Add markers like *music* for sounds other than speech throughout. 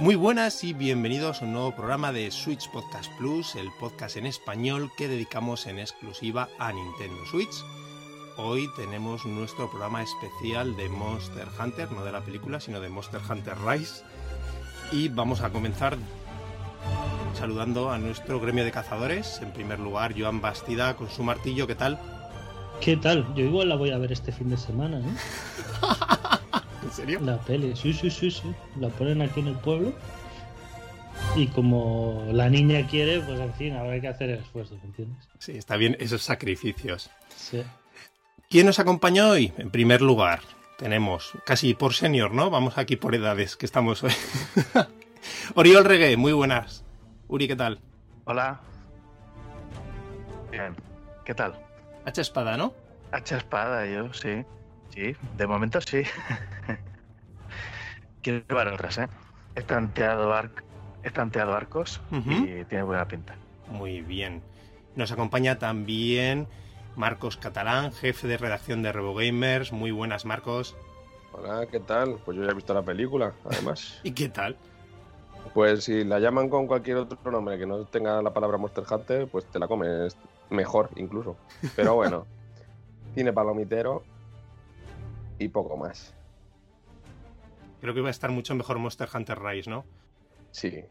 Muy buenas y bienvenidos a un nuevo programa de Switch Podcast Plus, el podcast en español que dedicamos en exclusiva a Nintendo Switch. Hoy tenemos nuestro programa especial de Monster Hunter, no de la película, sino de Monster Hunter Rise. Y vamos a comenzar saludando a nuestro gremio de cazadores. En primer lugar, Joan Bastida con su martillo, ¿qué tal? ¿Qué tal? Yo igual la voy a ver este fin de semana, ¿eh? *laughs* ¿En serio? La peli, sí, sí, sí, sí. La ponen aquí en el pueblo. Y como la niña quiere, pues en fin, habrá que hacer el esfuerzo, ¿me entiendes? Sí, está bien esos sacrificios. Sí. ¿Quién nos acompaña hoy? En primer lugar, tenemos casi por senior, ¿no? Vamos aquí por edades que estamos hoy. *laughs* Oriol Reggae, muy buenas. Uri, ¿qué tal? Hola. Bien. ¿Qué tal? Hacha espada, ¿no? Hacha espada, yo, sí. Sí, de momento sí. *laughs* Quiero llevar otras, ¿eh? He tanteado, ar- he tanteado arcos y tiene buena pinta. Muy bien. Nos acompaña también Marcos Catalán, jefe de redacción de RevoGamers. Muy buenas, Marcos. Hola, ¿qué tal? Pues yo ya he visto la película, además. *laughs* ¿Y qué tal? Pues si la llaman con cualquier otro nombre que no tenga la palabra Monster Hunter, pues te la comes mejor incluso. Pero bueno, *laughs* tiene palomitero y poco más. Creo que va a estar mucho mejor Monster Hunter Rise, ¿no? Sí.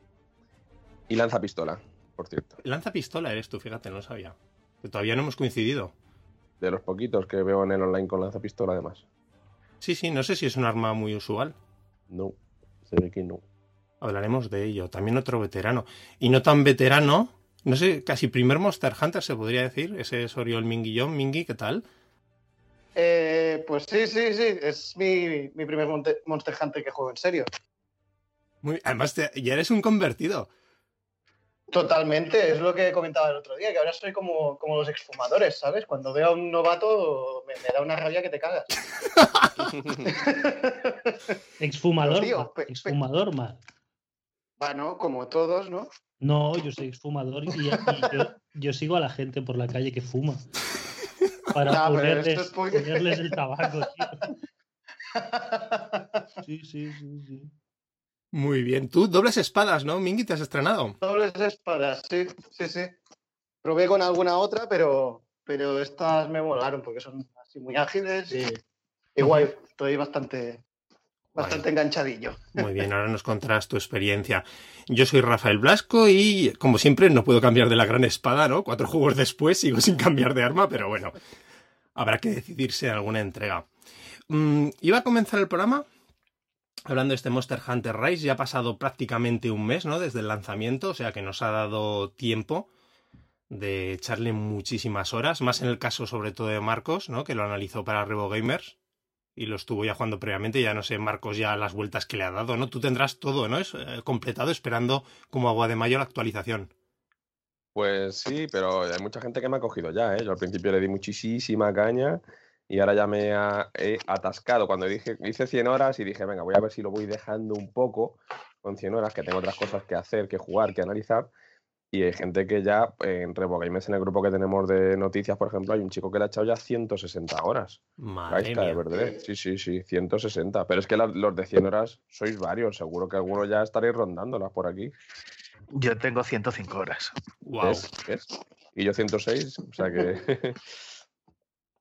Y lanza pistola, por cierto. Lanza pistola eres tú, fíjate, no lo sabía. Que todavía no hemos coincidido. De los poquitos que veo en el online con lanza pistola, además. Sí, sí, no sé si es un arma muy usual. No, se ve que no. Hablaremos de ello. También otro veterano. Y no tan veterano, no sé, casi primer Monster Hunter se podría decir. Ese es Oriol Minguillón. Mingi, ¿qué tal? Eh, pues sí, sí, sí. Es mi, mi primer Monster Hunter que juego en serio. Muy... Además, te- ya eres un convertido. Totalmente, es lo que comentaba el otro día, que ahora soy como, como los exfumadores, ¿sabes? Cuando veo a un novato me, me da una rabia que te cagas. *laughs* Exfumador, Tío, mal, pe- pe- exfumador mal. bueno, como todos, ¿no? No, yo soy exfumador y, y yo, yo sigo a la gente por la calle que fuma. Para No, pero ponerles, esto es porque- ponerles el *laughs* tabaco, tío. Sí, sí, sí, sí. Muy bien. Tú, dobles espadas, ¿no? Mingi, te has estrenado. Dobles espadas, sí, sí, sí. Probé con alguna otra, pero, pero estas me molaron porque son así muy ágiles y igual estoy bastante, bastante enganchadillo. Muy bien, ahora nos contarás tu experiencia. Yo soy Rafael Blasco y, como siempre, no puedo cambiar de la gran espada, ¿no? Cuatro juegos después sigo sin cambiar de arma, pero bueno, habrá que decidirse en alguna entrega. Mm, iba a comenzar el programa hablando de este Monster Hunter Rise. Ya ha pasado prácticamente un mes, ¿no? Desde el lanzamiento, o sea que nos ha dado tiempo de echarle muchísimas horas, más en el caso sobre todo de Marcos, ¿no? Que lo analizó para Revo Gamers y lo estuvo ya jugando previamente. Ya no sé, Marcos, ya las vueltas que le ha dado, ¿no? Tú tendrás todo, ¿no? Es, eh, completado esperando como agua de mayo la actualización. Pues sí, pero hay mucha gente que me ha cogido ya, ¿eh? Yo al principio le di muchísima caña y ahora ya me ha- he atascado. Cuando dije, hice 100 horas y dije, venga, voy a ver si lo voy dejando un poco con 100 horas, que tengo otras cosas que hacer, que jugar, que analizar. Y hay gente que ya, eh, en Revo Games, en el grupo que tenemos de noticias, por ejemplo, hay un chico que le ha echado ya 160 horas. Madre de verdad. Sí, sí, sí, 160. Pero es que la- los de 100 horas sois varios. Seguro que algunos ya estaréis rondándolas por aquí. Yo tengo 105 horas. Guau. ¿Ves? ¿Ves? Y yo 106, o sea que... *laughs*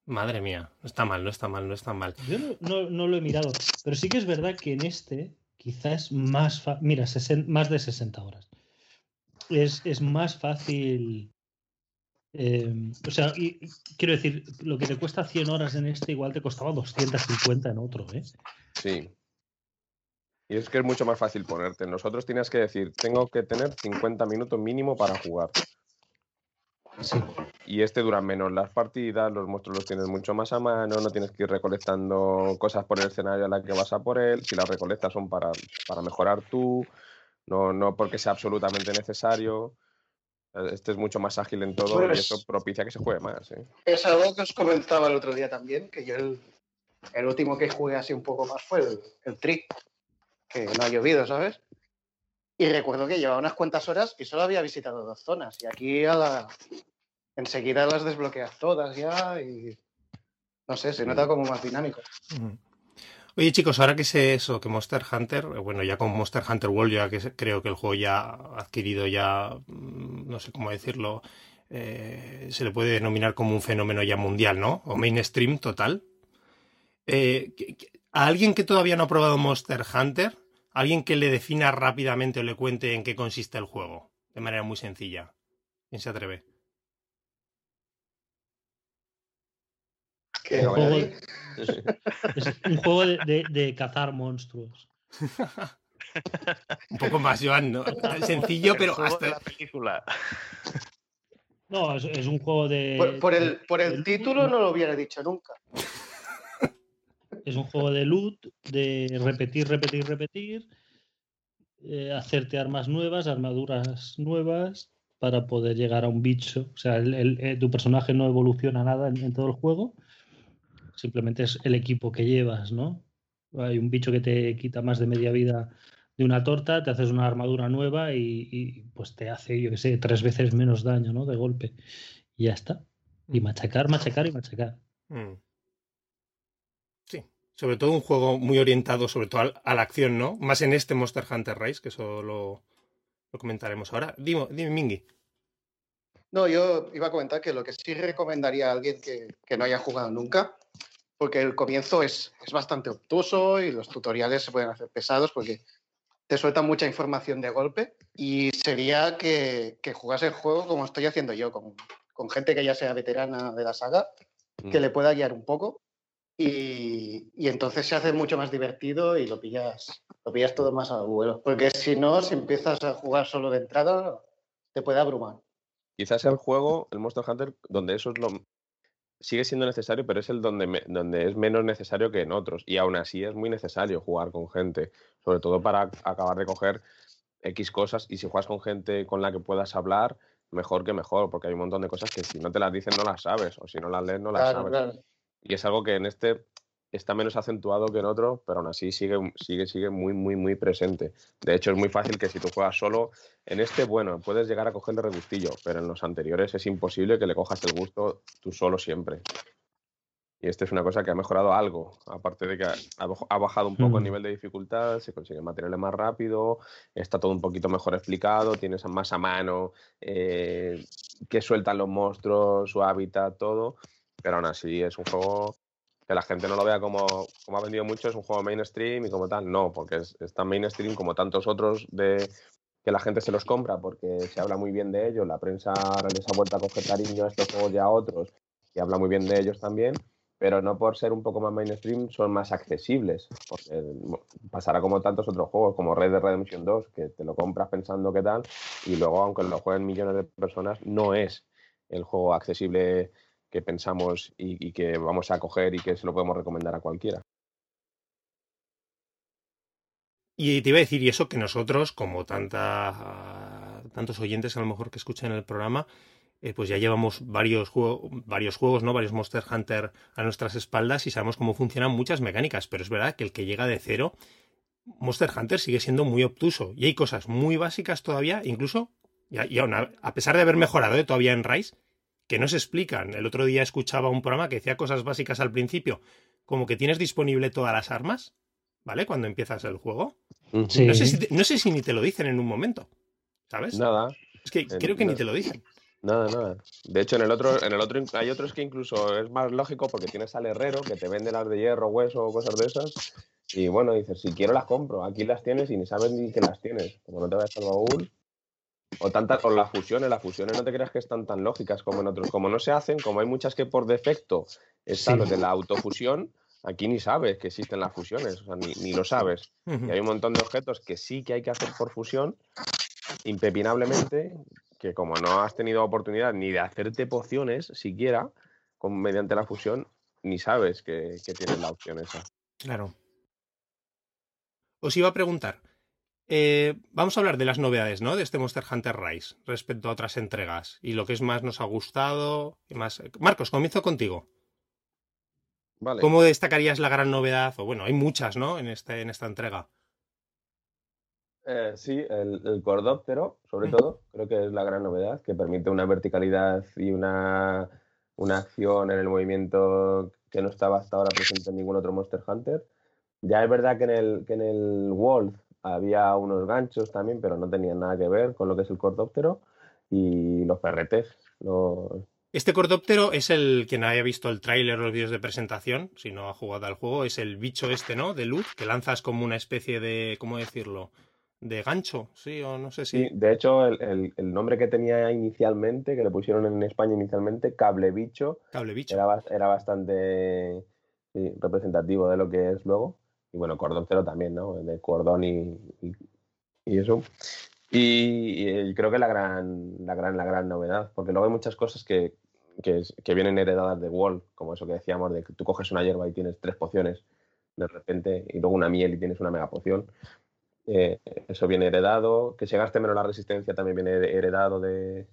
Madre mía. No está mal, no está mal, no está mal. Yo no, no- no lo he mirado, pero sí que es verdad que en este quizás más fa- mira, sesen- más de 60 horas. Es, es más fácil. eh, o sea, y- quiero decir, lo que te cuesta 100 horas en este igual te costaba 250 en otro, ¿eh? Sí. Y es que es mucho más fácil ponerte. Nosotros tienes que decir, tengo que tener 50 minutos mínimo para jugar. Sí. Y este dura menos las partidas, los monstruos los tienes mucho más a mano, no tienes que ir recolectando cosas por el escenario a la que vas a por él. Si las recolectas son para, para mejorar tú, no, no porque sea absolutamente necesario. Este es mucho más ágil en todo y Pues- eso propicia que se juegue más. ¿eh? Es algo que os comentaba el otro día también, que yo el, el último que jugué así un poco más fue el, el Trick, que no ha llovido, ¿sabes? Y recuerdo que llevaba unas cuantas horas y solo había visitado dos zonas. Y aquí a la... enseguida las desbloqueas todas ya y no sé, se nota como más dinámico. Oye chicos, ahora que sé eso, que Monster Hunter, eh, bueno, ya con Monster Hunter World, ya que creo que el juego ya ha adquirido ya, mm, no sé cómo decirlo, eh, se le puede denominar como un fenómeno ya mundial, ¿no? O mainstream total. Eh, a alguien que todavía no ha probado Monster Hunter, alguien que le defina rápidamente o le cuente en qué consiste el juego, de manera muy sencilla. ¿Quién se atreve? Es *laughs* un juego de, de- de cazar monstruos. Un poco más, Joan, ¿no? Sencillo, pero hasta... la película. No, es, es un juego de. por, por el, por el de- título no lo hubiera dicho nunca. Es un juego de loot, de repetir, repetir, repetir, eh, hacerte armas nuevas, armaduras nuevas para poder llegar a un bicho. O sea, el- el- eh, tu personaje no evoluciona nada en, en todo el juego, simplemente es el equipo que llevas, ¿no? Hay un bicho que te quita más de media vida de una torta, te haces una armadura nueva y, y, pues te hace, yo qué sé, tres veces menos daño, ¿no? De golpe. Y ya está. Y machacar, machacar y machacar. Mm. Sí, sobre todo un juego muy orientado sobre todo al- a la acción, ¿no? Más en este Monster Hunter Rise, que eso lo, lo comentaremos ahora. Dime, dime Mingy. No, yo iba a comentar que lo que sí recomendaría a alguien que, que no haya jugado nunca, porque el comienzo es, es bastante obtuso y los tutoriales se pueden hacer pesados porque te sueltan mucha información de golpe y sería que, que jugase el juego como estoy haciendo yo, con, con gente que ya sea veterana de la saga, que Mm. le pueda guiar un poco y, y entonces se hace mucho más divertido y lo pillas, lo pillas todo más al vuelo. Porque si no, si empiezas a jugar solo de entrada, te puede abrumar. Quizás sea el juego, el Monster Hunter, donde eso es lo sigue siendo necesario, pero es el donde, me- donde es menos necesario que en otros. Y aún así es muy necesario jugar con gente, sobre todo para acabar de coger X cosas. Y si juegas con gente con la que puedas hablar, mejor que mejor, porque hay un montón de cosas que si no te las dicen no las sabes, o si no las lees no las Claro, sabes. claro. Y es algo que en este está menos acentuado que en otro, pero aún así sigue, sigue, sigue muy, muy, muy presente. De hecho, es muy fácil que si tú juegas solo, en este, bueno, puedes llegar a cogerle regustillo, pero en los anteriores es imposible que le cojas el gusto tú solo siempre. Y esta es una cosa que ha mejorado algo, aparte de que ha bajado un poco el Mm. nivel de dificultad, se consiguen materiales más rápido, está todo un poquito mejor explicado, tienes más a mano eh, que sueltan los monstruos, su hábitat, todo, pero aún así es un juego que la gente no lo vea como, como ha vendido mucho, es un juego mainstream y como tal, no, porque es, tan mainstream como tantos otros de que la gente se los compra porque se habla muy bien de ellos, la prensa les ha vuelto a coger cariño a estos juegos y a otros y habla muy bien de ellos también, pero no por ser un poco más mainstream son más accesibles, pasará como tantos otros juegos, como Red Dead Redemption 2, que te lo compras pensando que tal, y luego aunque lo jueguen millones de personas, no es el juego accesible que pensamos y, que vamos a coger y que se lo podemos recomendar a cualquiera. Y te iba a decir, y eso que nosotros, como tanta, tantos oyentes a lo mejor que escuchan el programa, eh, pues ya llevamos varios, juego- varios juegos, ¿no? Varios Monster Hunter a nuestras espaldas y sabemos cómo funcionan muchas mecánicas, pero es verdad que el que llega de cero, Monster Hunter sigue siendo muy obtuso y hay cosas muy básicas todavía, incluso, y, aún a pesar de haber mejorado eh, todavía en Rise, que no se explican. El otro día escuchaba un programa que decía cosas básicas al principio, como que tienes disponible todas las armas, ¿vale? Cuando empiezas el juego. Sí. No sé, si te- no sé si ni te lo dicen en un momento, ¿sabes? Nada, es que en- creo que ni te lo dicen. Nada, nada. De hecho, en el otro, en el otro hay otros que incluso es más lógico porque tienes al herrero que te vende las de hierro, hueso o cosas de esas. Y bueno, dices, si quiero las compro, aquí las tienes y ni sabes ni que las tienes. Como no te vayas al baúl. O tantas, o las fusiones, las fusiones no te creas que están tan lógicas como en otros. Como no se hacen, como hay muchas que por defecto están Sí. los de la autofusión, aquí ni sabes que existen las fusiones, o sea, ni, ni lo sabes. Y hay un montón de objetos que sí que hay que hacer por fusión, impepinablemente, que como no has tenido oportunidad ni de hacerte pociones siquiera con, mediante la fusión, ni sabes que, que tienes la opción esa. Claro. Os iba a preguntar. Eh, vamos a hablar de las novedades, ¿no? De este Monster Hunter Rise respecto a otras entregas y lo que es más nos ha gustado y más. Marcos, comienzo contigo. Vale. ¿Cómo destacarías la gran novedad? O bueno, hay muchas, ¿no? En este, en esta entrega. Eh, sí, el, el cordóptero, sobre todo, creo que es la gran novedad, que permite una verticalidad y una, una acción en el movimiento que no estaba hasta ahora presente en ningún otro Monster Hunter. Ya es verdad que en el, que en el Wolf había unos ganchos también, pero no tenían nada que ver con lo que es el cordóptero y los perretes. Los... Este cordóptero es el, quien haya visto el tráiler o los vídeos de presentación, si no ha jugado al juego, es el bicho este, ¿no? De luz, que lanzas como una especie de, ¿cómo decirlo? De gancho, sí, o no sé si... Sí, de hecho, el, el- el nombre que tenía inicialmente, que le pusieron en España inicialmente, Cable Bicho, Cable bicho. era, era bastante sí, representativo de lo que es luego. Y bueno, cordóptero también, ¿no? De cordón y, y, y eso. Y, y creo que la gran, la gran, la gran novedad, porque luego hay muchas cosas que, que, que vienen heredadas de Wall, como eso que decíamos, de que tú coges una hierba y tienes tres pociones de repente, y luego una miel y tienes una mega poción. Eh, eso viene heredado. Que se gaste menos la resistencia también viene heredado de,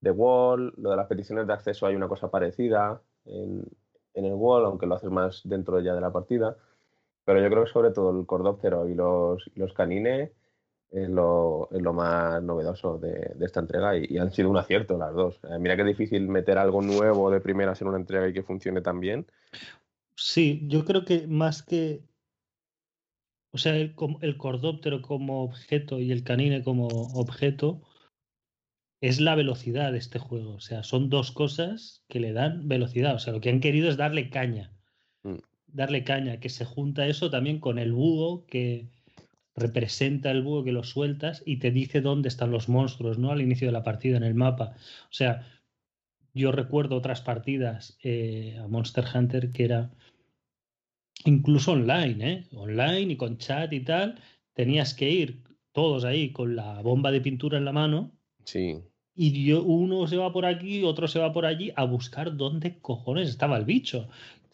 de Wall. Lo de las peticiones de acceso hay una cosa parecida en, en el Wall, aunque lo haces más dentro ya de la partida. Pero yo creo que sobre todo el Cordóptero y los, y los Canines es lo, es lo más novedoso de, de esta entrega y, han sido un acierto las dos. Eh, mira que difícil meter algo nuevo de primeras en una entrega y que funcione tan bien. Sí, yo creo que más que. O sea, el, el cordóptero como objeto y el canine como objeto es la velocidad de este juego. O sea, son dos cosas que le dan velocidad. O sea, lo que han querido es darle caña. Darle caña, que se junta eso también con el búho que representa el búho que lo sueltas y te dice dónde están los monstruos, ¿no? Al inicio de la partida en el mapa. O sea, yo recuerdo otras partidas eh, a Monster Hunter que era incluso online, ¿eh? Online y con chat y tal, tenías que ir todos ahí con la bomba de pintura en la mano Sí, y yo, uno se va por aquí, otro se va por allí a buscar dónde cojones estaba el bicho.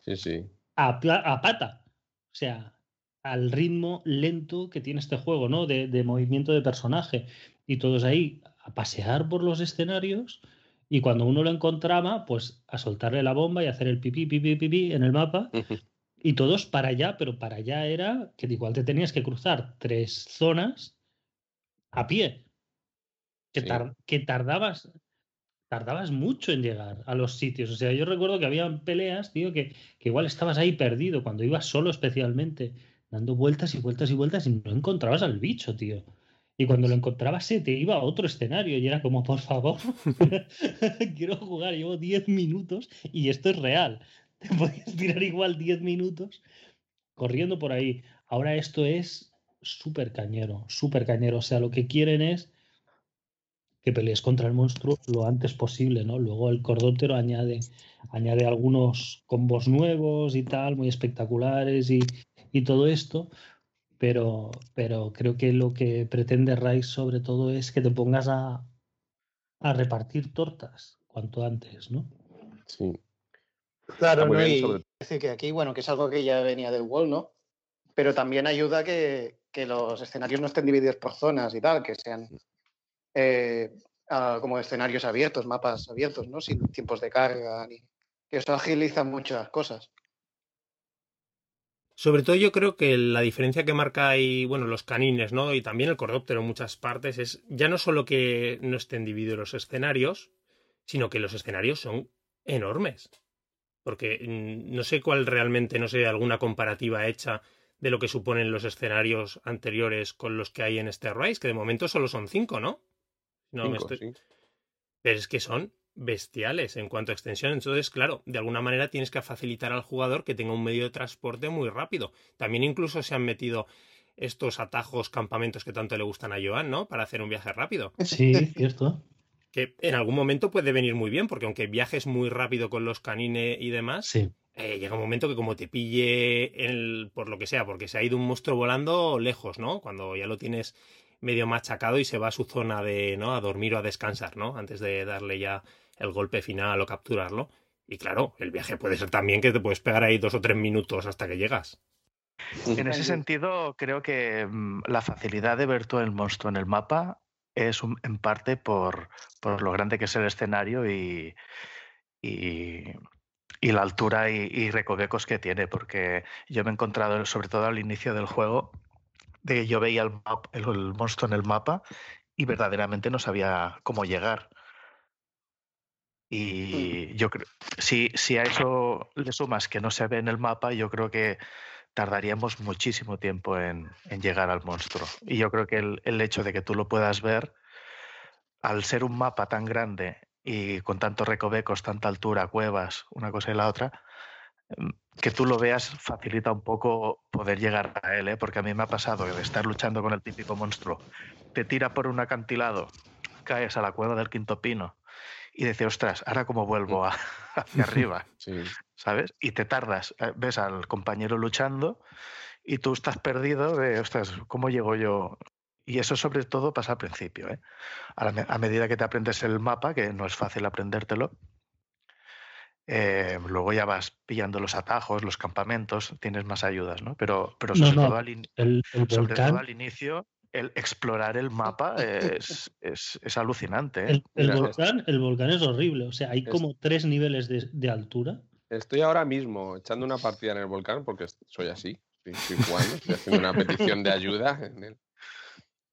sí, sí. A, a pata. O sea, al ritmo lento que tiene este juego, ¿no? De, de movimiento de personaje. Y todos ahí a pasear por los escenarios. Y cuando uno lo encontraba, pues a soltarle la bomba y hacer el pipí, pipí, pipí en el mapa. Y todos para allá, pero para allá era que igual te tenías que cruzar tres zonas a pie. Que, Sí. tar- que tardabas, tardabas mucho en llegar a los sitios. O sea, yo recuerdo que había peleas, tío, que, que igual estabas ahí perdido, cuando ibas solo especialmente, dando vueltas y vueltas y vueltas y no encontrabas al bicho, tío. Y cuando lo encontrabas se te iba a otro escenario y era como, por favor, *laughs* *laughs* quiero jugar, llevo 10 minutos y esto es real. *laughs* Te podías tirar igual 10 minutos corriendo por ahí. Ahora esto es súper cañero, súper cañero. O sea, lo que quieren es que pelees contra el monstruo lo antes posible, ¿no? Luego el cordóptero añade, añade algunos combos nuevos y tal, muy espectaculares y, y todo esto. Pero, pero creo que lo que pretende Rise sobre todo es que te pongas a, a repartir tortas cuanto antes, ¿no? Sí. Claro, ¿no? bien, Y sobre- es decir, que aquí, bueno, que es algo que ya venía del Wall, ¿no? Pero también ayuda a que, que los escenarios no estén divididos por zonas y tal, que sean eh, como escenarios abiertos, mapas abiertos, ¿no? Sin tiempos de carga, ni... que eso agiliza muchas cosas. Sobre todo yo creo que la diferencia que marca ahí, bueno, los canines, ¿no? Y también el cordóptero en muchas partes es ya no solo que no estén divididos los escenarios, sino que los escenarios son enormes. Porque mm, no sé cuál realmente, no sé, alguna comparativa hecha de lo que suponen los escenarios anteriores con los que hay en este Rise, que de momento solo son cinco, ¿no? No me Cinco, estoy- sí. pero es que son bestiales en cuanto a extensión. Entonces, claro, de alguna manera tienes que facilitar al jugador que tenga un medio de transporte muy rápido. También incluso se han metido estos atajos, campamentos que tanto le gustan a Joan, ¿no? Para hacer un viaje rápido. *laughs* Sí, cierto. Que en algún momento puede venir muy bien, porque aunque viajes muy rápido con los canines y demás, Sí. eh, llega un momento que como te pille el, por lo que sea, porque se ha ido un monstruo volando lejos, ¿no? Cuando ya lo tienes medio machacado y se va a su zona de, ¿no? A dormir o a descansar, ¿no? Antes de darle ya el golpe final o capturarlo. Y claro, el viaje puede ser también que te puedes pegar ahí dos o tres minutos hasta que llegas. En ese sentido, creo que mm, la facilidad de ver todo el monstruo en el mapa es un- en parte por, por lo grande que es el escenario y, y, y la altura y, y recovecos que tiene, porque yo me he encontrado, sobre todo al inicio del juego, de que yo veía el, map- el- el monstruo en el mapa y verdaderamente no sabía cómo llegar. Y yo creo, si, si a eso le sumas que no se ve en el mapa, yo creo que tardaríamos muchísimo tiempo en, llegar al monstruo. Y yo creo que el, hecho de que tú lo puedas ver, al ser un mapa tan grande y con tantos recovecos, tanta altura, cuevas, una cosa y la otra, mm, que tú lo veas facilita un poco poder llegar a él, ¿eh? porque a mí me ha pasado de estar luchando con el típico monstruo, te tira por un acantilado, caes a la cueva del quinto pino y dices, ostras, ahora cómo vuelvo *laughs* hacia *laughs* arriba, ¿sabes? Y te tardas, eh, ves al compañero luchando y tú estás perdido de, ostras, ¿cómo llego yo? Y eso sobre todo pasa al principio, ¿eh? A, medida que te aprendes el mapa, que no es fácil aprendértelo, eh, luego ya vas pillando los atajos, los campamentos, tienes más ayudas, ¿no? Pero, pero sobre, todo, al inicio, el explorar el *laughs* mapa es, es, alucinante. ¿eh? El, volcán, el volcán es horrible, o sea, hay como tres niveles de, altura. Estoy ahora mismo echando una partida en el volcán porque soy así, estoy, jugando, estoy haciendo una petición de ayuda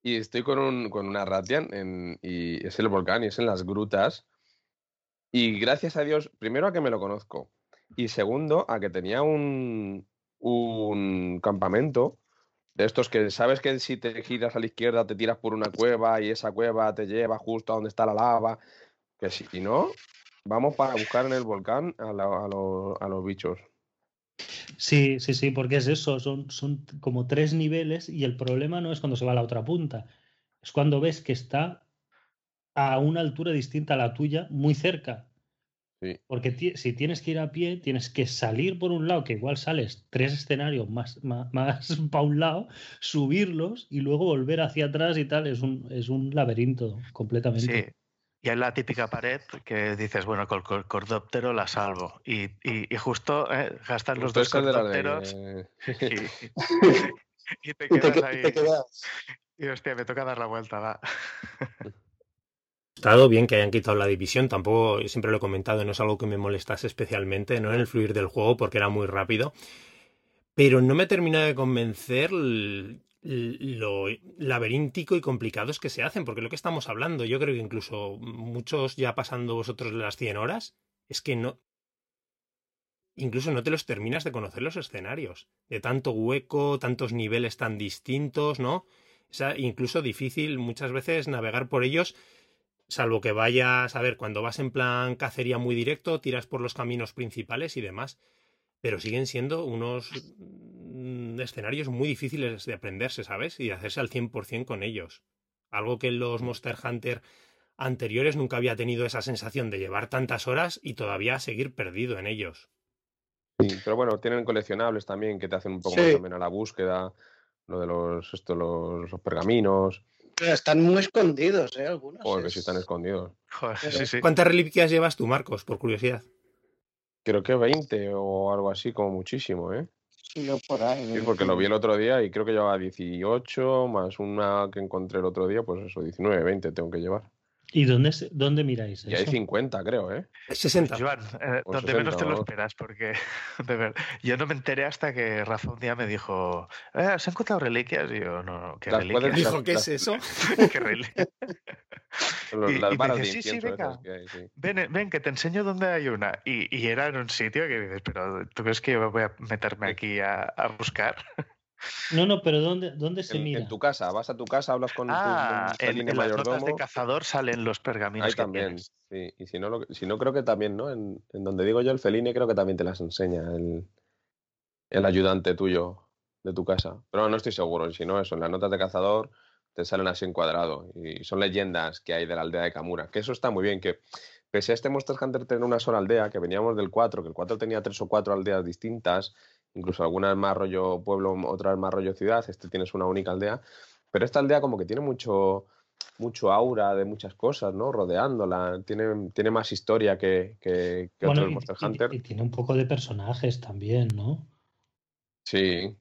Y estoy con, un, con una Ratian y es el volcán y es en las grutas y gracias a Dios, primero a que me lo conozco y segundo a que tenía un, un campamento de estos que sabes que si te giras a la izquierda te tiras por una cueva y esa cueva te lleva justo a donde está la lava. Que si no, vamos para buscar en el volcán a, a, los bichos. Sí, sí, sí, porque es eso, son, son como tres niveles y el problema no es cuando se va a la otra punta, es cuando ves que está a una altura distinta a la tuya, muy cerca. Porque si tienes que ir a pie, tienes que salir por un lado, que igual sales tres escenarios más, más, *laughs* más para un lado, subirlos y luego volver hacia atrás y tal. Es un, es un laberinto completamente. Sí. Y hay la típica pared que dices, bueno, con el cordóptero la salvo. Y, y, justo eh, gastas los dos cordópteros *laughs* *laughs* y, te quedas ahí. Y hostia, me toca dar la vuelta, va. Bien que hayan quitado la división, tampoco, siempre lo he comentado, no es algo que me molestase especialmente, no en el fluir del juego porque era muy rápido, pero no me termina de convencer lo laberíntico y complicados que se hacen, porque lo que estamos hablando, yo creo que incluso muchos ya pasando vosotros las 100 horas, es que no... Incluso no te los terminas de conocer los escenarios, de tanto hueco, tantos niveles tan distintos, ¿no? Es incluso difícil muchas veces navegar por ellos salvo que vayas, a ver, cuando vas en plan cacería muy directo, tiras por los caminos principales y demás, pero siguen siendo unos mm, escenarios muy difíciles de aprenderse, ¿sabes? Y de hacerse al 100% con ellos. Algo que en los Monster Hunter anteriores nunca había tenido esa sensación de llevar tantas horas y todavía seguir perdido en ellos. Sí, pero bueno, tienen coleccionables también que te hacen un poco más o menos la búsqueda, lo de los, esto, los pergaminos están muy escondidos, ¿eh? Algunos. Joder, que sí están escondidos. ¿Cuántas reliquias llevas tú, Marcos, por curiosidad? Creo que 20 o algo así, como muchísimo, ¿eh? Sí, yo por ahí. Sí, porque lo vi el otro día y creo que llevaba 18, más una que encontré el otro día, pues eso, 19, 20 tengo que llevar. ¿Y dónde, dónde miráis? Y hay 50, creo, ¿eh? 60. Joan, eh, donde menos te lo esperas, porque *laughs* de ver, yo no me enteré hasta que Rafa un día me dijo, eh, ¿se han encontrado reliquias? Y yo, no, no, ¿qué reliquias? Dijo, ¿qué es eso? *laughs* ¿Qué reliquias? *laughs* y, las y dice, sí, sí, venga, Ven, ven, que te enseño dónde hay una. Y, y, era en un sitio que dices, pero ¿tú crees que yo voy a meterme aquí a, a buscar? No, no, pero ¿dónde, dónde se mira? En tu casa, vas a tu casa, hablas con ah, tu, en, en las notas de cazador salen los pergaminos. Ahí también, sí. Y si no, si no, creo que también, ¿no? En, donde digo yo, el Feline, creo que también te las enseña el, el ayudante tuyo de tu casa. Pero no estoy seguro. Si no, eso, en las notas de cazador te salen así en cuadrado. Y son leyendas que hay de la aldea de Kamura. Que eso está muy bien, que pese a este Monster Hunter tener una sola aldea, que veníamos del 4, que el 4 tenía tres o cuatro aldeas distintas, incluso algunas más rollo pueblo, otras más rollo ciudad, este tienes una única aldea, pero esta aldea como que tiene mucho mucho aura de muchas cosas, ¿no? Rodeándola, tiene, tiene más historia que, que, otros Monster Hunter. Y, tiene un poco de personajes también, ¿no? Sí,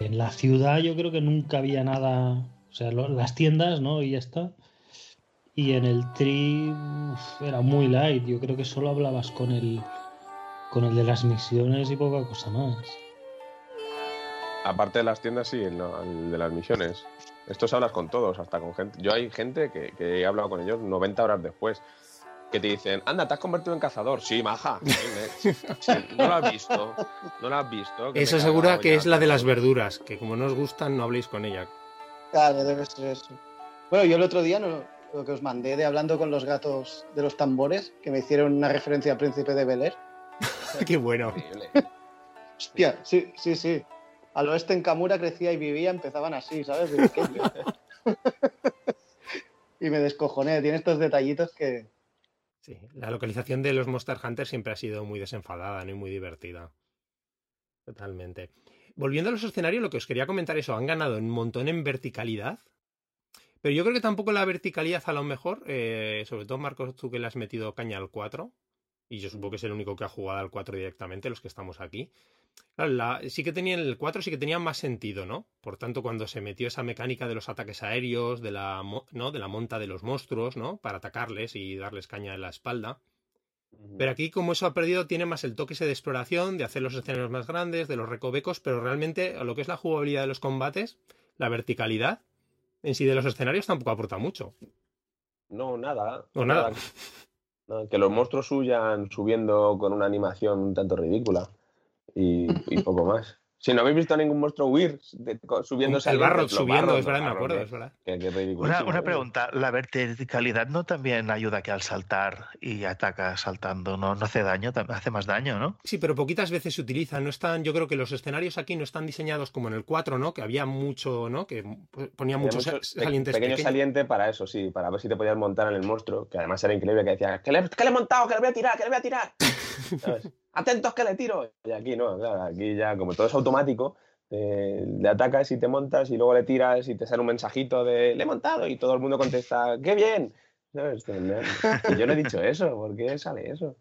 En la ciudad yo creo que nunca había nada, o sea, las tiendas, ¿no? Y ya está. Y en el tri era muy light, yo creo que solo hablabas con el con el de las misiones y poca cosa más. Aparte de las tiendas, sí, el, el de las misiones. Estos hablas con todos, hasta con gente. Yo hay gente que, que he hablado con ellos 90 horas después. Que te dicen, anda, te has convertido en cazador. Sí, maja. *laughs* Sí, no lo has visto. No lo has visto. que he segura que ya. es la de las verduras, que como no os gustan, no habléis con ella. Claro, debe ser eso. Bueno, yo el otro día no- lo que os mandé de hablando con los gatos de los tambores, que me hicieron una referencia al príncipe de Bel Air. *laughs* Qué bueno. Increíble. Hostia, sí, sí, sí. Al oeste en Kamura crecía y vivía, empezaban así, ¿sabes? *laughs* Y me descojoné. Tiene estos detallitos que. Sí, la localización de los Monster Hunter siempre ha sido muy desenfadada ¿no? y muy divertida. Totalmente. Volviendo a los escenarios, lo que os quería comentar eso, han ganado un montón en verticalidad. Pero yo creo que tampoco la verticalidad a lo mejor, eh, sobre todo Marcos, tú que le has metido caña al 4, y yo supongo que es el único que ha jugado al 4 directamente, los que estamos aquí. Claro, la- sí que tenía el 4 sí que tenía más sentido, ¿no? Por tanto, cuando se metió esa mecánica de los ataques aéreos, de la, ¿no? de la monta de los monstruos, ¿no? Para atacarles y darles caña en la espalda. Pero aquí, como eso ha perdido, tiene más el toque ese de exploración, de hacer los escenarios más grandes, de los recovecos, pero realmente a lo que es la jugabilidad de los combates, la verticalidad en sí de los escenarios tampoco aporta mucho. No, nada. No, nada. Nada, Que los monstruos huyan subiendo con una animación un tanto ridícula. Y, y *laughs* poco más. Si no habéis visto a ningún monstruo huir de- subiéndose el al barro subiendo, barros, es verdad, me acuerdo, es verdad. que- que ridículo. Una, una pregunta, ¿la verticalidad no también ayuda que al saltar y ataca saltando no, no hace daño, hace más daño, ¿no? Sí, pero poquitas veces se utilizan. No están, yo creo que los escenarios aquí no están diseñados como en el 4, ¿no? Que había mucho, ¿no? Que ponía Había muchos mucho pe- salientes pequeño pequeños. saliente para eso, sí, para ver si te podías montar en el monstruo, que además era increíble, que decía, que le, que le he montado, que le voy a tirar, que le voy a tirar. *laughs* ¿Sabes? Atentos que le tiro. Y aquí no, claro, aquí ya como todo es automático, eh, le atacas y te montas y luego le tiras y te sale un mensajito de le he montado y todo el mundo contesta, ¡qué bien! ¿Sabes? Y yo no he dicho eso, ¿por qué sale eso?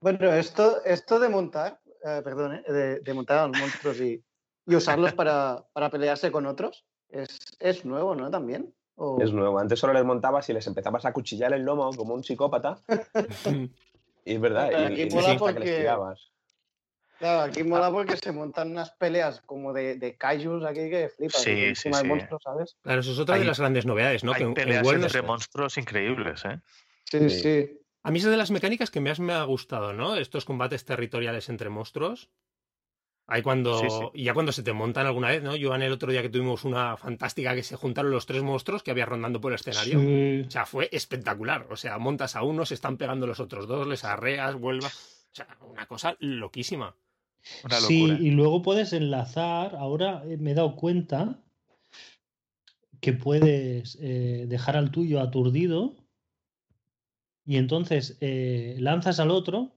Bueno, esto, esto de montar, eh, perdón, eh, de, de montar a los monstruos y, y usarlos para, para pelearse con otros, es, es nuevo, ¿no? También. O- Es nuevo. Antes solo les montabas y les empezabas a cuchillar el lomo como un psicópata. *laughs* Y es verdad, y, aquí y mola que porque-. Claro, aquí mola porque se montan unas peleas como de, de kaijus aquí que flipas. Sí, sí, sí. monstruo, ¿sabes? Claro, eso es otra de las grandes novedades, ¿no? Que Hay en peleas entre monstruos increíbles, ¿eh? Sí, Sí. sí. A mí es de las mecánicas que más me ha gustado, ¿no? Estos combates territoriales entre monstruos. Ahí cuando. Sí, sí. Y ya cuando se te montan alguna vez, ¿no? Yo en el otro día que tuvimos una fantástica que se juntaron los tres monstruos que había rondando por el escenario. Sí. O sea, fue espectacular. O sea, montas a uno, se están pegando los otros dos, les arreas, vuelvas. O sea, una cosa loquísima. Una Sí, y luego puedes enlazar. Ahora me he dado cuenta que puedes eh, dejar al tuyo aturdido y entonces eh, lanzas al otro,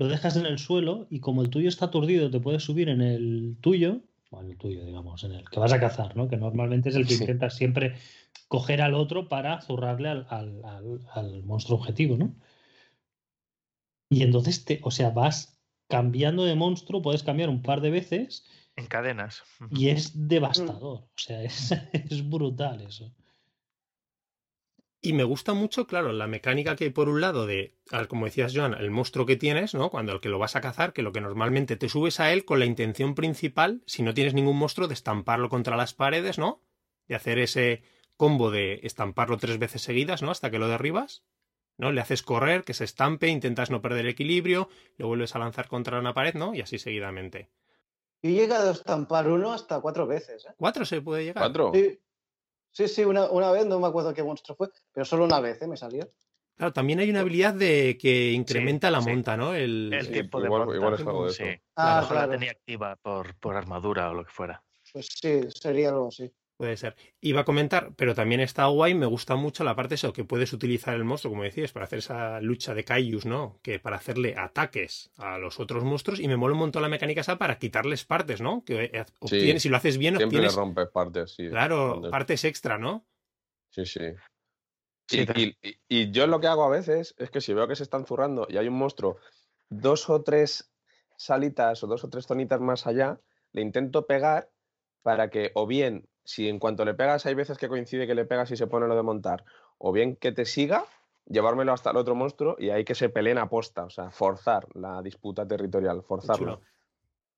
lo dejas en el suelo y como el tuyo está aturdido, te puedes subir en el tuyo, o en el tuyo, digamos, en el que vas a cazar, ¿no? Que normalmente es el que Sí. intenta siempre coger al otro para zurrarle al, al- al- al monstruo objetivo, ¿no? Y entonces te, o sea, vas cambiando de monstruo, puedes cambiar un par de veces En cadenas. Y es devastador. O sea, es, *laughs* es brutal eso. Y me gusta mucho, claro, la mecánica que hay por un lado de, al- como decías, Joan, el monstruo que tienes, ¿no? Cuando el que lo vas a cazar, que lo que normalmente te subes a él con la intención principal, si no tienes ningún monstruo, de estamparlo contra las paredes, ¿no? De hacer ese combo de estamparlo tres veces seguidas, ¿no? Hasta que lo derribas, ¿no? Le haces correr, que se estampe, intentas no perder el equilibrio, lo vuelves a lanzar contra una pared, ¿no? Y así seguidamente. Yo he llegado a estampar uno hasta cuatro veces. ¿eh? ¿Cuatro se puede llegar? ¿Cuatro? Sí, sí, sí, una, una vez, no me acuerdo qué monstruo fue, pero solo una vez ¿eh? me salió. Claro, también hay una habilidad de que incrementa la sí. monta, ¿no? El, El Sí, tiempo de igual- monta, igual es algo de sí. eso. A lo Ah, mejor la tenía activa por, por armadura o lo que fuera. Pues sí, sería algo así. Puede ser. Iba a comentar, pero también está guay, me gusta mucho la parte eso, que puedes utilizar el monstruo, como decías, para hacer esa lucha de Kaijus, ¿no? Que para hacerle ataques a los otros monstruos, y me mola un montón la mecánica esa para quitarles partes, ¿no? Que eh, obtienes, si lo haces bien, Siempre le obtienes, rompes partes, sí. claro, partes extra, ¿no? Sí, sí. Sí, Y, y- y- y yo lo que hago a veces es que si veo que se están zurrando y hay un monstruo dos o tres salitas o dos o tres zonitas más allá, le intento pegar para que, o bien, si en cuanto le pegas hay veces que coincide que le pegas y se pone lo de montar, o bien que te siga, llevármelo hasta el otro monstruo y hay que se peleen a posta, o sea, forzar la disputa territorial, forzarlo.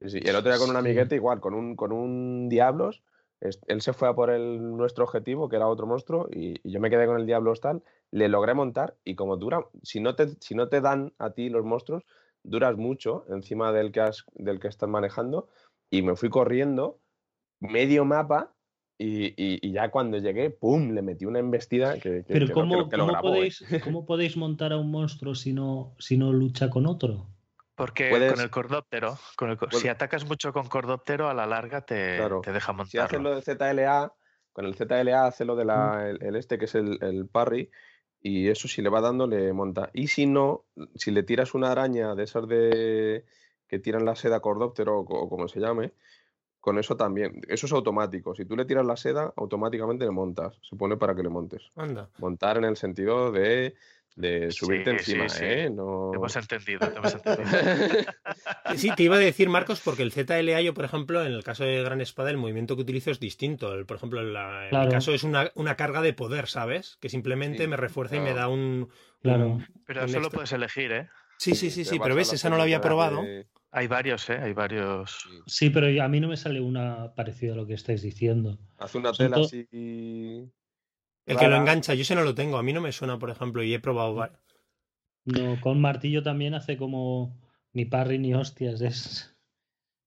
Sí. Y el otro día con un amiguete igual, con un, con un Diablos, él se fue a por el, nuestro objetivo, que era otro monstruo, y, y yo me quedé con el Diablos tal, le logré montar y como dura, si no te, si no te dan a ti los monstruos, duras mucho encima del que, has, del que estás manejando y me fui corriendo medio mapa y, y- y ya cuando llegué, ¡pum!, le metí una embestida que, que- Pero que ¿cómo, que lo- que lo cómo grabó, ¿eh? podéis, ¿cómo podéis montar a un monstruo si no, si no lucha con otro? Porque Puedes- con el cordóptero, con el si atacas mucho con cordóptero, a la larga te, Claro. te deja Si haces lo del ZLA, con el ZLA hace lo de la, el, el este que es el, el parry, y eso si le va dando le monta. Y si no, si le tiras una araña de esas de que tiran la seda cordóptero o, o como se llame, con eso también. Eso es automático. Si tú le tiras la seda, automáticamente le montas. Se pone para que le montes. Anda. Montar en el sentido de, de subirte sí, encima, sí. ¿eh? No... Te hemos entendido, te hemos entendido. *laughs* Sí, te iba a decir, Marcos, porque el ZLA, yo, por ejemplo, en el caso de Gran Espada, el movimiento que utilizo es distinto. El- por ejemplo, en, la- en Claro. mi caso es una, una carga de poder, ¿sabes? Que simplemente Sí, me refuerza y me da un. Claro. un- Pero un eso lo extra. puedes elegir, ¿eh? Sí, sí, sí, sí, pero ves, esa no la había probado. de- Hay varios, ¿eh? Hay varios. sí. Pero a mí no me sale una parecida a lo que estáis diciendo. Hace una tela to- así. El que lo engancha, yo ese no lo tengo, a mí no me suena, por ejemplo, y he probado. No, con martillo también hace como ni parry ni hostias, es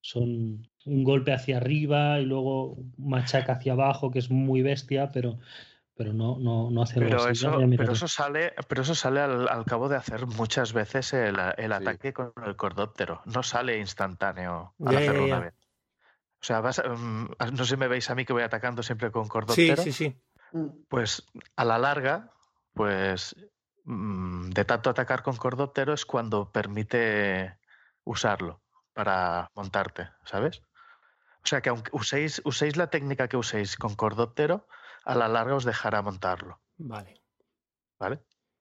son un golpe hacia arriba y luego machaca hacia abajo, que es muy bestia, pero, pero no, no, no hace algo Pero así. Eso, pero eso sale, pero eso sale al, al cabo de hacer muchas veces el, el Sí. ataque con el cordóptero. No sale instantáneo al Ya, hacerlo ya. una vez. O sea, vas, a- mm, no sé si me veis a mí que voy atacando siempre con Sí, cordóptero. sí, sí. Mm. Pues a la larga, pues mm, de tanto atacar con cordóptero es cuando permite usarlo para montarte, ¿sabes? O sea que aunque uséis, uséis la técnica que uséis con cordóptero, a la larga os dejará montarlo, Vale. ¿vale?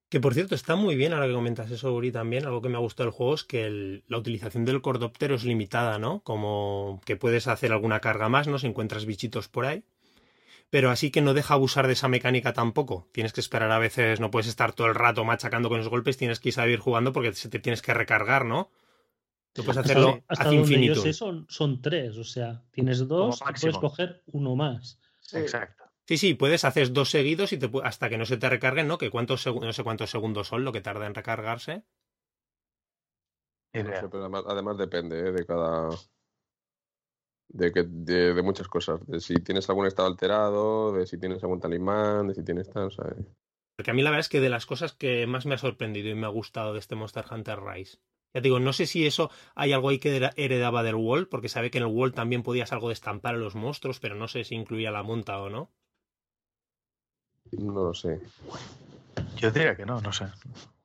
Que por cierto, está muy bien ahora que comentas eso, Uri, también. Algo que me ha gustado del juego es que el- la utilización del cordóptero es limitada, ¿no? Como que puedes hacer alguna carga más, ¿no? Si encuentras bichitos por ahí. Pero así que no deja abusar de esa mecánica tampoco. Tienes que esperar a veces, no puedes estar todo el rato machacando con los golpes, tienes que saber jugando porque se te tienes que recargar, ¿no? No puedes Hasta, hacerlo hasta hacia donde yo infinito. sé son, son tres, o sea, tienes dos, y puedes coger uno más. Sí. Exacto. Sí, sí, puedes hacer dos seguidos y te hasta que no se te recarguen, ¿no? Que cuántos no sé cuántos segundos son lo que tarda en recargarse. No sé, pero además, además depende ¿eh? de cada. De, que, de, de muchas cosas. De si tienes algún estado alterado, de si tienes algún talismán, de si tienes tal. ¿sabes? Porque a mí la verdad es que de las cosas que más me ha sorprendido y me ha gustado de este Monster Hunter Rise. Ya te digo, no sé si eso hay algo ahí que heredaba del World, porque sabe que en el World también podías algo de estampar a los monstruos, pero no sé si incluía la monta o no. No lo sé. Yo diría que no, no sé.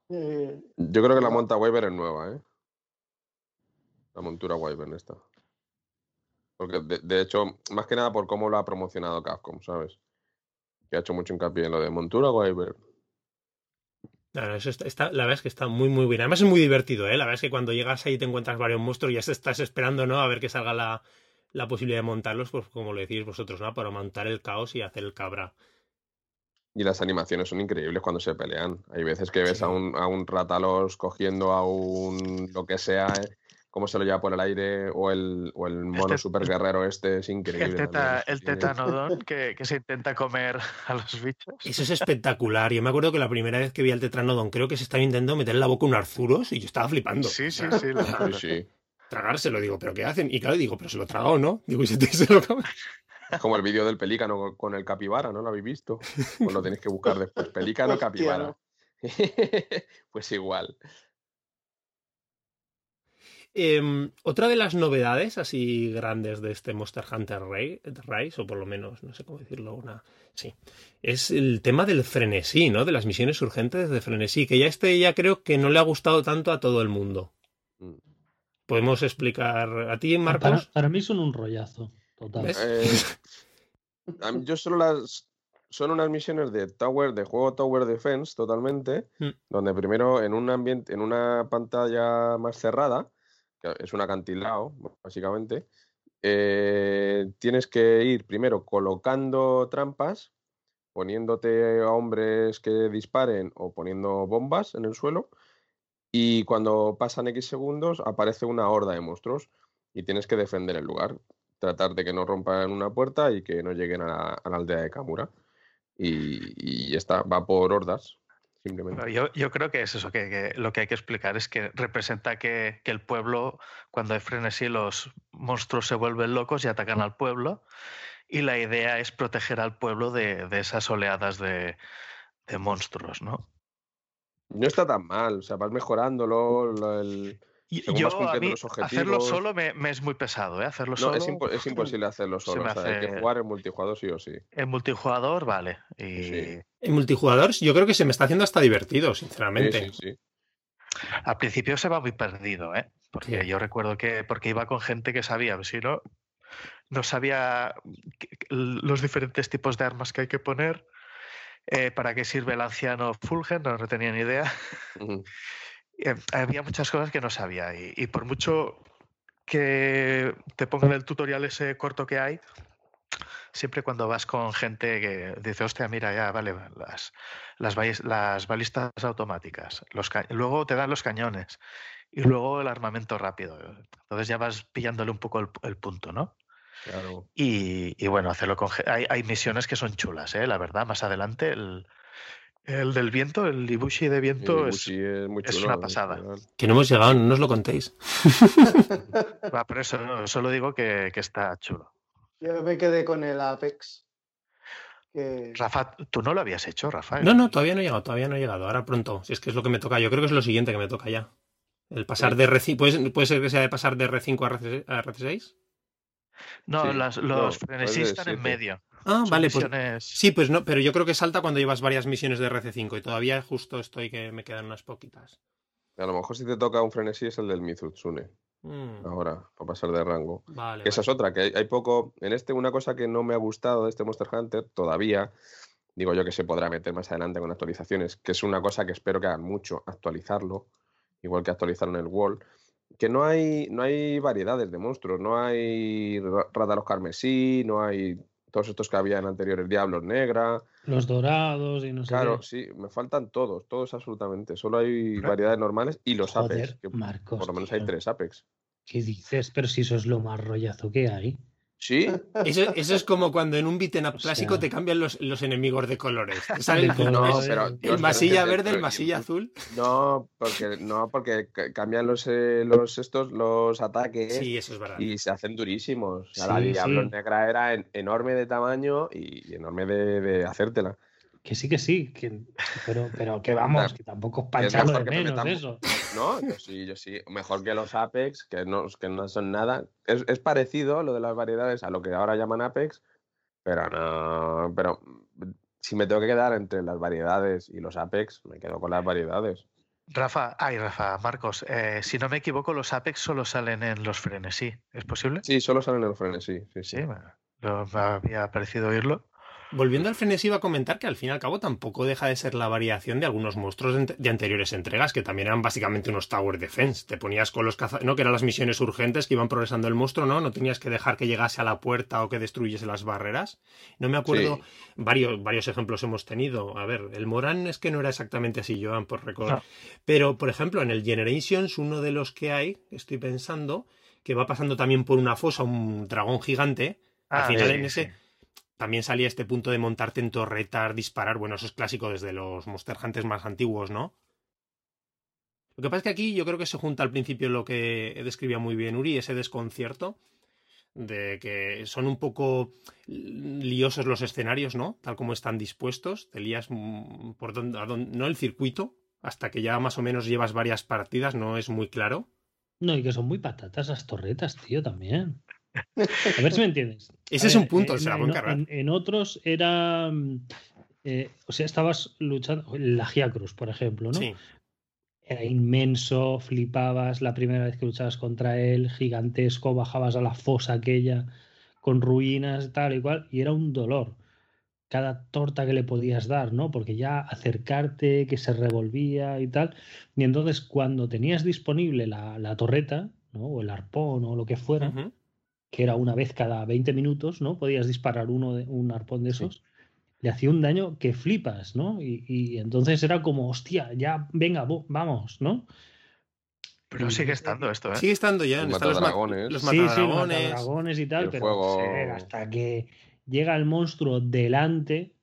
Eh, Yo creo que la monta Wyvern es nueva, ¿eh? La montura Wyvern esta. Porque de, de hecho, más que nada por cómo lo ha promocionado Capcom, ¿sabes? Que ha hecho mucho hincapié en lo de montura Wyvern. No, eso está, está- la verdad es que está muy, muy bien. Además es muy divertido, ¿eh? La verdad es que cuando llegas ahí y te encuentras varios monstruos, ya se estás esperando, ¿no? A ver que salga la, la posibilidad de montarlos, pues como lo decís vosotros, ¿no? Para montar el caos y hacer el cabra. Y las animaciones son increíbles cuando se pelean. Hay veces que ves Sí. a, un, a un ratalos cogiendo a un lo que sea, ¿eh? cómo se lo lleva por el aire, o el, o el mono Este- super guerrero este, es increíble. El, teta, el tetanodón *laughs* que, que se intenta comer a los bichos. Eso es espectacular. Yo me acuerdo que la primera vez que vi al Tetranodon, creo que se estaba intentando meter en la boca un Arzuros y yo estaba flipando. Sí, sí, sí. lo- Sí, sí. tragárselo, digo, ¿pero qué hacen? Y claro, digo, ¿pero se lo traga o no? Digo, y se, te, se lo come. *laughs* Es como el vídeo del pelícano con- el capibara, ¿no lo habéis visto? *laughs* Pues lo tenéis que buscar después. Pelícano, Hostia, capibara. ¿no? *laughs* pues igual. Em, otra de las novedades así grandes de este Monster Hunter Rise, o por lo menos, no sé cómo decirlo, una. Sí. Es el tema del frenesí, ¿no? De las misiones urgentes de frenesí, que ya este ya creo que no le ha gustado tanto a todo el mundo. Mm. Podemos explicar a ti, Para, Marcos. para mí son un rollazo, total. Eh, *laughs* yo solo las. Son unas misiones de Tower, de juego Tower Defense, totalmente, Mm. donde primero en un ambiente, en una pantalla más cerrada, que es un acantilado, básicamente, eh, tienes que ir primero colocando trampas, poniéndote a hombres que disparen o poniendo bombas en el suelo. Y cuando pasan X segundos, aparece una horda de monstruos y tienes que defender el lugar. Tratar de que no rompan una puerta y que no lleguen a la, a la aldea de Kamura. Y, y está, va por hordas, simplemente. Yo, yo creo que es eso, que, que lo que hay que explicar es que representa que, que el pueblo, cuando hay frenesí, los monstruos se vuelven locos y atacan al pueblo. Y la idea es proteger al pueblo de, de esas oleadas de, de monstruos, ¿no? No está tan mal, o sea, vas mejorándolo. lo- el- Según yo, a mí, los hacerlo solo me, me es muy pesado, ¿eh? Hacerlo No, solo. es, impo- es imposible hacerlo solo. me o sea, hay que jugar en multijugador sí o sí. En multijugador, vale. Y Sí. En multijugador yo creo que se me está haciendo hasta divertido, sinceramente. sí, sí. al principio se va muy perdido, ¿eh? Porque Sí. yo recuerdo que porque iba con gente que sabía, si no, no sabía los diferentes tipos de armas que hay que poner, eh, para qué sirve el anciano Fulgen, no, no tenía ni idea. Eh, había muchas cosas que no sabía y, y por mucho que te pongan el tutorial ese corto que hay, siempre cuando vas con gente que dice, hostia, mira, ya, vale, las, las, las balistas automáticas, los luego te dan los cañones y luego el armamento rápido. Entonces ya vas pillándole un poco el, el punto, ¿no? Claro. Y, y bueno, hacerlo con... hay misiones que son chulas, ¿eh? La verdad, más adelante el, el del viento, el Ibushi de viento es... Es muy es chulo, una en pasada. Que no hemos llegado, no nos lo contéis. *laughs* Va, por eso no, solo digo que, que está chulo. Yo me quedé con el Apex. Que... Rafa, tú no lo habías hecho, Rafa. No, no, todavía no he llegado, todavía no he llegado. Ahora pronto, si es que es lo que me toca. Yo creo que es lo siguiente que me toca ya. El pasar Sí. de R5, ¿puede, puede ser que sea de pasar de R5 a RC a RC6? No, Sí, las- no, los puede frenesí están en medio. Ah, Son vale, pues sí, pues no, pero yo creo que salta cuando llevas varias misiones de RC5 y todavía justo estoy que me quedan unas poquitas. A lo mejor si te toca un frenesí es el del Mizutsune, Mm, ahora, para pasar de rango. vale, Que esa es otra, que hay, hay poco. En este, una cosa que no me ha gustado de este Monster Hunter todavía, digo yo que se podrá meter más adelante con actualizaciones, que es una cosa que espero que hagan mucho, actualizarlo, igual que actualizaron el Wall, que no hay, no hay variedades de monstruos, no hay ra- rátaros carmesí, no hay todos estos que había en anteriores Diablos Negra. Los dorados y no sé Claro, qué. sí, me faltan todos, todos absolutamente. Solo hay Pero- variedades normales y los Joder, Apex, que Marcos, por lo menos hay tres Apex. ¿Qué dices? Pero si eso es lo más rollazo que hay. Sí, Eso, eso es como cuando en un beaten up O clásico sea- te cambian los, los enemigos de colores. Te *laughs* sale De el, colores. no, pero el masilla pero- verde, el pero- masilla azul. No, porque no, porque ca- cambian los, eh, los estos los ataques Sí, eso es verdad. y se hacen durísimos. O sea, la Diablo sí. Negra era en- enorme de tamaño y, y enorme de, de hacértela. Que sí, que sí. Que, pero, pero que *laughs* vamos, que tampoco es echarlo de menos eso. No, yo sí, yo sí. Mejor que los Apex, que no, que no son nada. Es, es parecido lo de las variedades a lo que ahora llaman Apex, pero no. Pero si me tengo que quedar entre las variedades y los Apex, me quedo con las variedades. Rafa, ay, Rafa, Marcos, eh, si no me equivoco, los Apex solo salen en los frenesí. ¿Es posible? Sí, solo salen en los frenesí. Sí, sí. Sí, me, me había parecido oírlo. Volviendo al frenesí, iba a comentar que al fin y al cabo tampoco deja de ser la variación de algunos monstruos de, ante- de anteriores entregas, que también eran básicamente unos Tower Defense. Te ponías con los caza... ¿no? Que eran las misiones urgentes que iban progresando el monstruo, ¿no? No tenías que dejar que llegase a la puerta o que destruyese las barreras. No me acuerdo, Sí. varios, varios ejemplos hemos tenido. A ver, el Moran es que no era exactamente así, Joan, por recordar. No. Pero, por ejemplo, en el Generations, uno de los que hay, estoy pensando, que va pasando también por una fosa, un dragón gigante. Al Ah, final sí, en ese sí. También salía este punto de montarte en torretas, disparar. Bueno, eso es clásico desde los Monster Hunters más antiguos, ¿no? Lo que pasa es que aquí yo creo que se junta al principio lo que describía muy bien Uri, ese desconcierto de que son un poco liosos los escenarios, ¿no? Tal como están dispuestos, te lías mm, por donde, a dónde- no el circuito, hasta que ya más o menos llevas varias partidas, no es muy claro. No, y que son muy patatas las torretas, tío, también. A ver si me entiendes. Ese A es ver, un punto, en- se la en, en- en otros era. mm, eh, o sea, estabas luchando. La Gia Cruz, por ejemplo, ¿no? Sí, Era inmenso, flipabas la primera vez que luchabas contra él, gigantesco, bajabas a la fosa aquella con ruinas, tal y cual, y era un dolor. Cada torta que le podías dar, ¿no? Porque ya acercarte, que se revolvía y tal. Y entonces, cuando tenías disponible la, la torreta, ¿no? O el arpón o lo que fuera. Que era una vez cada 20 minutos, ¿no? Podías disparar uno de, un arpón de esos. Le hacía un daño que flipas, ¿no? Y, y entonces era como, hostia, ya, venga, vamos, ¿no? Pero sigue estando esto, ¿eh? Sigue estando ya. Los están los, ma- matadragones. los Sí, sí, matadragones. matadragones y tal, el pero fuego. hasta que llega el monstruo delante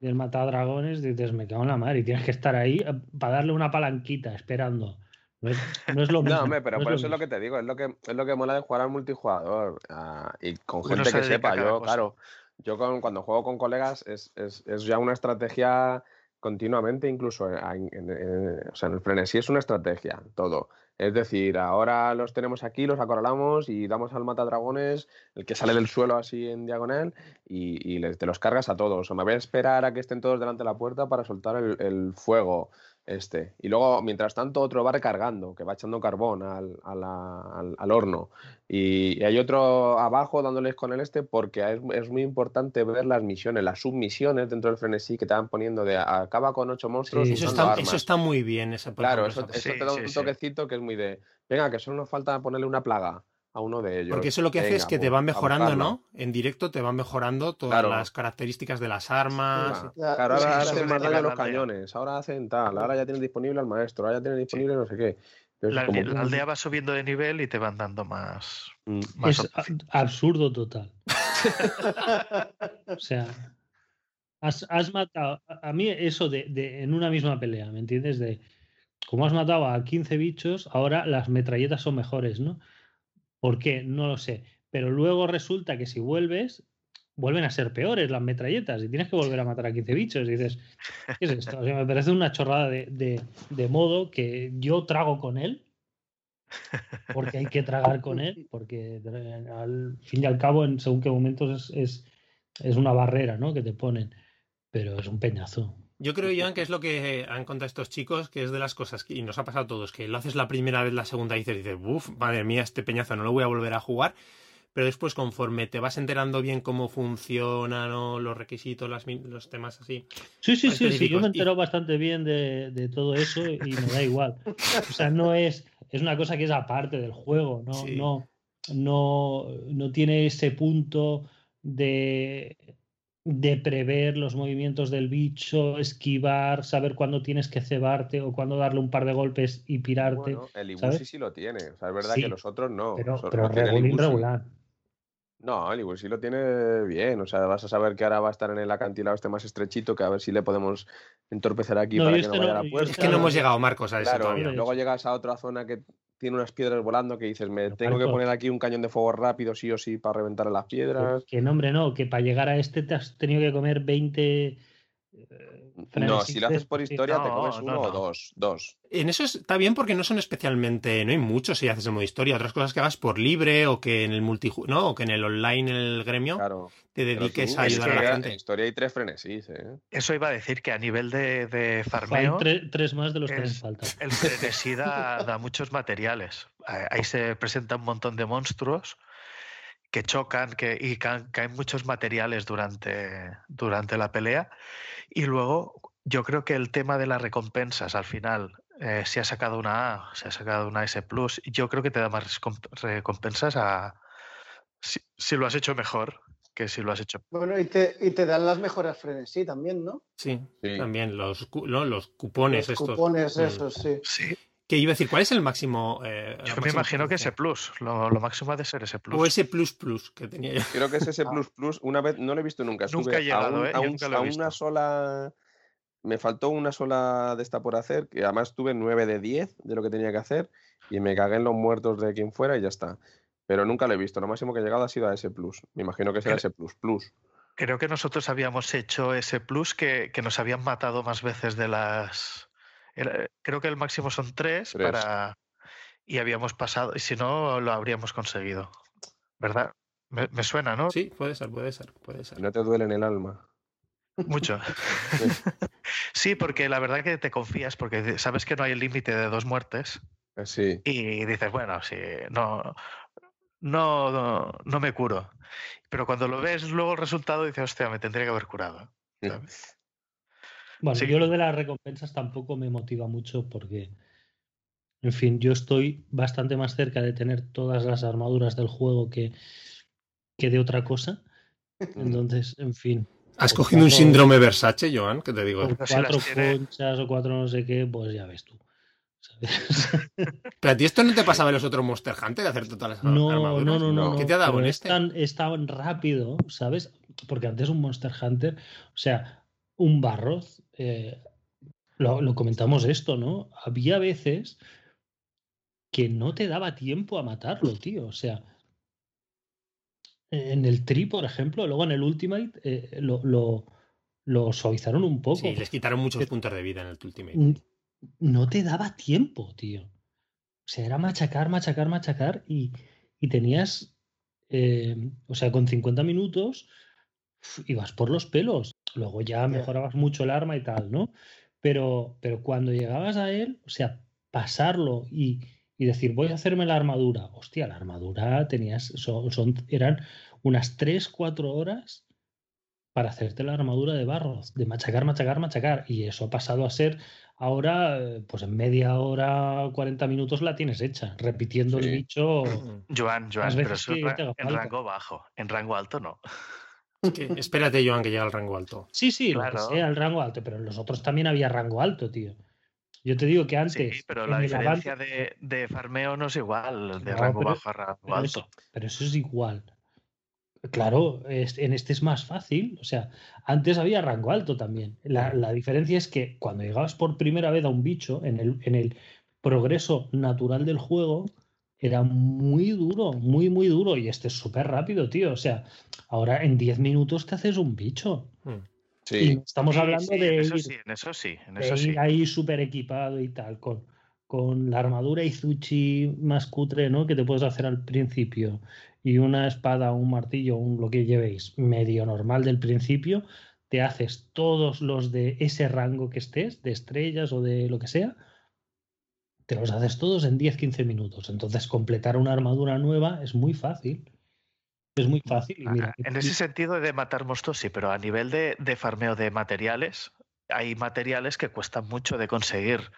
del matadragones, dices, me cago en la madre, y tienes que estar ahí para darle una palanquita esperando. No es, no es lo *laughs* mismo. No, hombre, pero no por eso es lo que te digo, es lo que, es lo que mola de jugar al multijugador ah, y con gente que sepa. Yo, cosa. claro, yo con- cuando juego con colegas es, es- es ya una estrategia continuamente, incluso en, en- en- o sea, en el frenesí es una estrategia, todo. Es decir, ahora los tenemos aquí, los acorralamos y damos al matadragones, el que sale del suelo así en diagonal, y, y les- te los cargas a todos. O me voy a esperar a que estén todos delante de la puerta para soltar el, el fuego este. Y luego, mientras tanto, otro va recargando, que va echando carbón al, a la- al- al horno. Y, y hay otro abajo dándoles con el este, porque es, es muy importante ver las misiones, las submisiones dentro del frenesí que te van poniendo de acaba con ocho monstruos Sí, Eso está, armas. eso está muy bien. Esa, Claro, eso, esa- eso Sí, te da un sí. toquecito que es muy de, venga, que solo nos falta ponerle una plaga a uno de ellos. Porque eso lo que hace Venga, es que te van mejorando. ¿no? En directo te van mejorando todas Claro. las características de las armas. Claro, ahora sí, hacen más daño a los cañones, ahora hacen tal, ahora ya tienen disponible al maestro, ahora ya tienen disponible no sé qué. Entonces, La, como- la aldea va subiendo de nivel y te van dando más. Mm. más Es absurdo total. *laughs* O sea, has, has matado. A a mí, eso de, de- en una misma pelea, ¿me entiendes? De como has matado a 15 bichos, ahora las metralletas son mejores, ¿no? ¿Por qué? No lo sé. Pero luego resulta que si vuelves, vuelven a ser peores las metralletas y tienes que volver a matar a 15 bichos. Y dices, ¿qué es esto? O sea, me parece una chorrada de, de- de modo que yo trago con él. Porque hay que tragar con él, porque eh, al fin y al cabo, en según qué momentos es, es, es una barrera ¿no? que te ponen. Pero es un peñazo. Yo creo, Joan, que es lo que han contado estos chicos, que es de las cosas que y nos ha pasado a todos, que lo haces la primera vez, la segunda y dices, dices, uff, madre mía, este peñazo no lo voy a volver a jugar. Pero después, conforme te vas enterando bien cómo funcionan o los requisitos, las, los temas así. Sí, sí, sí, sí, yo me Y- entero bastante bien de, de todo eso y me da igual. O sea, no es, es una cosa que es aparte del juego, no, Sí. no, no, no tiene ese punto de, de prever los movimientos del bicho, esquivar, saber cuándo tienes que cebarte o cuándo darle un par de golpes y pirarte. Bueno, el Ibushi ¿sabes? sí lo tiene, o sea, es verdad Sí, que los otros no. pero pero regular. No, el Ibushi lo tiene bien, o sea, vas a saber que ahora va a estar en el acantilado este más estrechito, que a ver si le podemos entorpecer aquí No, para que no vaya no- a la puerta. Es que no hemos llegado, Marcos, a eso Claro, todavía. Luego llegas a otra zona que tiene unas piedras volando que dices, me Pero, tengo que poner aquí un cañón de fuego rápido sí o sí para reventar las piedras. Que nombre no, que para llegar a este te has tenido que comer 20. No, si lo haces por historia te comes no, uno o dos, dos. En eso está bien porque no son especialmente, no hay muchos si haces el modo historia, otras cosas que hagas por libre o que en el multi, no, o que en el online, en el gremio, Claro. te dediques tú, a ayudar a la en gente. historia hay tres frenesís, ¿eh? Eso iba a decir que a nivel de, de Hay farmeo, tre- tres más de los que es- hacen falta. el frenesí da, da muchos materiales. Ahí ahí se presenta un montón de monstruos que chocan que, y caen, caen muchos materiales durante, durante la pelea. Y luego yo creo que el tema de las recompensas al final, eh, si has sacado una A, si has sacado una S Plus, yo creo que te da más recomp- recompensas a si, si lo has hecho mejor que si lo has hecho. Bueno, y te, y te dan las mejoras frenesí también, ¿no? Sí, Sí. también los, no, los cupones Los estos. cupones Mm. esos, sí. Sí, Que iba a decir, ¿cuál es el máximo? eh, yo me imagino que ese potencia? Plus, lo, lo máximo ha de ser ese Plus. O ese plus plus que tenía yo. Creo que es ese *laughs* Ah. plus plus. Una vez, no lo he visto nunca. Nunca estuve he llegado, a, un- ¿eh? a un- nunca lo he a visto. una sola. Me faltó una sola de esta por hacer, que además tuve 9 de 10 de lo que tenía que hacer y me cagué en los muertos de quien fuera y ya está. Pero nunca lo he visto. Lo máximo que he llegado ha sido a ese plus. Me imagino que será ese plus plus. Creo que nosotros habíamos hecho ese plus que, que nos habían matado más veces de las. Era- creo que el máximo son tres, Tres. para. Y habíamos pasado. Y si no, lo habríamos conseguido. ¿Verdad? Me, me suena, ¿no? Sí, puede ser, puede ser, puede ser. No te duele en el alma. Mucho. *laughs* *laughs* sí, porque la verdad que te confías, porque sabes que no hay el límite de dos muertes. Eh, Sí. Y dices, bueno, sí, no, no, no, no me curo. Pero cuando lo ves luego el resultado, dices, hostia, me tendría que haber curado. ¿sabes? Bueno, Sí. yo lo de las recompensas tampoco me motiva mucho porque En fin, yo estoy bastante más cerca de tener todas las armaduras del juego que, que de otra cosa. Entonces, en fin. ¿Has cogido un síndrome Versace, Joan? Que te digo. Por cuatro conchas o cuatro no sé qué, pues ya ves tú. ¿sabes? *laughs* Pero a ti esto no te pasaba en los otros Monster Hunter de hacer todas las No, armaduras. no, no, no. ¿Qué no, te ha dado en es este? tan, es tan rápido, ¿sabes? Porque antes un Monster Hunter, o sea, un Barroz, eh, lo, lo comentamos esto, ¿no? Había veces que no te daba tiempo a matarlo, tío. O sea, en el Tri, por ejemplo, luego en el Ultimate eh, lo, lo, lo suavizaron un poco. Sí, les quitaron muchos Pero- puntos de vida en el Ultimate. No te daba tiempo, tío. O sea, era machacar, machacar, machacar y, y tenías, eh, o sea, con 50 minutos ibas por los pelos. Luego ya mejorabas mucho el arma y tal, ¿no? Pero, pero cuando llegabas a él, o sea, pasarlo y, y decir, voy a hacerme la armadura. Hostia, la armadura tenías, son, son- eran unas 3, 4 horas para hacerte la armadura de barros, de machacar, machacar, machacar. Y eso ha pasado a ser ahora, pues en media hora, 40 minutos la tienes hecha, repitiendo el bicho. *clears throat* Joan, Joan, pero eso en rango bajo. En rango alto no. Es que espérate, Joan, que llega al rango alto. Sí, sí, Claro. el rango alto, pero en los otros también había rango alto, tío. Yo te digo que Sí, antes. pero en la diferencia avance- de, de farmeo no es igual de No, rango pero- bajo a rango pero alto. eso, pero eso es igual. Claro, es- en este es más fácil. O sea, antes había rango alto también. La, la diferencia es que cuando llegabas por primera vez a un bicho, en el, en el progreso natural del juego, era muy duro, muy, muy duro. Y este es súper rápido, tío. O sea, ahora en 10 minutos te haces un bicho. Y Sí, no estamos Sí, hablando sí, de en eso ir- sí, en eso sí, en eso sí. ahí súper equipado y tal, con, con la armadura Izuchi más cutre, ¿no? Que te puedes hacer al principio, y una espada, un martillo, un, lo que llevéis, medio normal del principio, te haces todos los de ese rango que estés, de estrellas o de lo que sea, te los haces todos en 10-15 minutos. Entonces, completar una armadura nueva es muy fácil. Es muy fácil. Y mira, Ah, En ese sentido de matar monstruos sí, pero a nivel de, de farmeo de materiales, hay materiales que cuestan mucho de conseguir,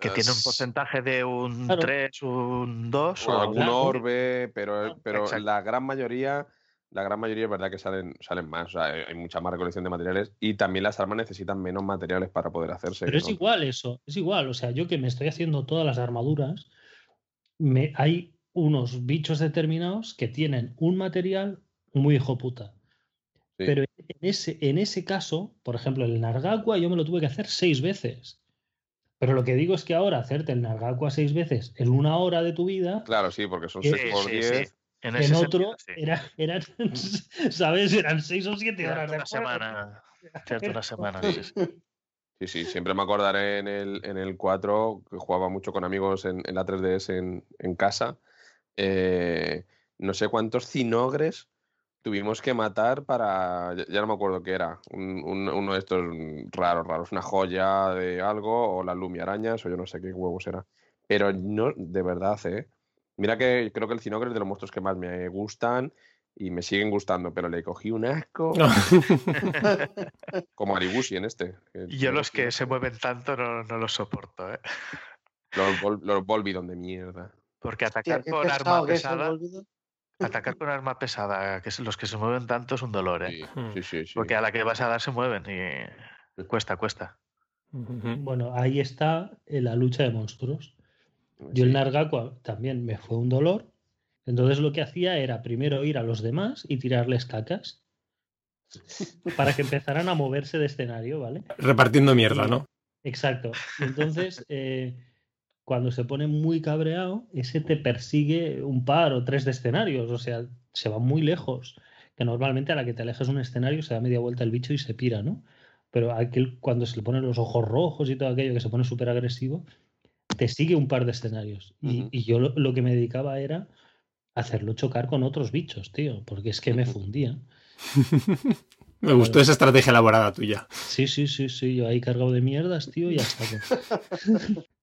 que tienen un Es- porcentaje de un Claro. 3, un 2 Bueno, o algún orbe, pero, pero Exacto. la gran mayoría, la gran mayoría es verdad que salen, salen más. O sea, hay mucha más recolección de materiales y también las armas necesitan menos materiales para poder hacerse. Pero es igual eso, es igual. O sea, yo que me estoy haciendo todas las armaduras, me, hay unos bichos determinados que tienen un material muy hijo puta. Sí. Pero en ese, en ese caso, por ejemplo, el Nargakua yo me lo tuve que hacer seis veces. Pero lo que digo es que ahora hacerte el Nargakua seis veces en una hora de tu vida, Claro, sí, porque son 6 por sí, 10. sí. En, en ese otro sentido, sí. era- eran, *laughs* ¿sabes? Eran seis o siete horas de una semana. una semana, sí, sí. Sí, sí, siempre me acordaré en el, en el 4, que jugaba mucho con amigos en, en la 3DS en, en casa. eh, no sé cuántos cinogres tuvimos que matar para. Ya, ya no me acuerdo qué era. un- un- uno de estos raros, raros. Una joya de algo, o las lumiarañas, o yo no sé qué huevos era. Pero no, de verdad, ¿eh? Mira que creo que el cinogre es de los monstruos que más me gustan y me siguen gustando, pero le cogí un asco. *laughs* Como Aribushi en este. Yo los que se mueven tanto no, no los soporto, ¿eh? Los, Vol- los Volvidon de mierda. Porque atacar con arma pesada, atacar con arma pesada, que los que se mueven tanto es un dolor, ¿eh? Sí, sí, sí. sí. Porque a la que vas a dar se mueven y cuesta, cuesta. Bueno, ahí está eh, la lucha de monstruos. Yo el Sí. Nargakua también me fue un dolor. Entonces lo que hacía era primero ir a los demás y tirarles cacas *laughs* para que empezaran a moverse de escenario, ¿vale? Repartiendo mierda, ¿no? Exacto. Entonces, *laughs* eh, cuando se pone muy cabreado, ese te persigue un par o tres de escenarios, o sea, se va muy lejos. Que normalmente a la que te alejas un escenario se da media vuelta el bicho y se pira, ¿no? Pero aquel, cuando se le ponen los ojos rojos y todo aquello que se pone súper agresivo, te sigue un par de escenarios. Y, yo lo, lo que me dedicaba era hacerlo chocar con otros bichos, tío, porque es que me fundía. *laughs* Me gustó esa estrategia elaborada tuya. Sí, sí, sí, sí, yo ahí cargado de mierdas, tío, y hasta que... *laughs*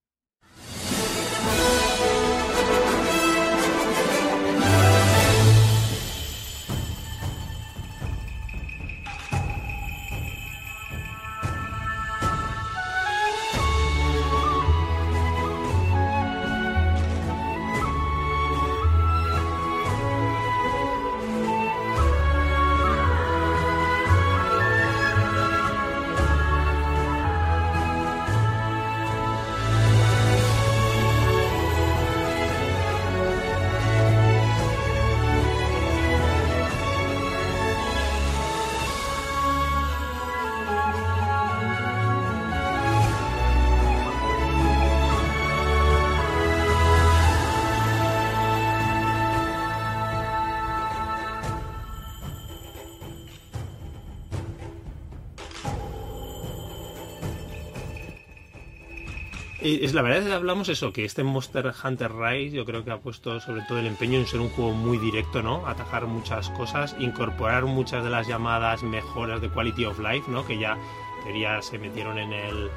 la verdad es que hablamos eso, que este Monster Hunter Rise yo creo que ha puesto sobre todo el empeño en ser un juego muy directo, ¿no? Atajar muchas cosas, incorporar muchas de las llamadas mejoras de quality of life, ¿no? Que ya teoría se metieron en el,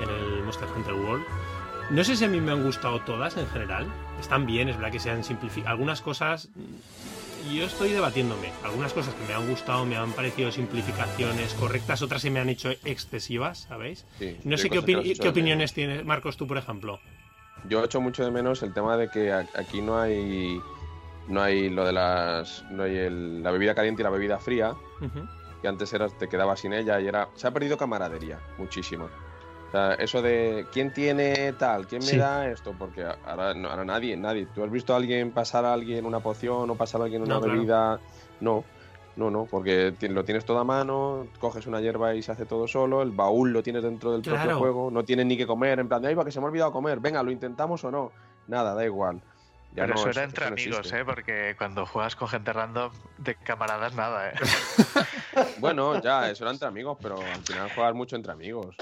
en el Monster Hunter World. No sé si a mí me han gustado todas en general. Están bien, es verdad que se han simplificado. Algunas cosas yo estoy debatiéndome. Algunas cosas que me han gustado me han parecido simplificaciones correctas, otras se me han hecho excesivas, ¿sabéis? Sí, No sé qué, qué opiniones tienes, Marcos, tú, por ejemplo. Yo echo mucho de menos el tema de que aquí no hay no hay lo de las no hay el- la bebida caliente y la bebida fría que antes eras, te quedabas sin ella y era se ha perdido camaradería muchísimo. O sea, eso de quién tiene tal, quién me Sí. da esto, porque ahora, no- ahora nadie, nadie. ¿Tú has visto a alguien pasar a alguien una poción o pasar a alguien una No, claro. bebida? No, no, no, porque lo tienes todo a mano, coges una hierba y se hace todo solo, el baúl lo tienes dentro del Claro. propio juego, no tienes ni que comer, en plan de, ay, va que se me ha olvidado comer, venga, lo intentamos o no. Nada, da igual. Ya Pero no, eso era eso entre no amigos, existe. ¿eh? Porque cuando juegas con gente random, de camaradas nada, ¿eh? *laughs* Bueno, ya, eso era entre amigos, pero al final juegas mucho entre amigos.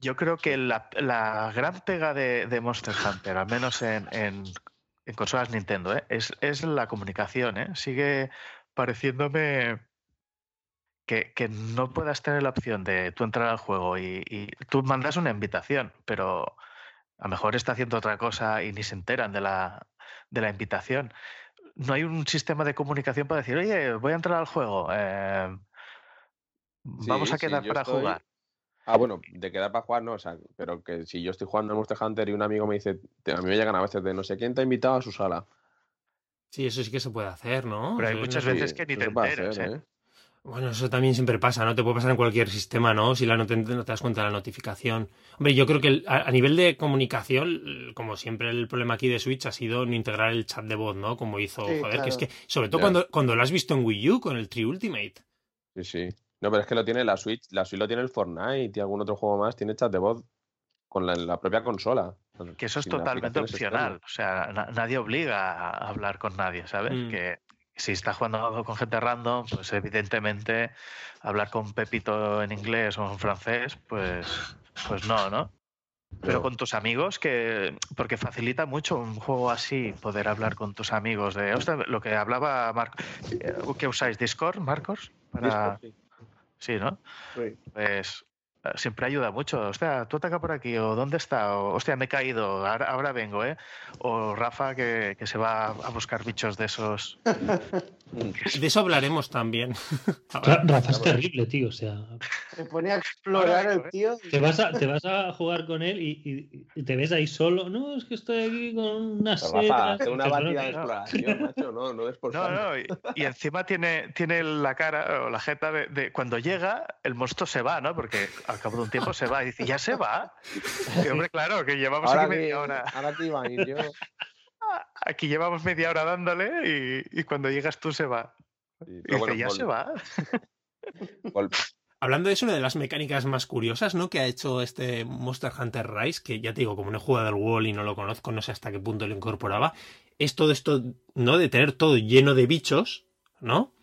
Yo creo que la, la gran pega de, de Monster Hunter, al menos en, en- en consolas Nintendo, ¿eh? es, es la comunicación. ¿eh? Sigue pareciéndome que, que no puedas tener la opción de tú entrar al juego y, y tú mandas una invitación, pero a lo mejor está haciendo otra cosa y ni se enteran de la, de la invitación. No hay un sistema de comunicación para decir, oye, voy a entrar al juego. eh, vamos Sí, a quedar para estoy- jugar. Ah, bueno, de quedar para jugar no, o sea, pero que si yo estoy jugando a Monster Hunter y un amigo me dice, te- a mí me llegan a veces de no sé quién te ha invitado a su sala. Sí, eso sí que se puede hacer, ¿no? Pero hay muchas no veces que ni te enteras, hacer, ¿eh? ¿eh? Bueno, eso también siempre pasa, ¿no? Te puede pasar en cualquier sistema, ¿no? Si la no te, no te das cuenta de la notificación. Hombre, yo creo que el- a, a nivel de comunicación, como siempre el problema aquí de Switch ha sido en integrar el chat de voz, ¿no? Como hizo, Sí, joder, que es que, sobre todo cuando, cuando lo has visto en Wii U con el Tree Ultimate. Sí, sí. No, pero es que lo tiene la Switch, la Switch lo tiene el Fortnite y algún otro juego más, tiene chat de voz con la, la propia consola. Que eso es totalmente opcional. O sea, na- nadie obliga a hablar con nadie, ¿sabes? Mm. Que si estás jugando con gente random, pues evidentemente hablar con Pepito en inglés o en francés, pues, pues no, ¿no? Pero con tus amigos, que porque facilita mucho un juego así, poder hablar con tus amigos de, "Ostras, lo que hablaba Marco, ¿qué usáis? ¿Discord, Marcos? Para... Discord, sí. Sí, ¿no? Sí. Pues eh, siempre ayuda mucho. Hostia, tú ataca por aquí, o ¿dónde está? O, hostia, me he caído, ahora, ahora vengo, ¿eh? O Rafa que, que se va a buscar bichos de esos. *laughs* De eso hablaremos también. Ra- Rafa es terrible, tío. O sea, Se pone a explorar el tío. te vas a, te vas a jugar con él y, y- y te ves ahí solo. No, es que estoy aquí con Pero, Rafa, hace una batida de no, exploración, *laughs* macho, no, no es por No, no, y, y encima tiene, tiene la cara o la jeta de, de cuando llega, el monstruo se va, ¿no? Porque al cabo de un tiempo se va y dice, ¿ya se va? Y, hombre, claro, que llevamos Ahora aquí media hora. ahora que iba a ir yo. *laughs* Aquí llevamos media hora dándole y, y cuando llegas tú se va. Sí, Y pero dice, bueno, ¿ya se va? *laughs* Hablando de eso, una de las mecánicas más curiosas, ¿no? Que ha hecho este Monster Hunter Rise, que ya te digo, como no he jugado al Wall y no lo conozco, no sé hasta qué punto lo incorporaba, es todo esto, ¿no? De tener todo lleno de bichos, ¿no?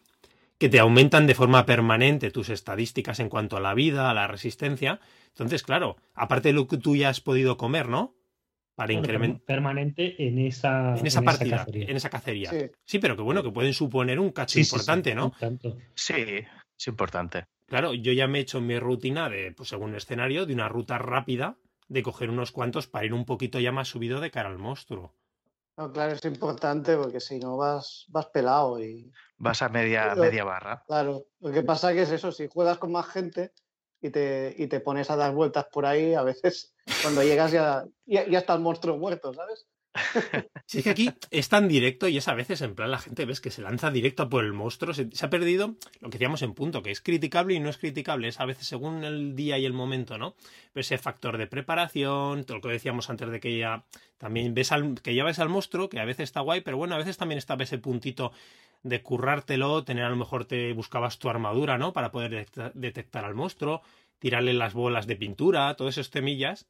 Que te aumentan de forma permanente tus estadísticas en cuanto a la vida, a la resistencia. Entonces, claro, aparte de lo que tú ya has podido comer, ¿no? Para Bueno, incrementar. perma- permanente en esa, En esa partida, cacería. en esa cacería. Sí. Sí, pero que bueno, que pueden suponer un cacho Sí, sí, sí, importante, ¿no? tanto. Sí, es importante. Claro, yo ya me he hecho mi rutina de, pues según el escenario, de una ruta rápida, de coger unos cuantos para ir un poquito ya más subido de cara al monstruo. No, claro, es importante porque si no vas, vas pelado y Vas a media, Pero- media barra. claro, lo que pasa que es eso, si juegas con más gente y te, y te pones a dar vueltas por ahí, a veces cuando llegas ya, ya, está el monstruo muerto, ¿sabes? *laughs* Si es que aquí es tan directo y es a veces en plan la gente ves que se lanza directo por el monstruo, se, se ha perdido lo que decíamos en punto, que es criticable y no es criticable, es a veces según el día y el momento, ¿no? Pero ese factor de preparación, todo lo que decíamos antes de que ya también ves que ya ves al monstruo, que a veces está guay, pero bueno, a veces también está ese puntito de currártelo, tener a lo mejor te buscabas tu armadura, ¿no? Para poder detecta- detectar al monstruo, tirarle las bolas de pintura, todas esas temillas,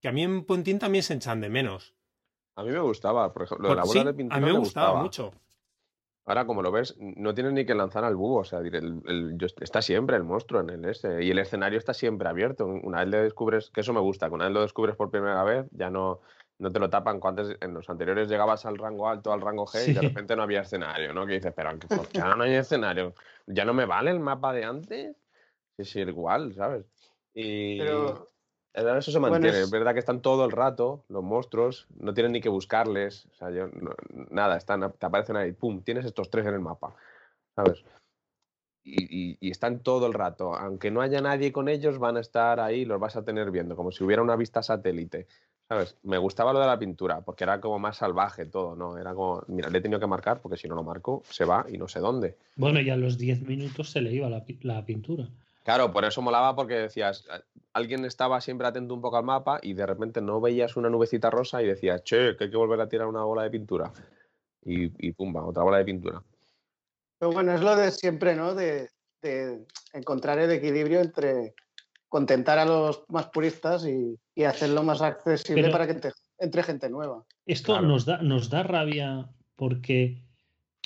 que a mí en Pontín también se echan de menos. A mí me gustaba, por ejemplo, lo de la Por- bola sí, de pintura a mí me, me gustaba, gustaba. mucho. Ahora, como lo ves, no tienes ni que lanzar al búho. O sea, el, el, está siempre el monstruo en el ese. Y el escenario está siempre abierto. Una vez le descubres, que eso me gusta, que una vez lo descubres por primera vez, ya no, no te lo tapan. Cuando en los anteriores llegabas al rango alto, al rango G, y de repente no había escenario, ¿no? Que dices, pero ¿por qué no hay escenario? ¿Ya no me vale el mapa de antes? Es igual, ¿sabes? Y. Pero eso se mantiene. es... verdad que están todo el rato los monstruos, no tienen ni que buscarles. O sea, yo, nada, están, te aparecen ahí, pum, tienes estos tres en el mapa. ¿Sabes? Y, y, están todo el rato. Aunque no haya nadie con ellos, van a estar ahí, los vas a tener viendo, como si hubiera una vista satélite. ¿Sabes? Me gustaba lo de la pintura, porque era como más salvaje todo, ¿no? Era como, mira, le he tenido que marcar, porque si no lo marco, se va y no sé dónde. Bueno, y a los 10 minutos se le iba la, la pintura. Claro, por eso molaba porque decías, alguien estaba siempre atento un poco al mapa y de repente no veías una nubecita rosa y decías, che, que hay que volver a tirar una bola de pintura. Y, y pumba, otra bola de pintura. Pero bueno, es lo de siempre, ¿no? De, encontrar el equilibrio entre contentar a los más puristas y, hacerlo más accesible para que entre, gente nueva. Esto nos, da, nos da rabia porque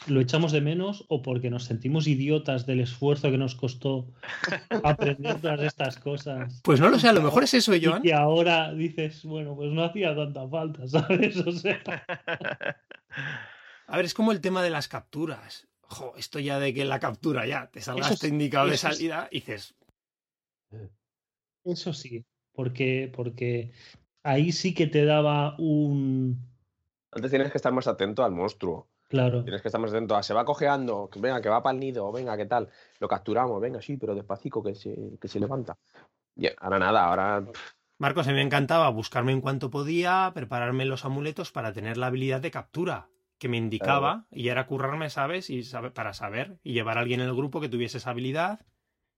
lo echamos de menos o porque nos sentimos idiotas del esfuerzo que nos costó *laughs* aprender todas estas cosas. Pues no lo sé, a lo mejor es eso, Joan. Y ahora dices, bueno, pues no hacía tanta falta, *laughs* ¿sabes? O sea. A ver, es como el tema de las capturas. Jo, esto ya de que la captura ya te salga este indicador de salida y dices. Eso sí, porque, porque ahí sí que te daba un. Antes tienes que estar más atento al monstruo. Claro. Tienes que estar más atento a se va cojeando, venga, que va para el nido, venga, ¿qué tal? Lo capturamos, venga, sí, pero despacito que se, que se levanta. Y ahora nada, ahora. Marcos, a mí me encantaba buscarme en cuanto podía, prepararme los amuletos para tener la habilidad de captura que me indicaba y era currarme, ¿sabes? Y para saber y llevar a alguien en el grupo que tuviese esa habilidad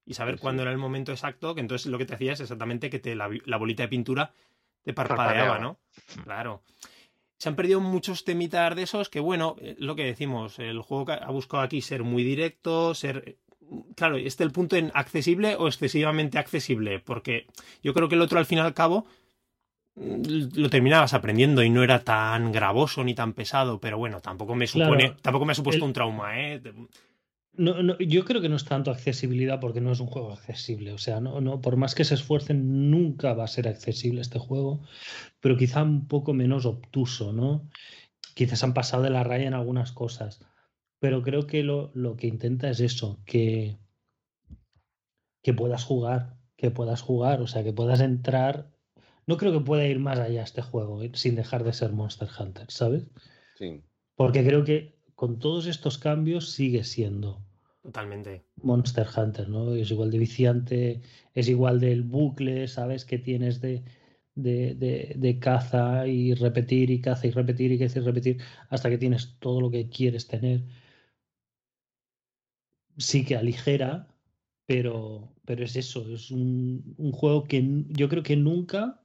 y saber cuándo era el momento exacto, que entonces lo que te hacía es exactamente que te, la, bolita de pintura te parpadeaba, ¿no? Claro. Se han perdido muchos temitas de esos que, bueno, eh, lo que decimos, el juego ha buscado aquí ser muy directo, ser... Claro, este el punto en accesible o excesivamente accesible, porque yo creo que el otro al fin y al cabo mm, lo terminabas aprendiendo y no era tan gravoso ni tan pesado, pero bueno, tampoco me supone, tampoco me ha supuesto un trauma, ¿eh? No, no, yo creo que no es tanto accesibilidad porque no es un juego accesible. O sea, no, no, por más que se esfuercen, nunca va a ser accesible este juego, pero quizá un poco menos obtuso, ¿no? Quizás han pasado de la raya en algunas cosas. Pero creo que lo, lo que intenta es eso, que, que puedas jugar, que puedas jugar, o sea, que puedas entrar. No creo que pueda ir más allá este juego, ¿eh? sin dejar de ser Monster Hunter, ¿sabes? Sí. Porque creo que con todos estos cambios sigue siendo Totalmente. Monster Hunter, ¿no? Es igual de viciante, es igual del bucle, ¿sabes? Que tienes de, de, de, caza y repetir y caza y repetir y caza y repetir hasta que tienes todo lo que quieres tener. Sí que aligera, pero, pero es eso, es un, un juego que yo creo que nunca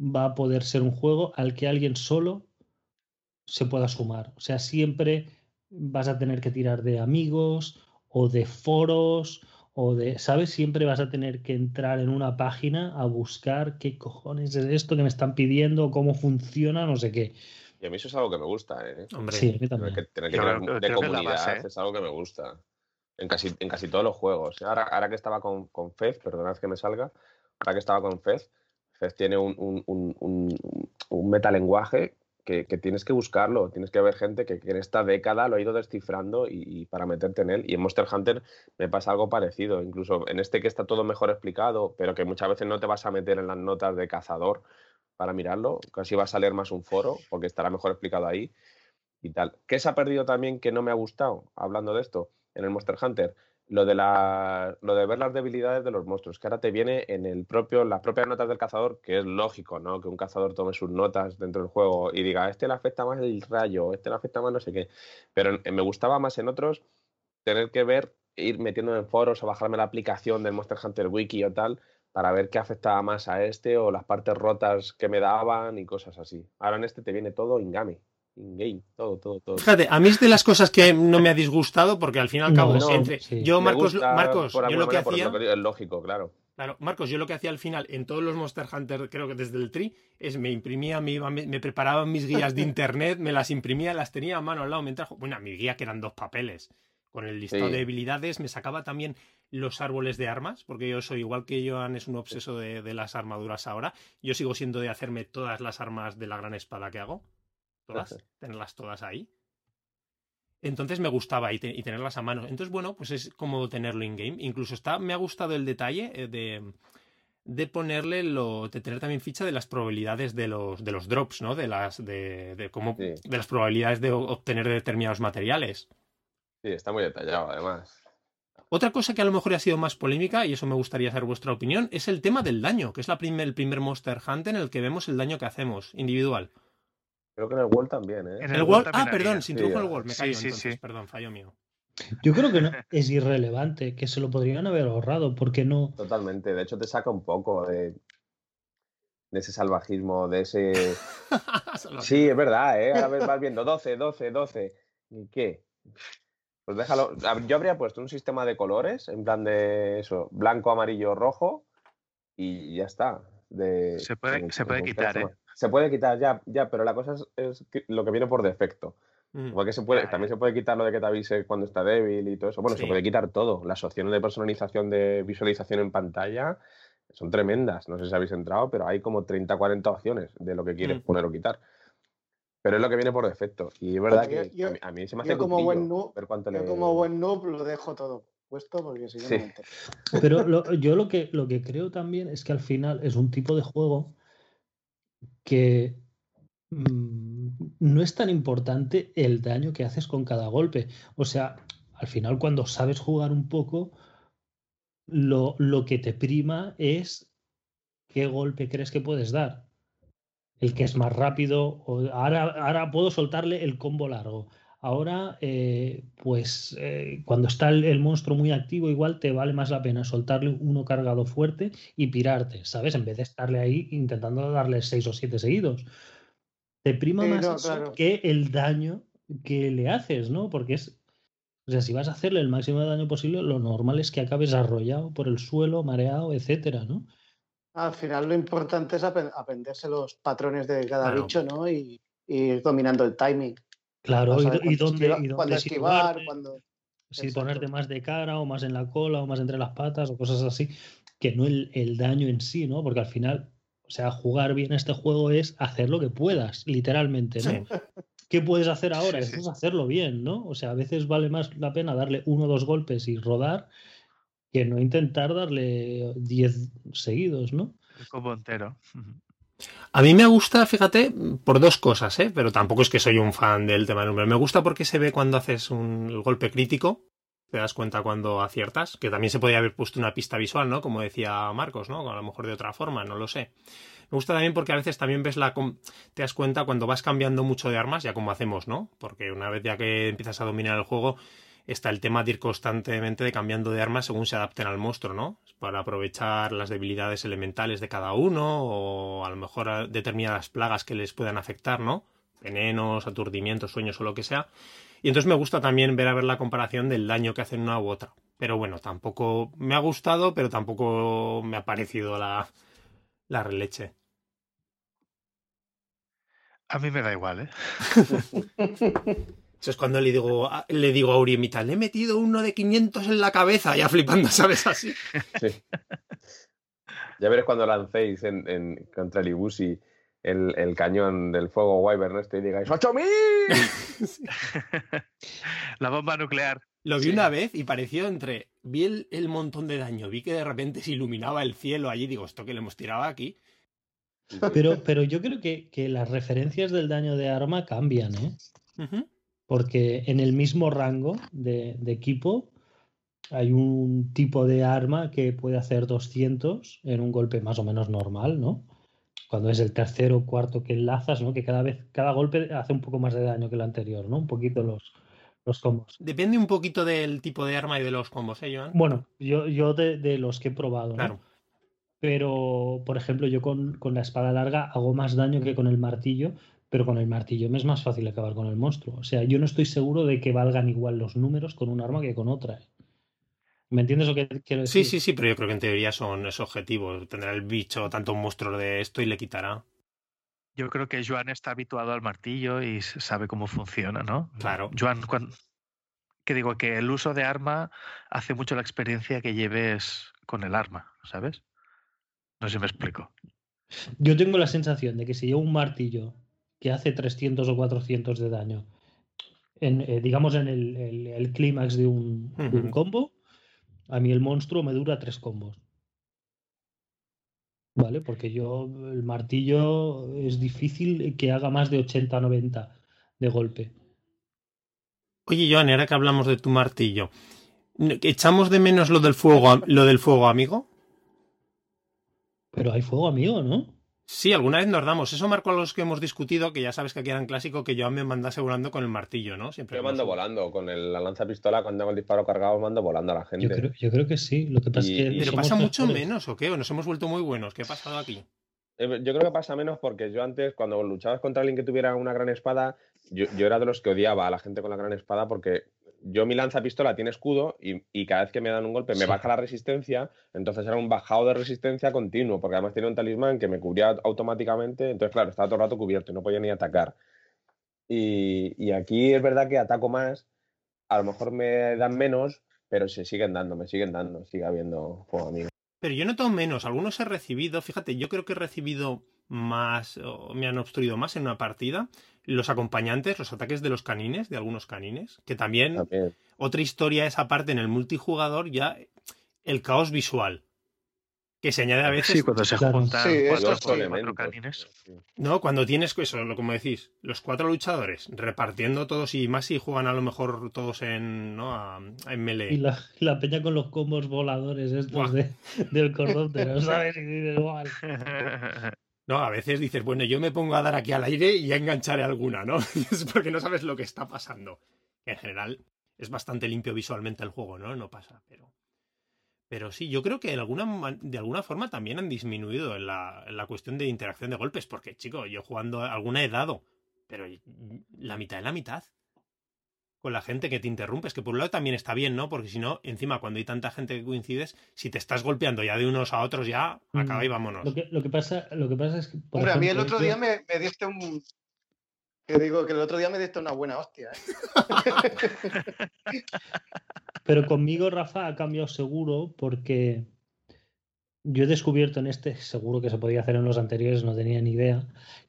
va a poder ser un juego al que alguien solo se pueda sumar. O sea, siempre vas a tener que tirar de amigos o de foros o de, ¿sabes? Siempre vas a tener que entrar en una página a buscar qué cojones es esto que me están pidiendo, cómo funciona, no sé qué. Y a mí eso es algo que me gusta, ¿eh? Hombre, sí, a mí también. Tener que, tener de comunidad es algo que me gusta. En casi, en casi todos los juegos. Ahora, ahora que estaba con, con Fez, perdonad que me salga, ahora que estaba con Fez, Fez tiene un, un, un, un metalenguaje que, tienes que buscarlo, tienes que ver gente que, en esta década lo ha ido descifrando y, para meterte en él. Y en Monster Hunter me pasa algo parecido, incluso en este que está todo mejor explicado, pero que muchas veces no te vas a meter en las notas de cazador para mirarlo, casi vas a leer más un foro porque estará mejor explicado ahí y tal. ¿Qué se ha perdido también que no me ha gustado, hablando de esto, en el Monster Hunter? Lo de, la, lo de ver las debilidades de los monstruos, que ahora te viene en el propio, las propias notas del cazador, que es lógico, ¿no? Que un cazador tome sus notas dentro del juego y diga, este le afecta más el rayo, este le afecta más no sé qué. Pero me gustaba más en otros tener que ver, ir metiendo en foros o bajarme la aplicación del Monster Hunter Wiki o tal, para ver qué afectaba más a este o las partes rotas que me daban y cosas así. Ahora en este te viene todo ingame in-game, todo, todo, todo. Fíjate, a mí es de las cosas que no me ha disgustado porque al fin y al cabo, yo, Marcos, Marcos yo lo que hacía. Es lógico, claro. Claro, Marcos, yo lo que hacía al final en todos los Monster Hunter, creo que desde el Tree, es me imprimía, me, iba, me, me preparaba mis guías de *laughs* internet, me las imprimía, las tenía a mano al lado, me trajo. Bueno, mi guía que eran dos papeles. Con el listado Sí. de habilidades, me sacaba también los árboles de armas, porque yo soy igual que Joan, es un obseso de, de las armaduras ahora. Yo sigo siendo de hacerme todas las armas de la gran espada que hago. Todas, tenerlas todas ahí. Entonces me gustaba y, te- y tenerlas a mano. Entonces, bueno, pues es como tenerlo in-game. Incluso está, me ha gustado el detalle eh, de, de ponerle lo, de tener también ficha de las probabilidades de los, de los drops, ¿no? De las, de, de cómo, Sí. de las probabilidades de obtener determinados materiales. Sí, está muy detallado, además. Otra cosa que a lo mejor ha sido más polémica, y eso me gustaría saber vuestra opinión, es el tema del daño, que es la primer, el primer Monster Hunter en el que vemos el daño que hacemos, individual. Creo que en el World también, ¿eh? En El, el World, World ah, perdón, se introdujo Sí, el World, me sí, callo sí, entonces, sí. perdón, fallo mío. Yo creo que no, *laughs* es irrelevante, que se lo podrían haber ahorrado, porque no. Totalmente. De hecho, te saca un poco de, de ese salvajismo, de ese. *laughs* Sí, es verdad, ¿eh? Ahora ves- vas viendo 12, 12, 12. ¿Y qué? Pues déjalo. Yo habría puesto un sistema de colores, en plan de eso, blanco, amarillo, rojo, y ya está. De, Se puede- se puede quitar, ¿eh? Se puede quitar, ya, ya, pero la cosa es, es que lo que viene por defecto. Mm. Porque se puede, también se puede quitar lo de que te avise cuando está débil y todo eso. Bueno, Sí. se puede quitar todo. Las opciones de personalización de visualización en pantalla son tremendas. No sé si habéis entrado, pero hay como 30, 40 opciones de lo que quieres Mm. poner o quitar. Pero es lo que viene por defecto. Y es verdad Bueno, que yo- a, mí, a mí se me yo hace como buen noob- ver cuánto Yo le... como buen noob lo dejo todo puesto porque si Sí. no me. Pero lo- *laughs* yo lo que, lo que creo también es que al final es un tipo de juego que mm, no es tan importante el daño que haces con cada golpe. O sea, al final cuando sabes jugar un poco, lo, lo que te prima es qué golpe crees que puedes dar. El que es más rápido. O ahora, ahora puedo soltarle el combo largo. Ahora, eh, pues eh, cuando está el, el monstruo muy activo, igual te vale más la pena soltarle uno cargado fuerte y pirarte, ¿sabes? En vez de estarle ahí intentando darle seis o siete seguidos. Te prima Sí, más no, eso claro. que el daño que le haces, ¿no? Porque es. O sea, si vas a hacerle el máximo de daño posible, lo normal es que acabes arrollado por el suelo, mareado, etcétera, ¿no? Al final lo importante es aprenderse los patrones de cada Claro. bicho, ¿no? Y, y ir dominando el timing. Claro, y, dónde, esquiva- y dónde cuándo esquivar, cuándo... si Exacto. ponerte más de cara o más en la cola o más entre las patas o cosas así, que no el, el daño en sí, ¿no? Porque al final, o sea, jugar bien este juego es hacer lo que puedas, literalmente, ¿no? Sí. ¿Qué puedes hacer ahora? Sí, Eso sí. es hacerlo bien, ¿no? O sea, a veces vale más la pena darle uno o dos golpes y rodar que no intentar darle 10 seguidos, ¿no? El combo entero. *laughs* A mí me gusta, fíjate, por dos cosas, ¿eh? Pero tampoco es que soy un fan del tema del número. Me gusta porque se ve cuando haces un golpe crítico, te das cuenta cuando aciertas, que también se podría haber puesto una pista visual, ¿no? Como decía Marcos, ¿no? A lo mejor de otra forma, no lo sé. Me gusta también porque a veces también ves la te das cuenta cuando vas cambiando mucho de armas, ya como hacemos, ¿no? Porque una vez ya que empiezas a dominar el juego, está el tema de ir constantemente de cambiando de armas según se adapten al monstruo, ¿no? Para aprovechar las debilidades elementales de cada uno o a lo mejor a determinadas plagas que les puedan afectar, ¿no? Venenos, aturdimientos, sueños o lo que sea. Y entonces me gusta también ver a ver la comparación del daño que hacen una u otra. Pero bueno, tampoco me ha gustado, pero tampoco me ha parecido la, la releche. A mí me da igual, ¿eh? *laughs* Eso es cuando le digo, a- le digo a Uri en mitad, le he metido uno de 500 en la cabeza, ya flipando, *laughs* ¿sabes? Así. Sí. Ya veréis cuando lancéis en, en- contra el Ibusi el, el cañón del fuego Wyvern este y digáis ¡8000! *laughs* La bomba nuclear. Lo vi Sí. una vez y pareció entre. Vi el, el montón de daño, vi que de repente se iluminaba el cielo allí. Digo, esto que le hemos tirado aquí. Pero, pero yo creo que, que las referencias del daño de arma cambian, ¿eh? Ujú. Porque en el mismo rango de, de equipo hay un tipo de arma que puede hacer 200 en un golpe más o menos normal, ¿no? Cuando es el tercero o cuarto que enlazas, ¿no? Que cada vez, cada golpe hace un poco más de daño que el anterior, ¿no? Un poquito los, los combos. Depende un poquito del tipo de arma y de los combos, ¿eh, Joan? Bueno, yo, yo de, de los que he probado, ¿no? Claro. Pero, por ejemplo, yo con, con la espada larga hago más daño que con el martillo, pero con el martillo me es más fácil acabar con el monstruo. O sea, yo no estoy seguro de que valgan igual los números con un arma que con otra. ¿eh? ¿Me entiendes lo que quiero decir? Sí, sí, sí, pero yo creo que en teoría son es objetivo. Tendrá el bicho tanto un monstruo de esto y le quitará. Yo creo que Joan está habituado al martillo y sabe cómo funciona, ¿no? Claro. Joan, cuan- que digo que el uso de arma hace mucho la experiencia que lleves con el arma, ¿sabes? No sé si me explico. Yo tengo la sensación de que si llevo un martillo que hace 300 o 400 de daño, en, eh, digamos en el, el- el clímax de un, de un Ujú. combo, a mí el monstruo me dura tres combos. ¿Vale? Porque yo, el martillo es difícil que haga más de 80-90 de golpe. Oye, Joan, ahora que hablamos de tu martillo, ¿echamos de menos lo del fuego, lo del fuego amigo? Pero hay fuego amigo, ¿no? Sí, alguna vez nos damos. Eso marcó a los que hemos discutido, que ya sabes que aquí eran clásico, que Joan me mandase volando con el martillo, ¿no? Siempre Yo mando volando, con el- la lanza pistola, cuando hago el disparo cargado, mando volando a la gente. Yo creo, yo creo que sí. Lo que pasa Y- es que. Pero pasa mucho mejores. menos, ¿o qué? ¿O nos hemos vuelto muy buenos? ¿Qué ha pasado aquí? Eh, Yo creo que pasa menos porque yo antes, cuando luchabas contra alguien que tuviera una gran espada, yo, yo era de los que odiaba a la gente con la gran espada porque yo mi lanza pistola tiene escudo y, y cada vez que me dan un golpe me Sí. baja la resistencia, entonces era un bajado de resistencia continuo, porque además tenía un talismán que me cubría automáticamente, entonces claro, estaba todo el rato cubierto y no podía ni atacar. Y, y aquí es verdad que ataco más, a lo mejor me dan menos, pero se siguen dando, me siguen dando, sigue habiendo fuego amigo. Pero yo noto menos. Algunos he recibido, fíjate, yo creo que he recibido más, o me han obstruido más en una partida. Los acompañantes, los ataques de los canines, de algunos canines, que también También. otra historia esa parte en el multijugador, ya el caos visual. Que se añade a veces, Sí, cuando se juntan Sí, cuatro, cuatro elementos. canines. ¿no? Cuando tienes eso, lo como decís, los cuatro luchadores repartiendo todos y más si juegan a lo mejor todos en, ¿no? A- en melee. Y la, la peña con los combos voladores estos de, del cordóptero, *laughs* ¿sabes? Y dices. No, a veces dices, bueno, yo me pongo a dar aquí al aire y ya engancharé alguna, ¿no? *laughs* es porque no sabes lo que está pasando. En general es bastante limpio visualmente el juego, ¿no? No pasa, pero. Pero sí, yo creo que de alguna, forma también han disminuido en la, cuestión de interacción de golpes, porque, chico, yo jugando alguna he dado, pero la mitad de la mitad. Con la gente que te interrumpes, que por un lado también está bien, ¿no? Porque si no, encima, cuando hay tanta gente que coincides, si te estás golpeando ya de unos a otros, ya Mm. acaba y vámonos. Lo que, lo que pasa, lo que pasa es que. por Hombre, a mí el otro yo- día me, me diste un. Que digo que el otro día me diste una buena hostia. ¿eh? *laughs* Pero conmigo, Rafa, ha cambiado seguro porque yo he descubierto en este, seguro que se podía hacer en los anteriores, no tenía ni idea,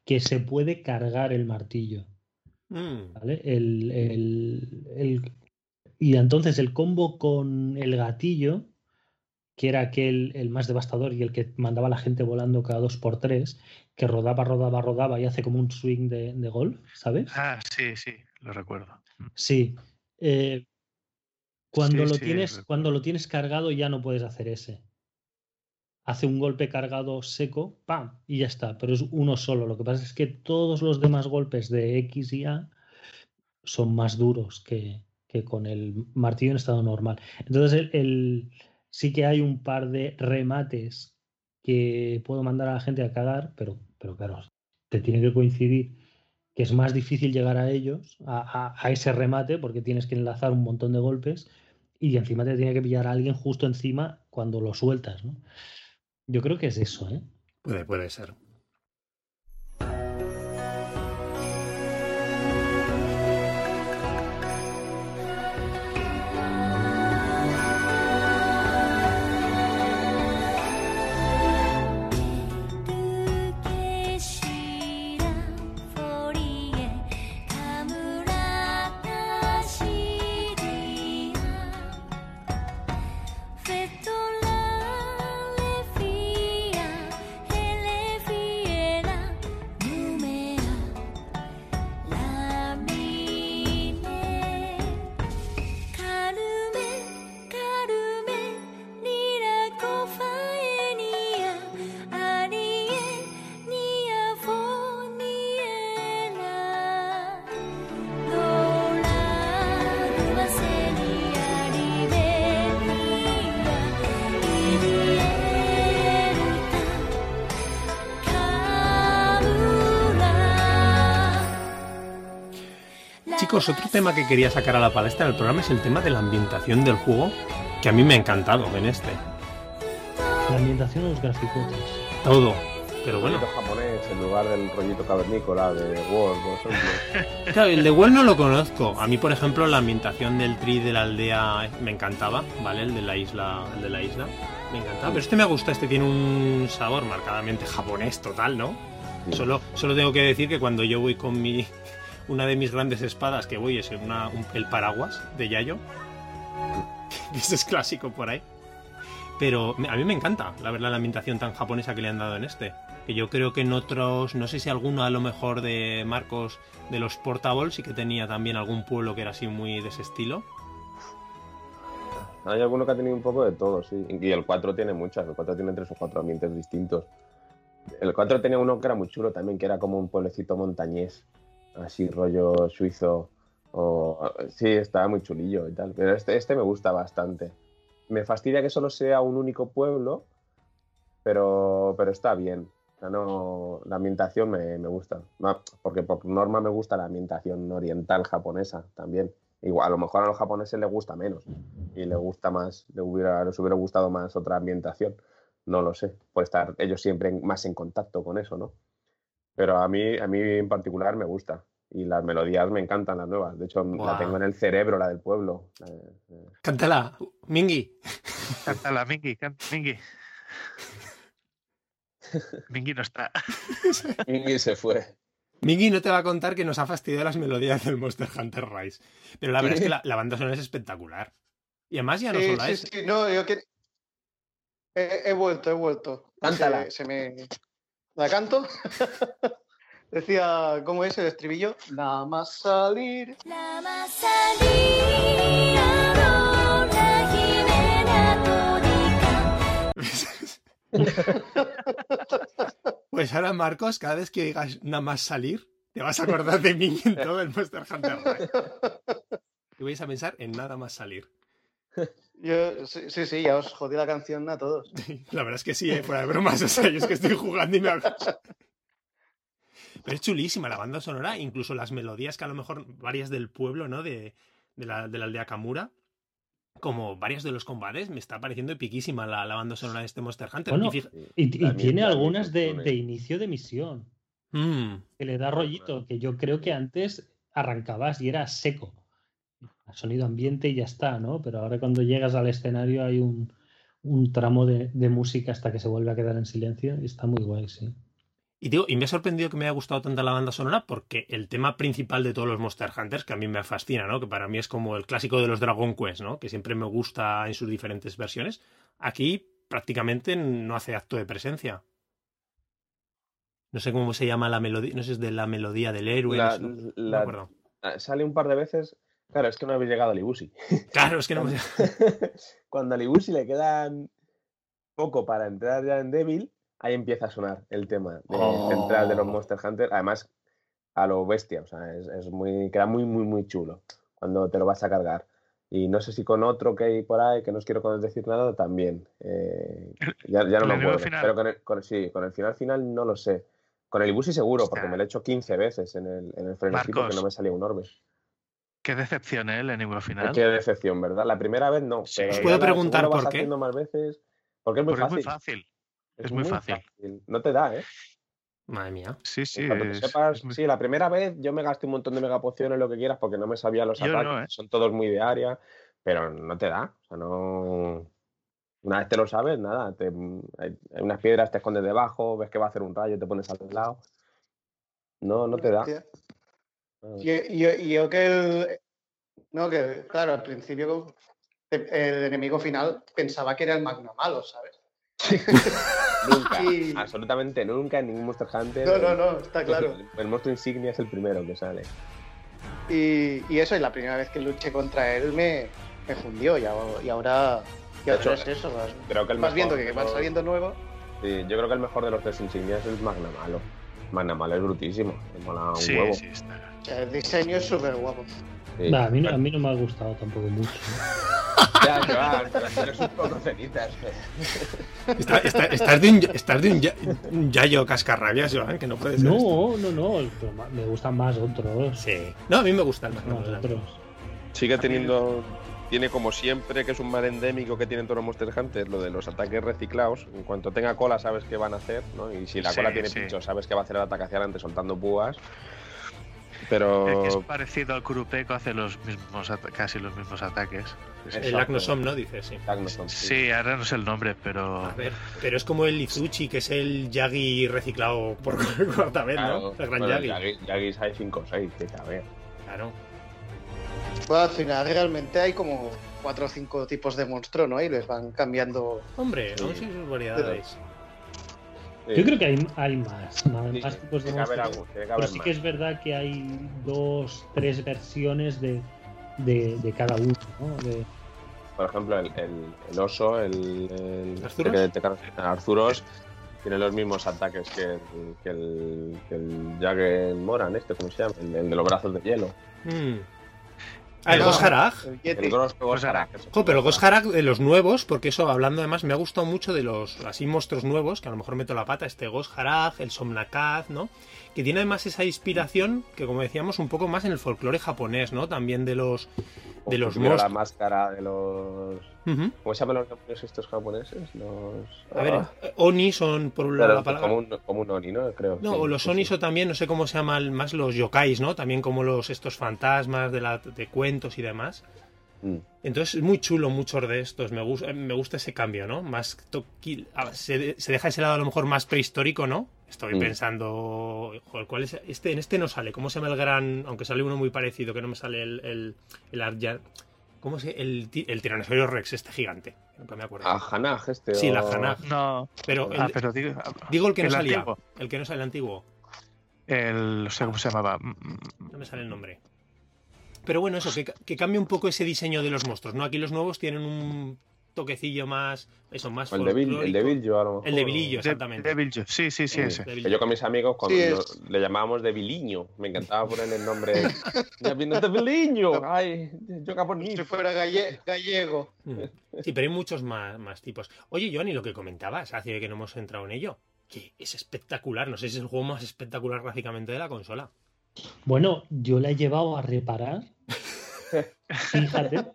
que se puede cargar el martillo. Mm. ¿vale? El, el- el- y entonces el combo con el gatillo, que era aquel el más devastador y el que mandaba a la gente volando cada dos por tres, que rodaba, rodaba, rodaba y hace como un swing de, de golf, ¿sabes? ah, sí, sí, lo recuerdo. Sí. Eh, cuando, Sí, lo sí, tienes, recuerdo. cuando lo tienes cargado ya no puedes hacer ese. Hace un golpe cargado seco, ¡pam! Y ya está. Pero es uno solo. Lo que pasa es que todos los demás golpes de X y A son más duros que, que con el martillo en estado normal. Entonces, el, el- sí que hay un par de remates que puedo mandar a la gente a cagar, pero, pero claro, te tiene que coincidir que es más difícil llegar a ellos, a, a- a ese remate, porque tienes que enlazar un montón de golpes y encima te tiene que pillar a alguien justo encima cuando lo sueltas, ¿no? Yo creo que es eso, ¿eh? Puede, puede ser. Tema que quería sacar a la palestra del programa es el tema de la ambientación del juego, que a mí me ha encantado en este. La ambientación de los graficotes. Todo. Pero bueno, Rollito japonés en lugar del rollito cavernícola de World, por ejemplo. claro, el de Well no lo conozco. A mí, por ejemplo, la ambientación del tri de la aldea me encantaba, ¿vale? El de la isla, el de la isla. Me encantaba. Pero este me gusta, este tiene un sabor marcadamente japonés total, ¿no? Sí. Solo, solo tengo que decir que cuando yo voy con mi una de mis grandes espadas que voy es el paraguas de Yayo. Ese es clásico por ahí. Pero a mí me encanta, la verdad, la ambientación tan japonesa que le han dado en este. Que yo creo que en otros, no sé si alguno a lo mejor de Marcos de los Portables sí que tenía también algún pueblo que era así muy de ese estilo. Hay alguno que ha tenido un poco de todo, sí. Y el 4 tiene muchas. El 4 tiene tres o cuatro ambientes distintos. El 4 tenía uno que era muy chulo también, que era como un pueblecito montañés. Así rollo suizo. O... Sí, estaba muy chulillo y tal. Pero este, este me gusta bastante. Me fastidia que solo sea un único pueblo, pero, pero está bien. Sea, no, la ambientación me, me gusta. Porque por norma me gusta la ambientación oriental japonesa también. Igual, a lo mejor a los japoneses les gusta menos y les gusta más, les hubiera, les hubiera gustado más otra ambientación. No lo sé, por estar ellos siempre más en contacto con eso, ¿no? Pero a mí, a mí en particular me gusta. Y las melodías me encantan, las nuevas. De hecho, la tengo en el cerebro, la del pueblo. Eh, eh, Cántala, Mingi. Cántala, Mingy, can- Mingy. *laughs* Mingy no está. Y se fue. Mingi no te va a contar que nos ha fastidiado las melodías del Monster Hunter Rise. Pero la verdad es que la, la banda sonora es espectacular. Y además ya no Sí, solo sí, es. sí, no, yo que... He, he vuelto, he vuelto. Cántala. Se, se me... ¿La canto? *laughs* Decía, ¿cómo es el estribillo? Nada más salir. Nada más salir. *laughs* pues ahora, Marcos, cada vez que digas nada más salir, te vas a acordar de mí en todo el Monster Hunter Y vais a pensar en nada más salir. Yo, sí, sí, sí, ya os jodí la canción a todos. *laughs* La verdad es que sí, ¿eh? fuera de bromas. O sea, yo es que estoy jugando y me hago. *laughs* Pero es chulísima la banda sonora, incluso las melodías que a lo mejor varias del pueblo, ¿no? De, de, la, de la aldea Kamura. Como varias de los combates, me está pareciendo epiquísima la, la banda sonora de este Monster Hunter. Bueno, Y fija- Y, y También- tiene algunas de inicio de misión, Mm, que le da rollito, que yo creo que antes arrancabas y era seco. Sonido ambiente y ya está, ¿no? Pero ahora cuando llegas al escenario hay un, un tramo de, de música hasta que se vuelve a quedar en silencio y está muy guay, sí. Y, digo, y me ha sorprendido que me haya gustado tanto la banda sonora porque el tema principal de todos los Monster Hunters, que a mí me fascina, ¿no? Que para mí es como el clásico de los Dragon Quest, ¿no? Que siempre me gusta en sus diferentes versiones. Aquí prácticamente no hace acto de presencia. No sé cómo se llama la melodía, no sé si es de la melodía del héroe. La- no no la- acuerdo. ah, sale un par de veces. Claro, es que no habéis llegado a Libusi. Claro, es que no. Cuando a Libusi *laughs* le quedan poco para entrar ya en Devil, ahí empieza a sonar el tema de- Oh. central de los Monster Hunter. Además, a lo bestia, o sea, es, es muy, queda muy, muy, muy chulo cuando te lo vas a cargar. Y no sé si con otro que hay por ahí, que no os quiero decir nada, también. Eh, ya, ya no me acuerdo. Pero con el, con- sí, con el final final no lo sé. Con el Ibusi seguro, porque me lo he hecho 15 veces en el, en el frenesí porque no me salía un orbe. Qué decepción, ¿eh? El enemigo final. Qué decepción, ¿verdad? La primera vez no. Sí. pero ¿Os puedo preguntar por qué? más veces. Porque es muy Porque es fácil. muy fácil. es muy fácil. No te da, ¿eh? Madre mía. Sí, sí. Cuando te es- sepas, es muy- sí, la primera vez yo me gasté un montón de megapociones, lo que quieras, porque no me sabía los Yo no, ataques. ¿eh? Son todos muy de área, pero no te da. O sea, no. Una vez te lo sabes, nada. te- hay, hay unas piedras, te escondes debajo, ves que va a hacer un rayo, te pones al lado. No, no te da. No. Y, yo que el. No, que claro, al principio el enemigo final pensaba que era el magno malo, ¿sabes? *laughs* Nunca, *laughs* Y- absolutamente nunca en ningún Monster Hunter. No, no, no, está claro. El, el monstruo insignia es el primero que sale. Y, y eso, y la primera vez que luché contra él me, me fundió y ahora, y ahora, y De ahora hecho, es eso. Vas, Creo que el vas mejor viendo que van saliendo nuevos. Sí, yo creo que el mejor de los tres insignias es el Magna Malo. Magna Malo es brutísimo. Me mola un Sí, huevo. sí, está. el diseño es súper guapo. Sí. Nah, a, mí, no- a mí no me ha gustado tampoco mucho. *laughs* Ya, Joan, pero tú eres un poco cenitas. Está- está- estás de un, estás de un, ya- un Yayo cascarrabias, Joan, que no puede ser. esto. No, no, no, pero me gustan más otros. Sí. No, a mí me gusta el Más Malo. otros. Sigue teniendo tiene como siempre, que es un mal endémico que tienen todos los Monster Hunter, lo de los ataques reciclados. En cuanto tenga cola, sabes qué van a hacer, ¿no? Y si la Sí, cola tiene sí. pinchos, sabes que va a hacer el ataque hacia adelante soltando púas. Pero. que es parecido al Kurupeco hace los mismos ata- casi los mismos ataques. El. Agnosom, ¿no? Dice, sí. Agnosom, sí. Sí, ahora no sé el nombre, pero A ver, pero es como el Izuchi, que es el Yagi reciclado por *laughs* cuarta vez, Claro, ¿no? El gran Yagi. Yagi- Yagis hay 5 o 6, que a ver. Claro. Pues al final realmente hay como cuatro o cinco tipos de monstruo, ¿no? Y les van cambiando. Hombre, aún sí sus variedades. Yo creo que hay, hay más, más, Sí, más tipos de monstruos. algo, tiene que Pero sí más. que es verdad que hay dos, tres versiones de, de, de cada uno, ¿no? De- Por ejemplo, el, el- el oso, el, el, ¿Arzuros? el que te- Arzuros, tiene los mismos ataques que el, que el, que el Jagen Moran, este, ¿cómo se llama? El, el de los brazos de hielo. Mm. Ah, el No. Gosharag. El El. Gros Gosharak. Jo, pero el Gosharag de los nuevos, porque eso, hablando además, me ha gustado mucho de los así monstruos nuevos, que a lo mejor meto la pata, este Gosharag, el Somnakaz, ¿no? Que tiene además esa inspiración, que como decíamos, un poco más en el folclore japonés, ¿no? También de los... de los Mira la máscara de los. Ujú. ¿Cómo se llaman los demonios estos japoneses? Los. A ver, Ah, Oni son por un lado la palabra... como, un, como un Oni, ¿no? Creo. No, sí, o los sí, Onis sí. o también, no sé cómo se llaman más los yokais, ¿no? También como los estos fantasmas de, la, de cuentos y demás. Mm. Entonces es muy chulo muchos de estos. Me, gusta me gusta ese cambio, ¿no? Más toqui- se, se deja ese lado a lo mejor más prehistórico, ¿no? Estoy Mm. pensando. Joder, ¿cuál es? Este, en este no sale. ¿Cómo se llama el gran.? Aunque sale uno muy parecido, que no me sale el. el, el ¿Cómo se El, el tiranosaurio Rex, este gigante. Nunca me acuerdo. Ah, Hanaj, este. Sí, la Hanaj. no. Pero, Ah, pero digo, digo el que no el salía. antiguo. El que no sale el antiguo. el no sé cómo se llamaba. No me sale el nombre. Pero bueno, eso, que, que cambia un poco ese diseño de los monstruos, ¿no? Aquí los nuevos tienen un toquecillo más. Eso, más. O el de Bill, el a lo mejor. El de Vilillo, De- exactamente. Devil Joe. Sí, sí, sí, ese. Yo con mis amigos cuando Sí, le llamábamos de Biliño, me encantaba ponerle el nombre. *laughs* Ya viene de Biliño, ay, yo japonés. Si fuera galle- gallego. Mm. Sí, pero hay muchos más, más tipos. Oye, Johnny, lo que comentabas, hace que no hemos entrado en ello, que es espectacular. No sé si es el juego más espectacular gráficamente de la consola. Bueno, yo la he llevado a reparar. Fíjate.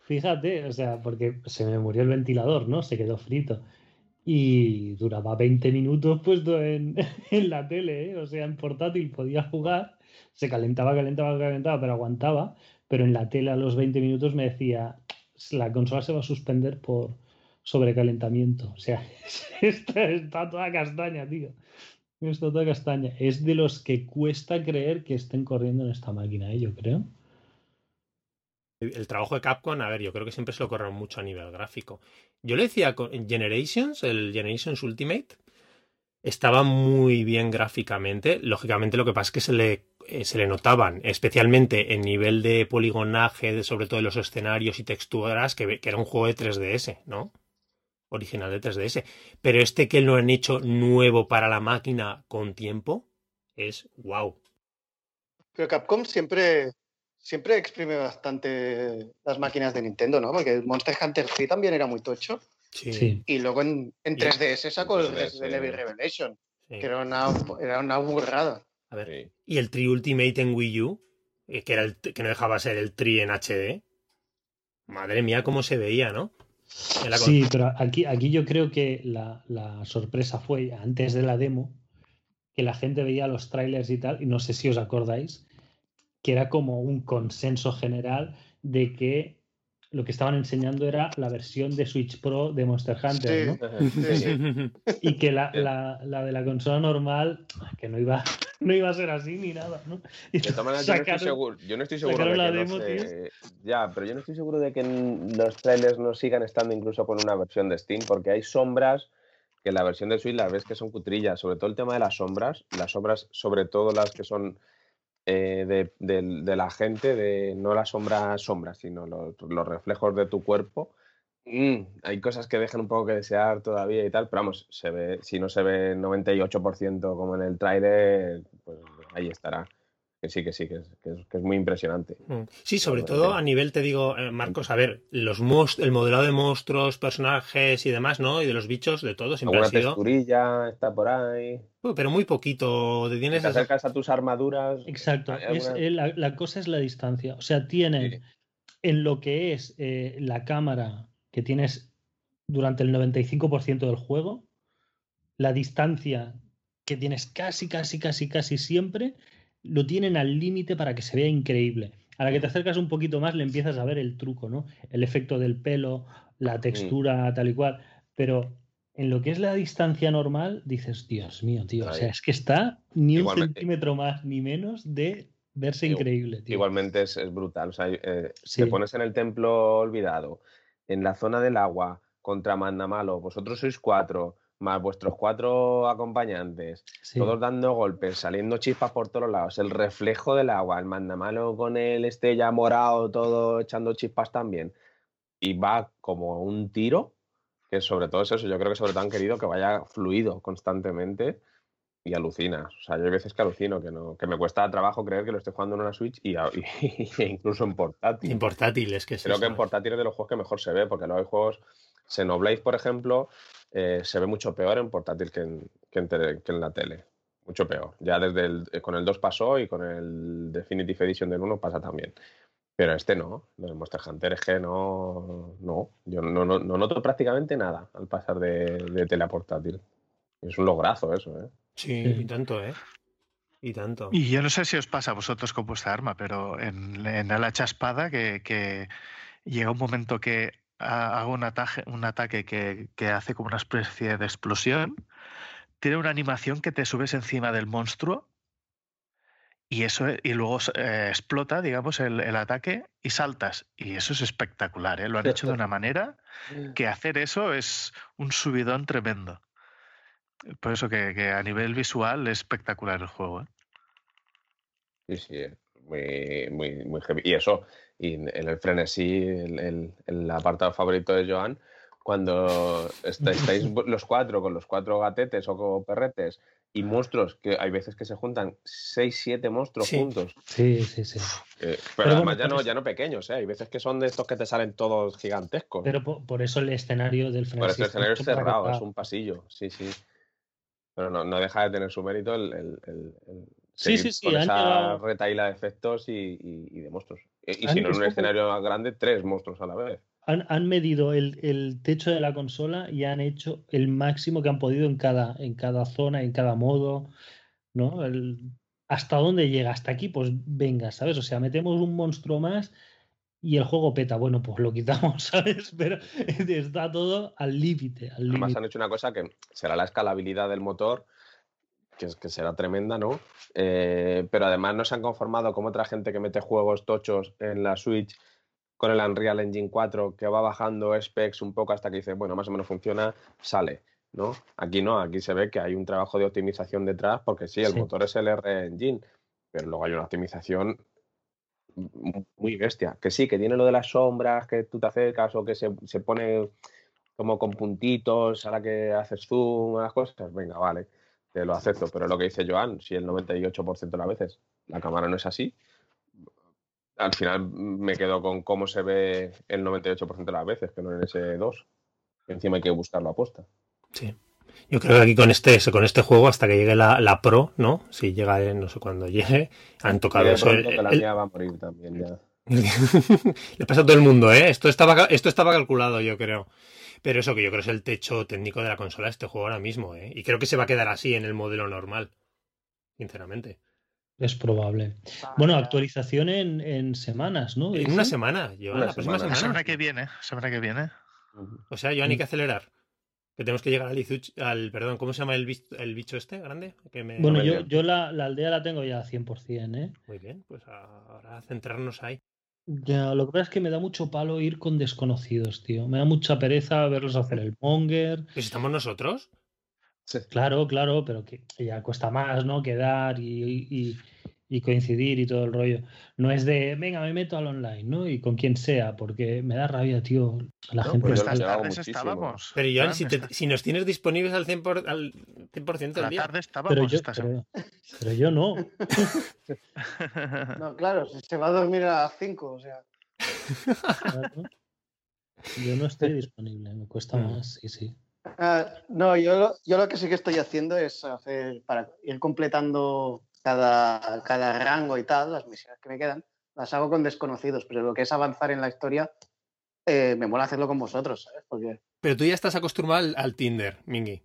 Fíjate, o sea, porque se me murió el ventilador, ¿no? Se quedó frito. Y duraba 20 minutos puesto en, *laughs* en la tele, ¿eh? O sea, en portátil podía jugar. Se calentaba, calentaba, calentaba, pero aguantaba. Pero en la tele a los 20 minutos me decía, la consola se va a suspender por sobrecalentamiento. O sea, *laughs* está, toda castaña, tío. Está toda castaña. Es de los que cuesta creer que estén corriendo en esta máquina, ¿eh? yo creo. El, trabajo de Capcom, a ver, yo creo que siempre se lo corren mucho a nivel gráfico. Yo le decía con Generations, el Generations Ultimate, estaba muy bien gráficamente. Lógicamente, lo que pasa es que se le, eh, se le notaban, especialmente en nivel de poligonaje, de- sobre todo de los escenarios y texturas, que, que era un juego de 3DS, ¿no? Original de 3DS. Pero este que lo han hecho nuevo para la máquina con tiempo, es wow. Pero Capcom siempre, siempre exprime bastante las máquinas de Nintendo, ¿no? Porque el Monster Hunter 3 también era muy tocho. Sí. Sí. Y luego en, en Y- 3DS sacó el 3DS, Resident Evil Revelation, sí. que era una, era una burrada. A ver, Sí. Y el Tri Ultimate en Wii U, eh, que, era el, que no dejaba ser el Tri en HD. Madre mía, cómo se veía, ¿no? Sí, pero aquí, aquí yo creo que la, la sorpresa fue antes de la demo, que la gente veía los trailers y tal, y no sé si os acordáis, que era como un consenso general de que lo que estaban enseñando era la versión de Switch Pro de Monster Hunter, ¿no? Sí, sí. Y que la, la- la de la consola normal, que no iba, *laughs* no iba a ser así ni nada, ¿no? Y De todas maneras, yo no estoy seguro, yo no estoy seguro de que la no demo, se- Ya, pero yo no estoy seguro de que los trailers no sigan estando incluso con una versión de Steam, porque hay sombras que en la versión de Switch las ves que son cutrillas, sobre todo el tema de las sombras, las sombras, sobre todo las que son eh, de, de- la gente, de no las sombras sombras, sino los, los reflejos de tu cuerpo. Mm, hay cosas que dejan un poco que desear todavía y tal, pero vamos, se ve, si no se ve 98% como en el trailer, pues ahí estará. Que sí, que sí, que es, que es, que es muy impresionante. Mm. Sí, sobre todo a nivel, te digo, eh, Marcos, a ver, los el modelado de monstruos, personajes y demás, ¿no? Y de los bichos, de todo, siempre Alguna ha sido. texturilla está por ahí. Pero muy poquito. Si Tienes te acercas a tus armaduras. Exacto, es, alguna- eh, la, la cosa es la distancia. O sea, tienen Sí. en lo que es eh, la cámara que tienes durante el 95% del juego, la distancia que tienes casi, casi, casi, casi siempre, lo tienen al límite para que se vea increíble. A la que te acercas un poquito más le empiezas a ver el truco, ¿no? El efecto del pelo, la textura, tal y cual. Pero en lo que es la distancia normal, dices, Dios mío, tío. O sea, es que está ni un centímetro más ni menos de verse Igual- increíble, tío. Igualmente es, es brutal. O sea, eh, Sí. te pones en el templo olvidado, en la zona del agua, contra Mandamalo, vosotros sois cuatro, más vuestros cuatro acompañantes, Sí. todos dando golpes, saliendo chispas por todos lados, el reflejo del agua, el Mandamalo con el este ya morado, todo echando chispas también, y va como un tiro, que sobre todo es eso, yo creo que sobre todo han querido que vaya fluido constantemente y alucinas. O sea, yo hay veces que alucino, que no, que me cuesta trabajo creer que lo estoy jugando en una Switch y, *laughs* y- e incluso en portátil. En portátil, es que es Creo que en portátil es de los juegos que mejor se ve, porque luego hay juegos, Xenoblade, por ejemplo, eh, se ve mucho peor en portátil que en, que en, tele- que en la tele. Mucho peor. Ya desde el, eh, con el 2 pasó y con el Definitive Edition del 1 pasa también. Pero este no, el Monster Hunter es que no, no, yo no, no- no noto prácticamente nada al pasar de, de tele a portátil. Es un lograzo eso, ¿eh? Sí, Sí. y tanto, ¿eh? Y tanto. Y yo no sé si os pasa a vosotros con vuestra arma, pero en, en el hacha espada que, que llega un momento que hago un ataque, un ataque que, que hace como una especie de explosión, tiene una animación que te subes encima del monstruo y eso y luego eh, explota, digamos, el, el ataque y saltas. Y eso es espectacular, ¿eh? Lo han hecho de una manera que hacer eso es un subidón tremendo. Por eso que, que a nivel visual es espectacular el juego. ¿eh? Sí, sí, muy, muy, muy heavy. Y eso, y en el frenesí, el, el- el apartado favorito de Joan, cuando est- estáis *laughs* los cuatro con los cuatro gatetes o con perretes y monstruos, que hay veces que se juntan seis, siete monstruos Sí. juntos, Sí, sí, sí. eh, pero, Pero además bueno, ya, por no, eso- ya no pequeños, ¿eh? hay veces que son de estos que te salen todos gigantescos. Pero po- por, eso el escenario del Por frenesí eso el escenario es cerrado, es un pasillo, sí, sí. Pero no, no deja de tener su mérito el, el- el- el Sí, sí, sí, con esa llegado- retaíla de efectos y, y- y de monstruos. Y, y si no en un escenario grande, tres monstruos a la vez. Han, han medido el, el techo de la consola y han hecho el máximo que han podido en cada, en cada zona, en cada modo, ¿no? El- hasta dónde llega, hasta aquí, pues venga, ¿sabes? O sea, metemos un monstruo más y el juego peta. Bueno, pues lo quitamos, *laughs* ¿sabes? Pero está todo al límite, al Además han hecho una cosa que será la escalabilidad del motor, que, será tremenda, ¿no? Eh, pero además no se han conformado como otra gente que mete juegos tochos en la Switch con el Unreal Engine 4, que va bajando specs un poco hasta que dice, bueno, más o menos funciona, sale. ¿no? Aquí no, aquí se ve que hay un trabajo de optimización detrás, porque sí, el Sí. motor es el R Engine, pero luego hay una optimización muy bestia. Que sí, que tiene lo de las sombras, que tú te acercas o que se, se pone como con puntitos a la que haces zoom a las cosas, venga, vale, te lo acepto. Pero lo que dice Joan, si el 98% de las veces la cámara no es así, al final me quedo con cómo se ve el 98% de las veces, que no en ese 2. Encima hay que buscarlo a posta. Sí. Yo creo que aquí con este, con este juego, hasta que llegue la, la Pro, ¿no? Si llega, eh, no sé cuándo llegue, han tocado eso. pronto el- que la el- mía va a morir también ya. *laughs* Le pasa a todo el mundo, ¿eh? Esto estaba, esto estaba calculado, yo creo. Pero eso que yo creo es el techo técnico de la consola de este juego ahora mismo, ¿eh? Y creo que se va a quedar así en el modelo normal. Sinceramente. Es probable. Bueno, actualización en, en semanas, ¿no? En una semana, yo, Una la próxima semana. La semana. semana que viene, semana que viene. O sea, yo hay que acelerar. Que tenemos que llegar al, Izuchi- al perdón, ¿cómo se llama el, bis- el bicho este grande? Que me- Bueno, yo, yo la, la aldea la tengo ya 100%, ¿eh? Muy bien, pues ahora centrarnos ahí. Ya, lo que pasa es que me da mucho palo ir con desconocidos, tío. Me da mucha pereza verlos hacer el monger. Pues estamos nosotros. Claro, claro, pero que que ya cuesta más, ¿no? Quedar y, y- y coincidir y todo el rollo. No es de, venga, me meto al online, ¿no? Y con quien sea, porque me da rabia, tío. La No, gente pues está- hago tardes muchísimo. estábamos. Pero Joan, si, te- si nos tienes disponibles al 100%, por, al 100 a del la día. tarde estábamos pero, yo, esta pero, pero yo no. No, claro, si se va a dormir a las 5, o sea. Claro. Yo no estoy disponible, me cuesta Mm. más, sí, sí. Ah, no, yo lo, yo lo que sí que estoy haciendo es hacer, para ir completando cada, cada rango y tal, las misiones que me quedan, las hago con desconocidos, pero lo que es avanzar en la historia, eh, me mola hacerlo con vosotros, ¿sabes? Porque Pero tú ya estás acostumbrado al, al Tinder, Mingy.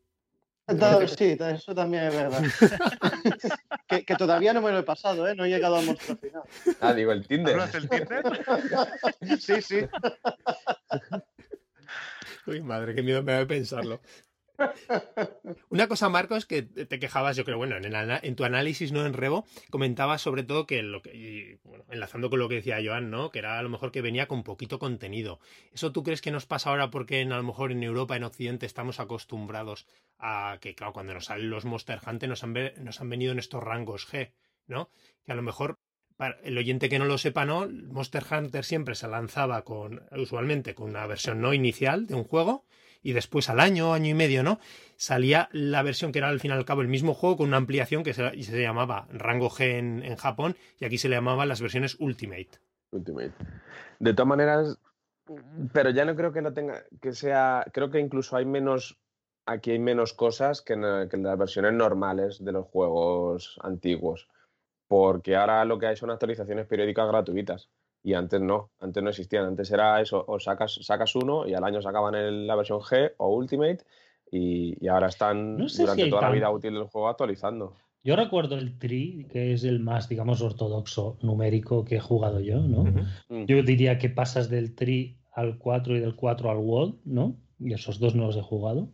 todo- sí, todo eso también es verdad. *laughs* que, que todavía no me lo he pasado, ¿eh? No he llegado al monstruo final. Ah, digo, el Tinder. ¿Hablas del Tinder? *laughs* Sí, sí. Uy, madre, qué miedo me da de pensarlo. *laughs* Una cosa, Marcos, que te quejabas, yo creo, bueno, en, el en tu análisis, ¿no? En Revo, comentabas sobre todo que lo que, y, bueno, enlazando con lo que decía Joan, ¿no? Que era a lo mejor que venía con poquito contenido. ¿Eso tú crees que nos pasa ahora porque en, a lo mejor en Europa, en Occidente, estamos acostumbrados a que, claro, cuando nos salen los Monster Hunter nos han, nos han venido en estos rangos G, ¿no? Que a lo mejor para el oyente que no lo sepa, ¿no? Monster Hunter siempre se lanzaba con, usualmente, con una versión no inicial de un juego, y después al año, año y medio, ¿no? Salía la versión que era al fin y al cabo el mismo juego con una ampliación que se, se llamaba Rango G en, en Japón, y aquí se le llamaban las versiones Ultimate. Ultimate. De todas maneras, pero ya no creo que no tenga, que sea, creo que incluso hay menos, aquí hay menos cosas que en las versiones normales de los juegos antiguos, porque ahora lo que hay son actualizaciones periódicas gratuitas y antes no, antes no existían, antes era eso, o sacas, sacas uno y al año sacaban el- la versión G o Ultimate y, y ahora están No sé si durante hay toda la vida útil del juego actualizando. Yo recuerdo el Tri, que es el más, digamos, ortodoxo numérico que he jugado yo, ¿no? Mm. Yo diría que pasas del Tri al 4 y del 4 al World, ¿no? Y esos dos no los he jugado.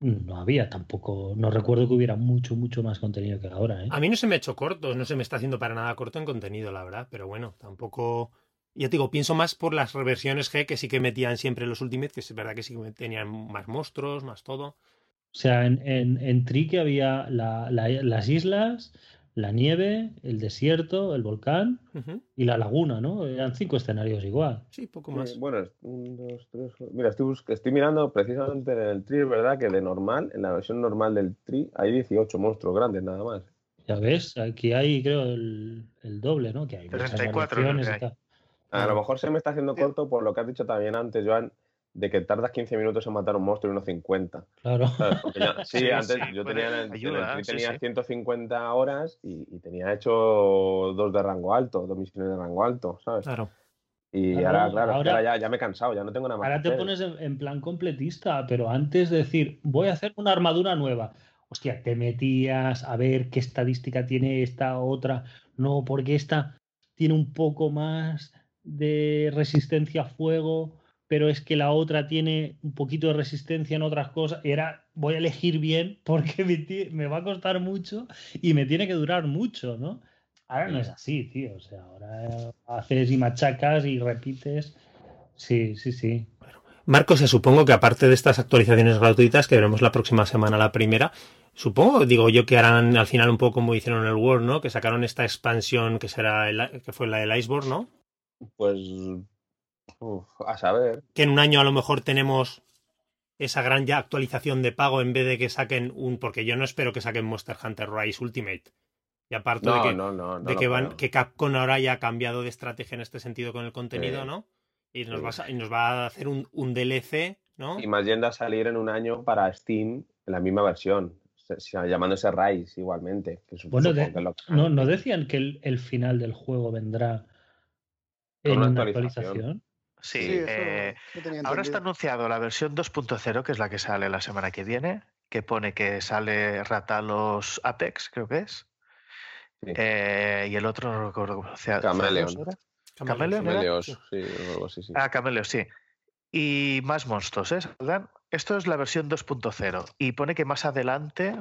No había tampoco, no recuerdo que hubiera mucho, mucho más contenido que ahora, ¿eh? A mí no se me ha hecho corto, no se me está haciendo para nada corto en contenido, la verdad, pero bueno, tampoco... Ya te digo, pienso más por las reversiones G que sí que metían siempre los Ultimate, que es verdad que sí que tenían más monstruos, más todo. O sea, en, en, en Tri que había la- la- las islas, la nieve, el desierto, el volcán y la laguna, ¿no? Eran cinco escenarios igual. Sí, poco Eh, más. bueno, es- un, dos, tres, cuatro. Mira, estoy, mirando precisamente en el Tri, es verdad que de normal, en la versión normal del Tri, hay 18 monstruos grandes nada más. Ya ves, aquí hay, creo, el, el doble, ¿no? Que hay muchas 34 creo variaciones que hay. tal. A lo mejor se me está haciendo corto por lo que has dicho también antes, Joan, de que tardas 15 minutos en matar un monstruo y unos 50. Claro. *laughs* sí, Sí, antes sí, yo tenía ayuda, Tri sí, tenía sí. 150 horas y, y tenía hecho dos de rango alto, dos misiones de rango alto, ¿sabes? Claro. Y Claro, ahora, claro, ahora- ahora ya, ya me he cansado, ya no tengo nada más Ahora que te hacer. pones en, en plan completista, pero antes de decir, voy a hacer una armadura nueva, hostia, te metías a ver qué estadística tiene esta otra, no, porque esta tiene un poco más de resistencia a fuego, pero es que la otra tiene un poquito de resistencia en otras cosas. Era, voy a elegir bien *laughs* porque me, va a costar mucho y me tiene que durar mucho, ¿no? Ahora no es así, tío. O sea, ahora haces y machacas y repites. Sí, sí, sí. Marcos, eh, supongo que aparte de estas actualizaciones gratuitas, que veremos la próxima semana la primera, supongo, digo yo, que harán al final un poco como hicieron en el World, ¿no? Que sacaron esta expansión que será el- que fue la del Iceborne, ¿no? Pues, uf, a saber. Que en un año a lo mejor tenemos esa gran ya actualización de pago en vez de que saquen un. Porque yo no espero que saquen Monster Hunter Rise Ultimate. Y aparte No, de que, no, no. no de que, van, que Capcom ahora ya ha cambiado de estrategia en este sentido con el contenido, Sí. ¿no? Y nos, va a, y nos va a hacer un, un DLC, ¿no? Y más yendo a salir en un año para Steam en la misma versión, se- se- llamándose Rise igualmente. Que Bueno, de- que lo ¿No, ¿No decían que el, el final del juego vendrá Con en una una actualización. actualización? Sí, Sí, eso eh, ahora está anunciado la versión 2.0, que es la que sale la semana que viene, que pone que sale Ratalos Apex, creo que es. Sí. Eh, y el otro no recuerdo cómo se llama. Cameleon. Cameleon. Cameleos, sí, o algo así, sí. Ah, Cameleos, sí. Y más monstruos, ¿eh? Saldrán- Esto es la versión 2.0 y pone que más adelante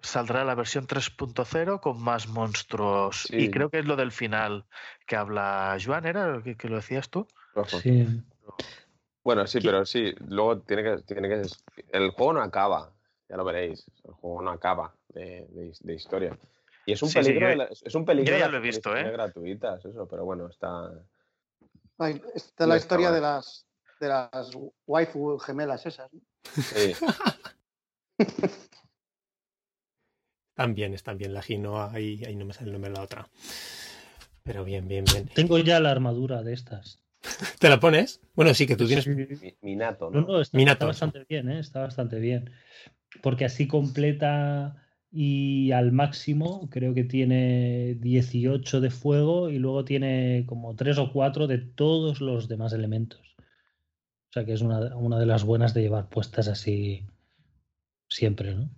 saldrá la versión 3.0 con más monstruos. Sí. Y creo que es lo del final que habla Joan, ¿era que, que lo decías tú? Sí. Bueno, sí, ¿Qué? pero sí, luego tiene que, tiene que. El juego no acaba, ya lo veréis. El juego no acaba de, de- de historia. Y es un Sí, sí, peligro, yo- de la- es un peligro yo ya lo he visto, ¿eh? gratuitas, eso, pero bueno, está. Ay, Esta es No la está historia de las, de las waifu gemelas esas. ¿no? Sí. *laughs* También, están bien la Gino, ahí, ahí no me sale el nombre de la otra. Pero bien, bien, bien. Tengo ya la armadura de estas. *laughs* ¿Te la pones? Bueno, sí, que tú tienes. Mi- Minato, No, ¿no? no, está, Minato, está bastante bien, ¿eh? Está bastante bien. Porque así completa y al máximo creo que tiene 18 de fuego y luego tiene como 3 o 4 de todos los demás elementos. O sea que es una, una de las buenas de llevar puestas así siempre, ¿no?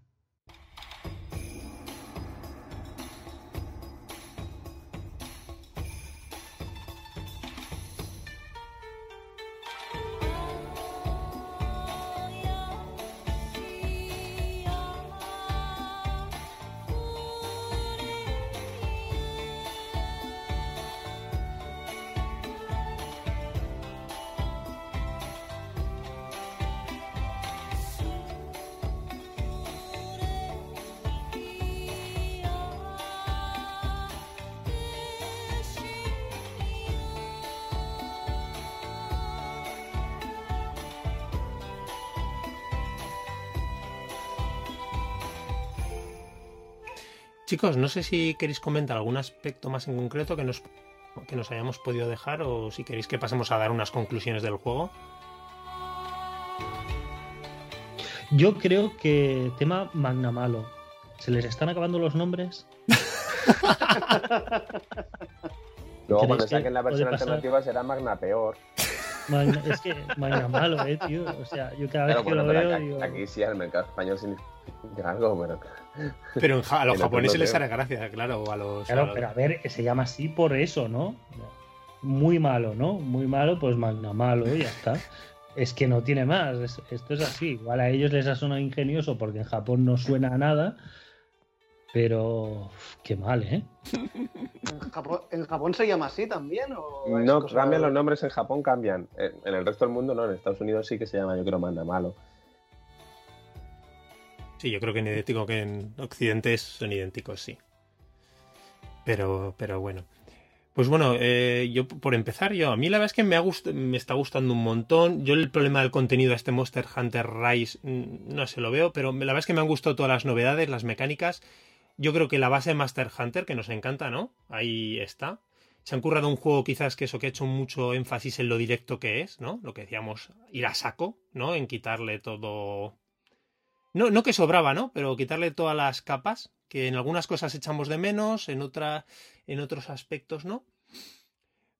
Chicos, no sé si queréis comentar algún aspecto más en concreto que nos, que nos hayamos podido dejar o si queréis que pasemos a dar unas conclusiones del juego. Yo creo que tema Magna Malo. ¿Se les están acabando los nombres? *laughs* Luego ¿Creéis cuando que saquen la versión alternativa será Magna peor. Magna- es que Magna Malo, eh, tío. O sea, yo cada vez Claro, que bueno, lo veo aquí, digo. aquí sí al mercado español significa algo, pero Pero a los *laughs* japoneses no les hará gracia, claro, o a los... a Claro, los- pero a ver, se llama así por eso, ¿no? Muy malo, ¿no? Muy malo, pues Magna Malo, y ya está. Es que no tiene más. es- esto es así. Igual a ellos les ha sonado ingenioso porque en Japón no suena a nada. Pero qué mal, ¿eh? ¿En Japón, en Japón se llama así también? ¿o no cambian los nombres en Japón, cambian. En, el resto del mundo no, en Estados Unidos sí que se llama, yo creo, Magna Malo. Sí, yo creo que en idéntico que en Occidente son idénticos, sí. Pero, pero bueno. Pues bueno, eh, yo por empezar, yo a mí la verdad es que me, ha gust- me está gustando un montón. Yo el problema del contenido de este Monster Hunter Rise mm, no se lo veo, pero la verdad es que me han gustado todas las novedades, las mecánicas. Yo creo que la base de Master Hunter, que nos encanta, ¿no? Ahí está. Se han currado un juego quizás que eso que ha hecho mucho énfasis en lo directo que es, ¿no? Lo que decíamos, ir a saco, ¿no? En quitarle todo no, no que sobraba, ¿no? Pero quitarle todas las capas, que en algunas cosas echamos de menos, en, otra, en otros aspectos no.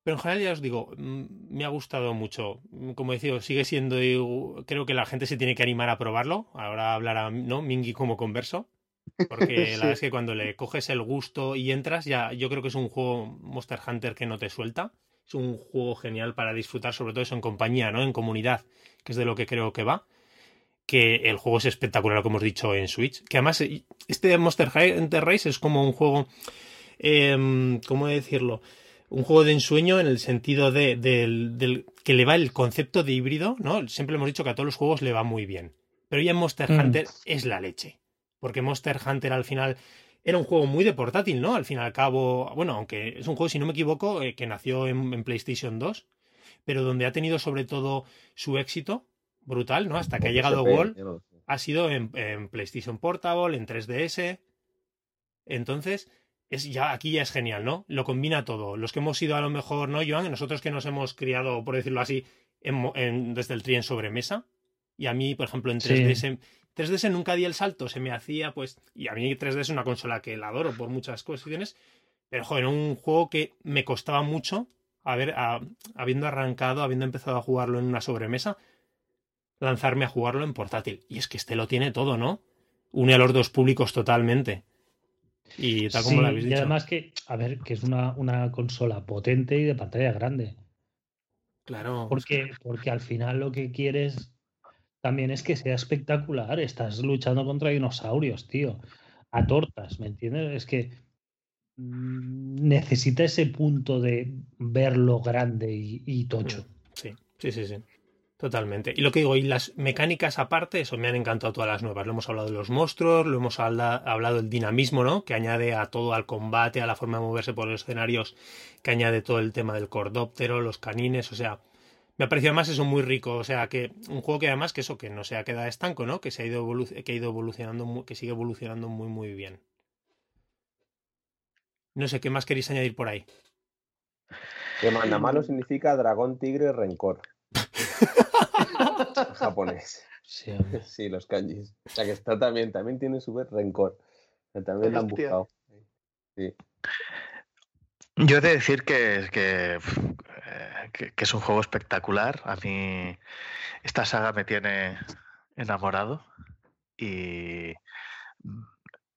Pero en general ya os digo, mm, me ha gustado mucho. Como decía, sigue siendo, creo que la gente se tiene que animar a probarlo. Ahora hablará, ¿no? Mingy como converso. Porque *laughs* Sí. la verdad es que cuando le coges el gusto y entras, ya yo creo que es un juego Monster Hunter que no te suelta. Es un juego genial para disfrutar, sobre todo eso en compañía, ¿no? En comunidad, que es de lo que creo que va que el juego es espectacular, como hemos dicho, en Switch. Que además, eh, este Monster Hunter Rise es como un juego, em, ¿cómo decirlo? Un juego de ensueño en el sentido de, que le va el concepto de híbrido, ¿no? Siempre hemos dicho que a todos los juegos le va muy bien. Pero ya en Monster Mm. Hunter es la leche. Porque Monster Hunter al final era un juego muy de portátil, ¿no? Al fin y al cabo, bueno, aunque es un juego, si no me equivoco, eh, que nació en, en PlayStation 2, pero donde ha tenido sobre todo su éxito brutal, ¿no? Hasta que ha llegado Wall, no sé. ha sido en, en PlayStation Portable, en 3DS. Entonces, es ya aquí ya es genial, ¿no? Lo combina todo. Los que hemos sido a lo mejor, ¿no, Joan? Nosotros que nos hemos criado, por decirlo así, en desde el tri en sobremesa. Y a mí, por ejemplo, en Sí. 3DS, 3DS nunca di el salto, se me hacía, pues. Y a mí 3DS es una consola que la adoro por muchas cuestiones. Pero, joder, un juego que me costaba mucho, haber, a- habiendo arrancado, habiendo empezado a jugarlo en una sobremesa, lanzarme a jugarlo en portátil. Y es que este lo tiene todo, ¿no? Une a los dos públicos totalmente. Y tal como Sí, lo habéis y dicho. además que, a ver, que es una, una consola potente y de pantalla grande. Claro. Porque, porque al final lo que quieres también es que sea espectacular. Estás luchando contra dinosaurios, tío. A tortas, ¿me entiendes? Es que mm, necesita ese punto de verlo grande y, tocho. Sí, sí, sí, sí. Totalmente. Y lo que digo, y las mecánicas aparte, eso me han encantado todas las nuevas. Lo hemos hablado de los monstruos, lo hemos habla- hablado del dinamismo, ¿no? Que añade a todo, al combate, a la forma de moverse por los escenarios, que añade todo el tema del cordóptero, los canines, o sea, me ha parecido además eso muy rico, o sea, que un juego que además que eso, que no se ha quedado estanco, ¿no? Que se ha ido, que ha ido evolucionando, que sigue evolucionando muy, muy bien. No sé, ¿qué más queréis añadir por ahí? Que Mandamalo significa dragón, tigre, rencor. *laughs* En japonés. Sí, los kanjis. O sea que está también, también tiene su vez rencor. También lo han buscado. Sí. Yo he de decir que, que, eh, que- es un juego espectacular. A mí esta saga me tiene enamorado y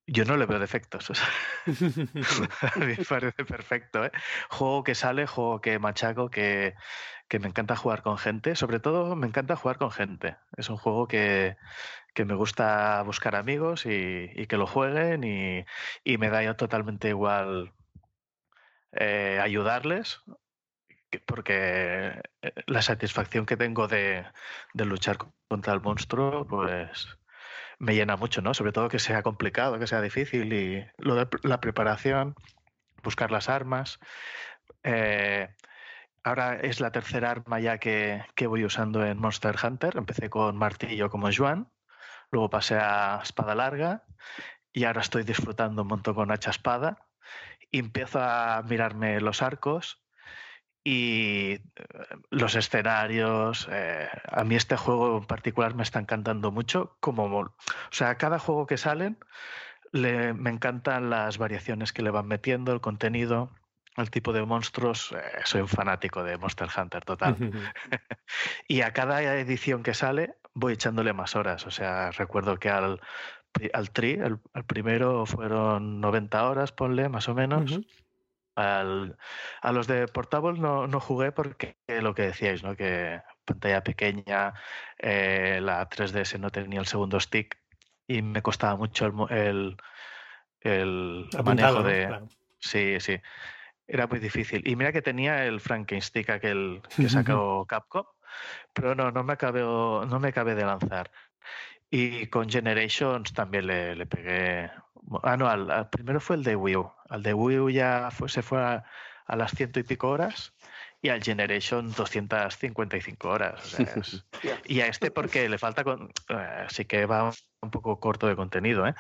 yo no le veo defectos. *laughs* a mí me parece perfecto. ¿eh? Juego que sale, juego que machaco, que, que me encanta jugar con gente. Sobre todo me encanta jugar con gente. Es un juego que, que me gusta buscar amigos y, que lo jueguen y, y me da ya totalmente igual eh, ayudarles, porque eh, la satisfacción que tengo de, de luchar co- contra el monstruo, pues me llena mucho, ¿no? Sobre todo que sea complicado, que sea difícil y lo de la preparación, buscar las armas. eh, ahora es la tercera arma ya que, que voy usando en Monster Hunter. Empecé con martillo como Juan, luego pasé a espada larga y ahora estoy disfrutando un montón con hacha espada empiezo a mirarme los arcos y los escenarios. eh, a mí este juego en particular me está encantando mucho. Como, o sea, cada juego que salen le- me encantan las variaciones que le van metiendo, el contenido, el tipo de monstruos. eh, soy un fanático de Monster Hunter total. *laughs* *laughs* Y a cada edición que sale voy echándole más horas. O sea, recuerdo que al, al Tri, el, al primero fueron 90 horas, ponle, más o menos. Al- a los de Portable no, no jugué porque lo que decíais, ¿no? Que pantalla pequeña, eh, la 3DS no tenía el segundo stick y me costaba mucho el, el, el manejo de... Claro. Sí, sí. Era muy difícil. Y mira que tenía el Frankenstick aquel *laughs* que sacó Capcom, pero no, no me acabé, no me acabé de lanzar. Y con Generations también le, le pegué. Ah, no, al, al primero fue el de Wii U. Al de Wii U ya fue, se fue a, a las ciento y pico horas y al Generation 255 horas. o sea, es- *laughs* y a este porque le falta, con, eh, sí que va un poco corto de contenido, ¿eh?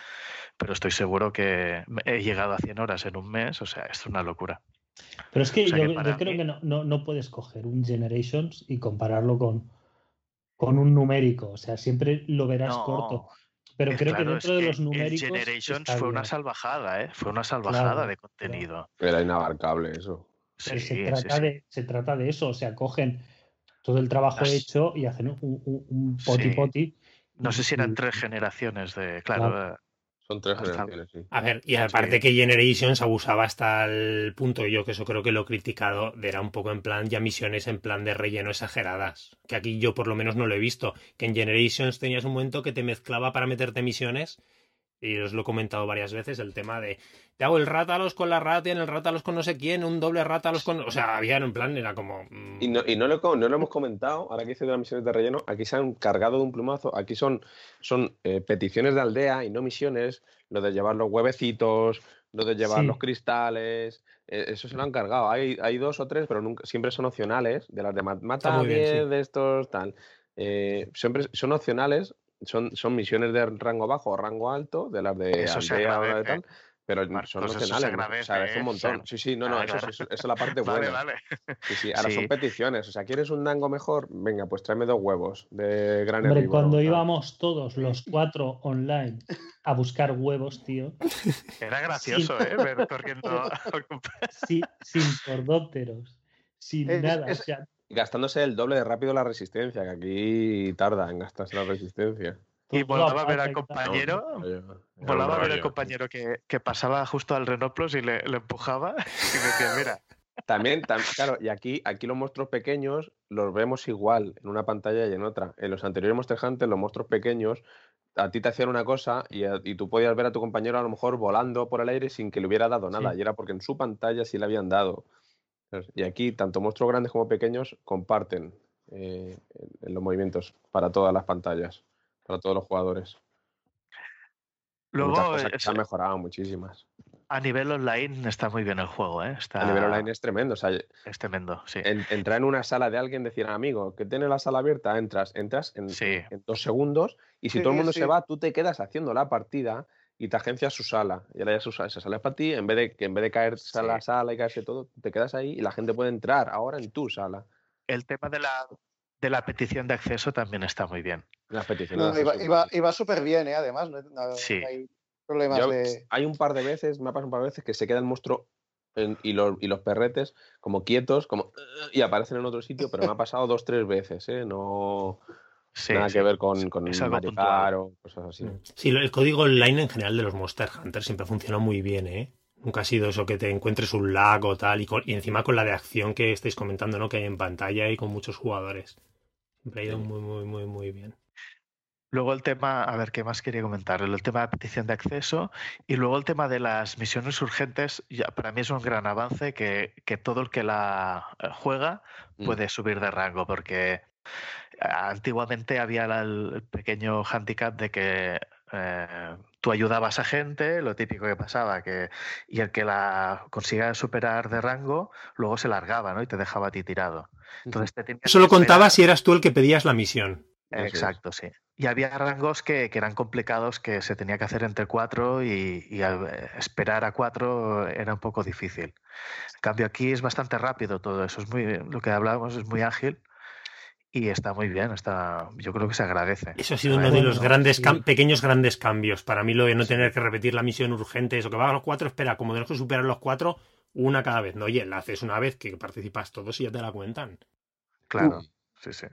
pero estoy seguro que he llegado a 100 horas en un mes, o sea, es una locura. Pero es que O sea yo, que yo para creo mí- que no, no, no puedes coger un Generations y compararlo con, con un numérico. O sea, siempre lo verás No, corto. Pero es creo claro, que es dentro de los numéricos. El Generations fue una salvajada, ¿eh? Fue una salvajada Claro, de contenido. Era inabarcable eso. Pero Sí, se, trata sí. De, se trata de eso. O sea, cogen todo el trabajo Las- hecho y hacen un, un, un poti Sí. poti. No sé si eran tres generaciones de. Claro, Claro. Son tres Hasta- generaciones, sí. A ver, y aparte que Generations abusaba hasta el punto, yo que eso creo que lo he criticado, de era un poco en plan ya misiones en plan de relleno exageradas. Que aquí yo por lo menos no lo he visto. Que en Generations tenías un momento que te mezclaba para meterte misiones. Y os lo he comentado varias veces, el tema de te hago el rátalos con la ratia, en el rátalos con no sé quién, un doble rátalos con. O sea, había en plan, era como. mm, Y no, y no, lo, no lo hemos comentado, ahora que dice de las misiones de relleno, aquí se han cargado de un plumazo, aquí son, son eh, peticiones de aldea y no misiones, lo de llevar los huevecitos, lo de llevar Sí. los cristales, eh, eso se lo han cargado. Hay, hay dos o tres, pero nunca, siempre son opcionales, de las de ma- mata muy bien, 10 sí. de estos, tal. Eh, siempre son opcionales, son, son misiones de rango bajo o rango alto, de las de Eso aldea o de tal, pero Marcos, son opcionales, ¿no? agradece, se agradece un ¿eh? O sea, montón. Sí, sí, no, no, eso, eso- eso es la parte *laughs* Vale, buena. vale. Sí, sí, ahora Sí. son peticiones. O sea, ¿quieres un dango mejor? Venga, pues tráeme dos huevos de gran Hombre, herbívoro, cuando tal. íbamos todos los cuatro online a buscar huevos, tío, Era gracioso, ¿eh? Ver corriendo. *laughs* *laughs* a sin, sin cordópteros, sin Es- nada. es- o sea, Gastándose el doble de rápido la resistencia, que aquí tarda en gastarse la resistencia. Y volaba a ver al compañero. Volaba a ver al compañero que, que pasaba justo al Renoplos y le, le empujaba *laughs* y me decía, mira, También, tam- claro, y aquí, aquí los monstruos pequeños los vemos igual en una pantalla y en otra. En los anteriores Monster Hunter, los monstruos pequeños, a ti te hacían una cosa y, a- y tú podías ver a tu compañero a lo mejor volando por el aire sin que le hubiera dado nada. Sí. Y era porque en su pantalla sí le habían dado. Y aquí, tanto monstruos grandes como pequeños comparten eh, los movimientos para todas las pantallas, para todos los jugadores. Luego cosas que es- se han mejorado, muchísimas. a nivel online está muy bien el juego, ¿eh? Está, A nivel online es tremendo. O sea, es tremendo, sí. en- entrar en una sala de alguien, decir, amigo, que tiene la sala abierta, entras, entras en, Sí. en dos segundos y si Sí, todo el mundo sí. se va, tú te quedas haciendo la partida y te agencias su sala. Y ahora ya su, sa- esa sala es para ti, en vez de que en vez de caer Sí. la sala y caerse todo, te quedas ahí y la gente puede entrar ahora en tu sala. El tema de la, de la petición de acceso también está muy bien. Las peticiones. No, de iba, acceso. iba, iba súper bien, ¿eh? además. No, no- Sí. hay problemas Yo- de. Hay un par de veces, me ha pasado un par de veces que se queda el monstruo en- y, los, y los perretes como quietos, como y aparecen en otro sitio, pero me ha pasado dos, tres veces, ¿eh? No Sí, nada sí. que ver con, Sí, con Mario o cosas así. Sí, lo- el código online en general de los Monster Hunter siempre funciona muy bien, ¿eh? Nunca ha sido eso que te encuentres un lag o tal, y, con- y encima con la de acción que estáis comentando, ¿no? Que hay en pantalla y con muchos jugadores. Siempre ha ido Sí. muy, muy, muy, muy bien. Luego el tema, a ver, ¿qué más quería comentar? El tema de petición de acceso y luego el tema de las misiones urgentes, ya, para mí es un gran avance que, que todo el que la eh, juega Mm. puede subir de rango, porque antiguamente había el pequeño handicap de que eh, tú ayudabas a gente, lo típico que pasaba, que y el que la consiga superar de rango, luego se largaba, ¿no? Y te dejaba a ti tirado. Entonces te tenías Eso lo contaba si eras tú el que pedías la misión. Exacto, sí. Y había rangos que, que eran complicados que se tenía que hacer entre cuatro y, eh, esperar a cuatro era un poco difícil. En cambio, aquí es bastante rápido todo eso. Es muy, lo que hablábamos es muy ágil y está muy bien. Está, yo creo que se agradece. Eso ha sido uno de los Bueno, grandes sí. cam- pequeños grandes cambios. Para mí lo de no tener que repetir la misión urgente, eso que va a los cuatro, espera, como tenemos que superar los cuatro, una cada vez. No, oye, la haces una vez que participas todos y ya te la cuentan. Claro, sí, sí.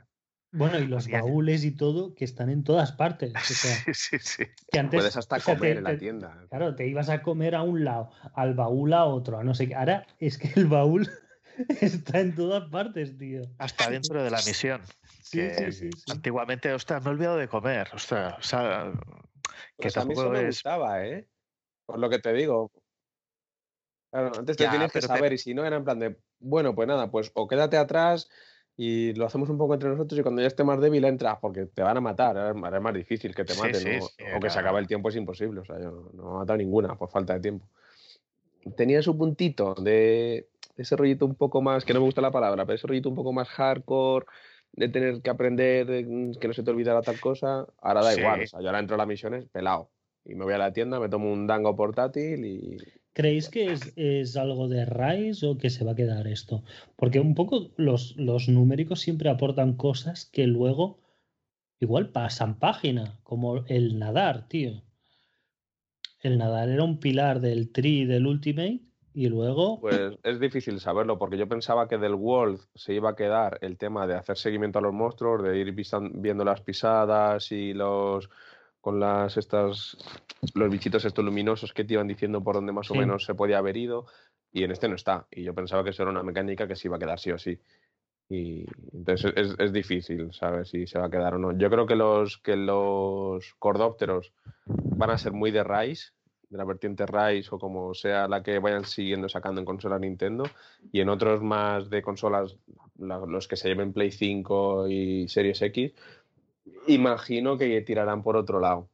Bueno, y los baúles y todo que están en todas partes. O sea, *laughs* Sí, sí, sí. que antes, Puedes hasta o sea, te- comer en la tienda. Claro, te ibas a comer a un lado, al baúl a otro, a no sé qué. Ahora es que el baúl *laughs* está en todas partes, tío. Hasta dentro de la misión. Sí, que sí, sí, sí. Antiguamente, ostras, me he olvidado de comer. Ostras, o sea, que Pues a mí eso tampoco me es. gustaba, ¿eh? Por lo que te digo. Claro, antes te Ya, tienes que te- saber, y si no, era en plan de, bueno, pues nada, pues o quédate atrás y lo hacemos un poco entre nosotros y cuando ya esté más débil entras, porque te van a matar, era más- difícil que te Sí, maten, sí, ¿no? sí, o que se acabe el tiempo es imposible, o sea, yo no me he matado ninguna por falta de tiempo. Tenía su puntito de ese rollito un poco más, que no me gusta la palabra, pero ese rollito un poco más hardcore, de tener que aprender, de, mm, que no se te olvidara tal cosa, ahora da igual, o sea, yo ahora entro a las misiones pelado y me voy a la tienda, me tomo un dango portátil y ¿Creéis que es, es algo de Rise o que se va a quedar esto? Porque un poco los, los numéricos siempre aportan cosas que luego igual pasan página, como el nadar, tío. El nadar era un pilar del tri del Ultimate y luego Pues es difícil saberlo, porque yo pensaba que del World se iba a quedar el tema de hacer seguimiento a los monstruos, de ir viendo las pisadas y los con las estas los bichitos estos luminosos que te iban diciendo por dónde más o Sí. menos se podía haber ido, y en este no está. Y yo pensaba que eso era una mecánica que se iba a quedar sí o sí. Y entonces es, es difícil saber si se va a quedar o no. Yo creo que los que los cordópteros van a ser muy de Rise, de la vertiente Rise o como sea la que vayan siguiendo sacando en consola Nintendo, y en otros más de consolas, la- los que se lleven Play 5 y Series X, imagino que tirarán por otro lado.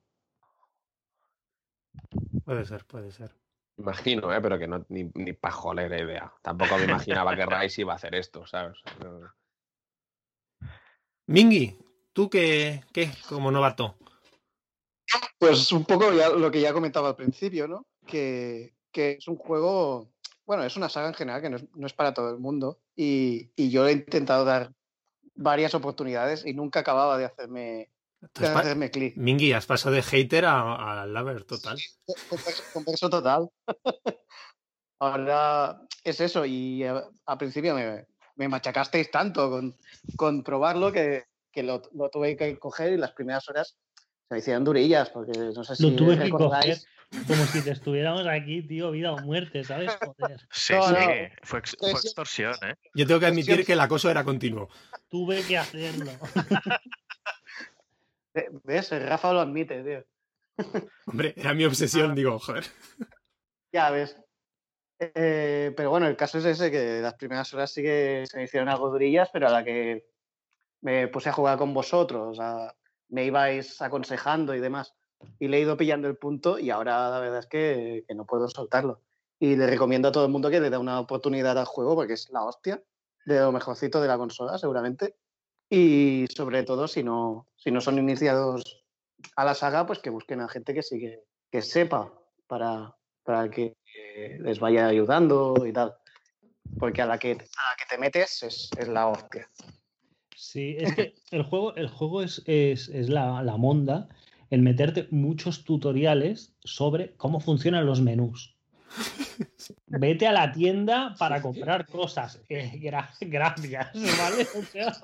Puede ser, puede ser. Imagino, ¿eh? pero que no, ni, ni pajolera idea. Tampoco me imaginaba que Rise iba a hacer esto, ¿sabes? No. Mingy, ¿tú qué, qué como novato? Pues un poco ya lo que ya comentaba al principio, ¿no? Que, que es un juego, bueno, es una saga en general que no es, no es para todo el mundo y, y yo he intentado dar varias oportunidades y nunca acababa de hacerme, de hacerme clic. Mingy, has pasado de hater a, a lover total. Converso, converso total. *laughs* Ahora es eso y eh, al principio me, me machacasteis tanto con, con probarlo que, que lo, lo tuve que coger y las primeras horas se hicieron durillas porque no sé si lo tuve que coger como si te estuviéramos aquí, tío, vida o muerte, ¿sabes? *laughs* Joder. Sí, No, sí, no. fue, ex- extorsión, ¿eh? Yo tengo que admitir que el acoso era continuo. Tuve que hacerlo. *laughs* Ve- ¿Ves? El Rafa lo admite, tío. *laughs* Hombre, era mi obsesión, digo, joder. Ya ves. Eh, pero bueno, el caso es ese, que las primeras horas sí que se me hicieron algo durillas, pero a la que me puse a jugar con vosotros, a- me ibais aconsejando y demás, y le he ido pillando el punto y ahora la verdad es que, no puedo soltarlo. Y le recomiendo a todo el mundo que le dé una oportunidad al juego porque es la hostia, de lo mejorcito de la consola seguramente. Y sobre todo si no, si no son iniciados a la saga, pues que busquen a gente que sí que, que sepa para, para que les vaya ayudando y tal. Porque a la que, a la que te metes es, es la hostia. Sí, es que *laughs* el juego, el juego es, es, es la, la monda el meterte muchos tutoriales sobre cómo funcionan los menús. *laughs* Vete a la tienda para comprar cosas. *laughs* Eh, gra- gracias, ¿vale? O sea, Las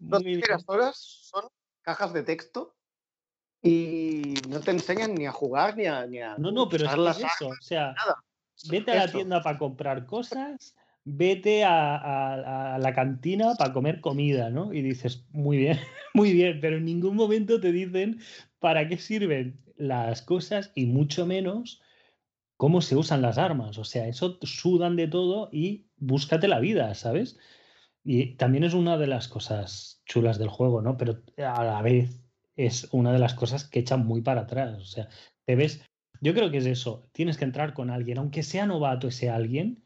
dos muy bien. primeras horas son cajas de texto y no te enseñan ni a jugar ni a. Ni a No, no, pero es, que eso. O sea, nada. vete a la tienda para comprar cosas, vete a, la cantina para comer comida, ¿no? Y dices, muy bien, *laughs* muy bien, pero en ningún momento te dicen para qué sirven las cosas y mucho menos cómo se usan las armas. O sea, eso sudan de todo y búscate la vida, ¿sabes? Y también es una de las cosas chulas del juego, ¿no? Pero a la vez es una de las cosas que echan muy para atrás. O sea, te ves. Yo creo que es eso. Tienes que entrar con alguien, aunque sea novato ese alguien,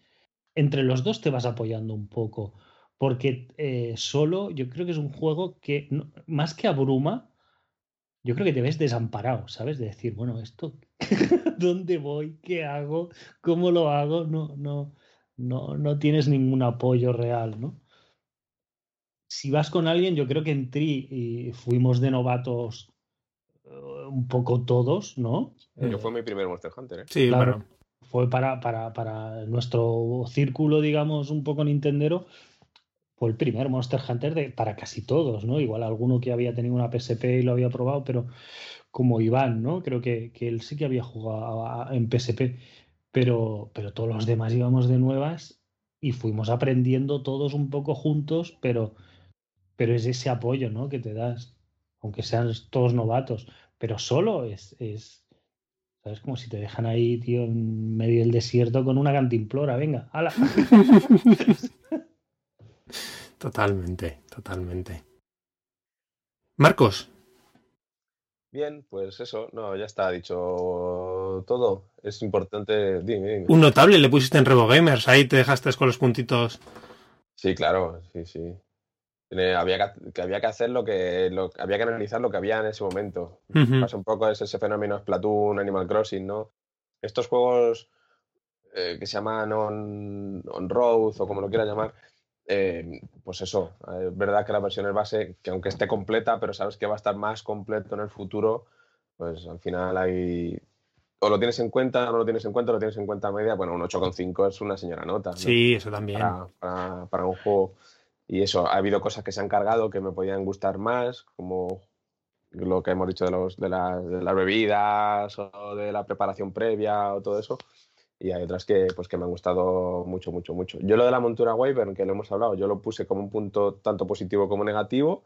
entre los dos te vas apoyando un poco. Porque eh, solo yo creo que es un juego que, no- más que abruma, yo creo que te ves desamparado, ¿sabes? De decir, bueno, esto, *laughs* ¿dónde voy? ¿Qué hago? ¿Cómo lo hago? No, no, no, no tienes ningún apoyo real, ¿no? Si vas con alguien, yo creo que en Tri y fuimos de novatos eh, un poco todos, ¿no? Yo Eh, fue mi primer Monster Hunter, ¿eh? Sí, Claro. bueno. Fue para, para, para nuestro círculo, digamos, un poco nintendero, fue el primer Monster Hunter de, para casi todos, ¿no? Igual alguno que había tenido una PSP y lo había probado, pero como Iván, ¿no? Creo que, que él sí que había jugado en PSP, pero, pero todos los demás íbamos de nuevas y fuimos aprendiendo todos un poco juntos, pero, pero es ese apoyo, ¿no? Que te das, aunque sean todos novatos, pero solo es, es ¿Sabes? Como si te dejan ahí, tío, en medio del desierto con una cantimplora. Venga, hala. *laughs* Totalmente, totalmente. Marcos, Bien, pues eso, no, ya está dicho todo. Es importante. Dime, dime. un notable le pusiste en RevoGamers, ahí te dejaste con los puntitos. Sí, claro, sí, sí. Había que, que había que hacer lo que, lo, había que analizar lo que había en ese momento. Ujú. Pasa un poco es ese fenómeno Splatoon, Animal Crossing, ¿no? Estos juegos eh, que se llaman on, on road o como lo quieras llamar, eh, pues eso, eh, es verdad que la versión es base, que aunque esté completa, pero sabes que va a estar más completo en el futuro, pues al final hay... O lo tienes en cuenta, o no lo tienes en cuenta, o lo tienes en cuenta media, bueno, un 8,5 es una señora nota. ¿no? Sí, eso también. para, para- para un juego. Y eso, ha habido cosas que se han cargado que me podían gustar más, como lo que hemos dicho de, los, de, las, de las bebidas o de la preparación previa o todo eso. Y hay otras que, pues, que me han gustado mucho, mucho, mucho. Yo lo de la montura Wyvern, que lo hemos hablado, yo lo puse como un punto tanto positivo como negativo,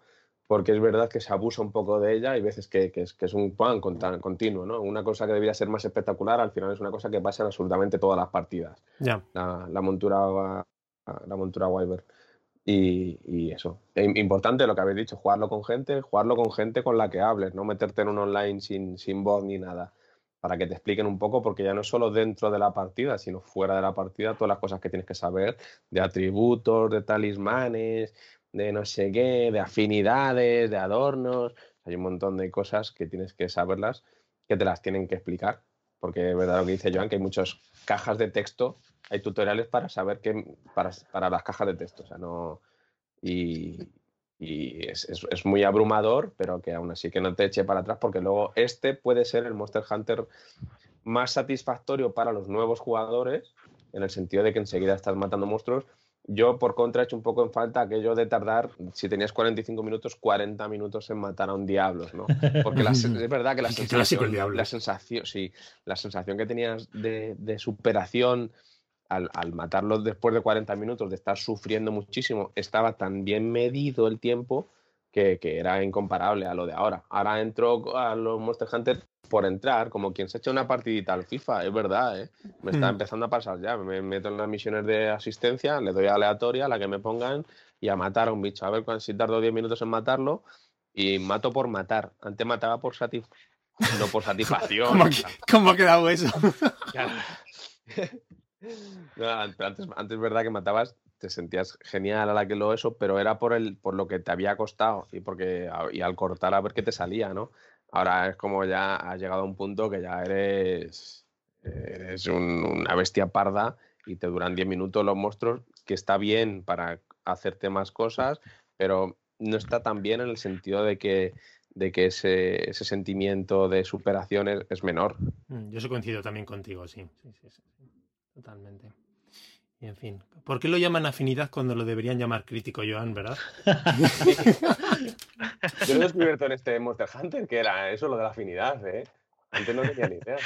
porque es verdad que se abusa un poco de ella y veces que, que es, que es un pan continuo, ¿no? Una cosa que debería ser más espectacular, al final es una cosa que pasa en absolutamente todas las partidas Ya. la, la montura la montura Wyvern. Y, eso. E im- importante lo que habéis dicho, jugarlo con gente, jugarlo con gente con la que hables, no meterte en un online sin, sin voz ni nada. Para que te expliquen un poco, porque ya no es solo dentro de la partida, sino fuera de la partida, todas las cosas que tienes que saber de atributos, de talismanes, de no sé qué, de afinidades, de adornos. Hay un montón de cosas que tienes que saberlas, que te las tienen que explicar. Porque es verdad lo que dice Joan, que hay muchas cajas de texto hay tutoriales para saber qué para, para las cajas de texto. O sea, no. Y, y es, es- es muy abrumador, pero que aún así que no te eche para atrás, porque luego este puede ser el Monster Hunter más satisfactorio para los nuevos jugadores, en el sentido de que enseguida estás matando monstruos. Yo, por contra, he hecho un poco en falta aquello de tardar, si tenías 45 minutos, 40 minutos en matar a un diablo, ¿no? Porque la es verdad que la *laughs* el sensación, la sensación, sí, la sensación que tenías de, de superación al, al matarlo después de 40 minutos, de estar sufriendo muchísimo, estaba tan bien medido el tiempo que, que era incomparable a lo de ahora. Ahora entro a los Monster Hunter por entrar, como quien se echa una partidita al FIFA, es verdad, ¿eh? Me está Mm. empezando a pasar ya. Me meto en las misiones de asistencia, le doy a aleatoria, la que me pongan, y a matar a un bicho. A ver si tardo 10 minutos en matarlo, y mato por matar. Antes mataba por satisfacción. No por *laughs* satisfacción. ¿Cómo, que- cómo ha quedado eso? Claro. No, antes, antes es verdad que matabas, te sentías genial a la que lo eso, pero era por el, por lo que te había costado y porque y al cortar a ver qué te salía, ¿no? Ahora es como ya has llegado a un punto que ya eres, eres un- una bestia parda y te duran 10 minutos los monstruos, que está bien para hacerte más cosas, pero no está tan bien en el sentido de que de que ese, ese sentimiento de superación es, es menor. Mm, Yo se coincido también contigo, sí. Totalmente. Y en fin, ¿por qué lo llaman afinidad cuando lo deberían llamar crítico, Joan, verdad? *laughs* Yo lo he descubierto en este Monster Hunter, que era eso lo de la afinidad, ¿eh? Antes no tenía ni idea.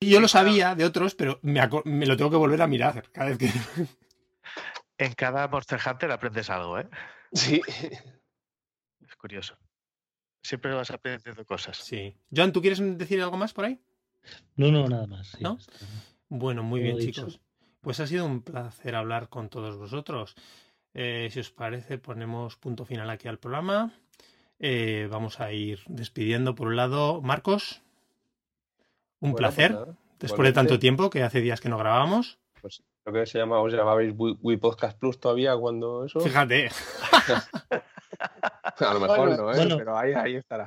Yo lo sabía de otros, pero me, me lo tengo que volver a mirar cada vez que... En cada Monster Hunter aprendes algo, ¿eh? Sí. Es curioso. Siempre vas aprendiendo cosas. Sí. Joan, ¿tú quieres decir algo más por ahí? No, no, nada más. sí, ¿No? está. Bueno, muy bien, dicho. chicos. Pues ha sido un placer hablar con todos vosotros. Eh, si os parece, ponemos punto final aquí al programa. Eh, vamos a ir despidiendo por un lado. Marcos, un Bueno, placer. pues nada, Después de tanto tiempo, que hace días que no grabábamos. Pues creo que se llama, os llamabais Wii Podcast Plus todavía cuando eso. Fíjate, *laughs* A lo mejor Bueno, no, ¿eh? bueno. Pero ahí, ahí estará.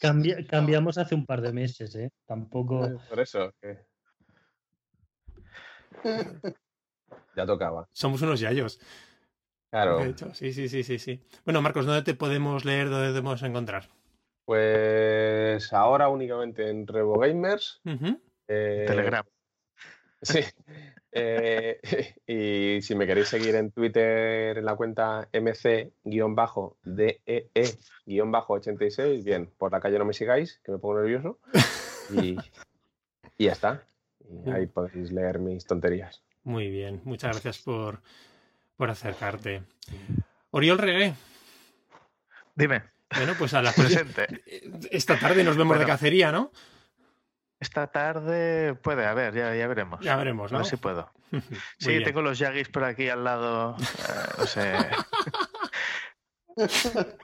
Cambia- cambiamos hace un par de meses, ¿eh? Tampoco. Por eso. que *laughs* Ya tocaba. somos unos yayos. Claro. De hecho, sí, sí, sí, sí, sí. Bueno, Marcos, ¿dónde te podemos leer? ¿Dónde te podemos encontrar? Pues ahora únicamente en Revo Gamers. Ujú. eh, Telegram. *laughs* Sí. Eh, *laughs* y si me queréis seguir en Twitter en la cuenta MC-DEE-86, bien, por la calle no me sigáis, que me pongo nervioso. Y, y ya está. Y ahí podéis leer mis tonterías. Muy bien, muchas gracias por, por acercarte. Oriol Regué. Dime, Bueno, pues a la *laughs* presente. Esta tarde nos vemos de cacería, ¿no? Esta tarde puede, a ver, ya, ya veremos. Ya veremos, A ¿no? ver si puedo. *laughs* Sí, bien. tengo los Yagis por aquí al lado. eh, no sé. *laughs*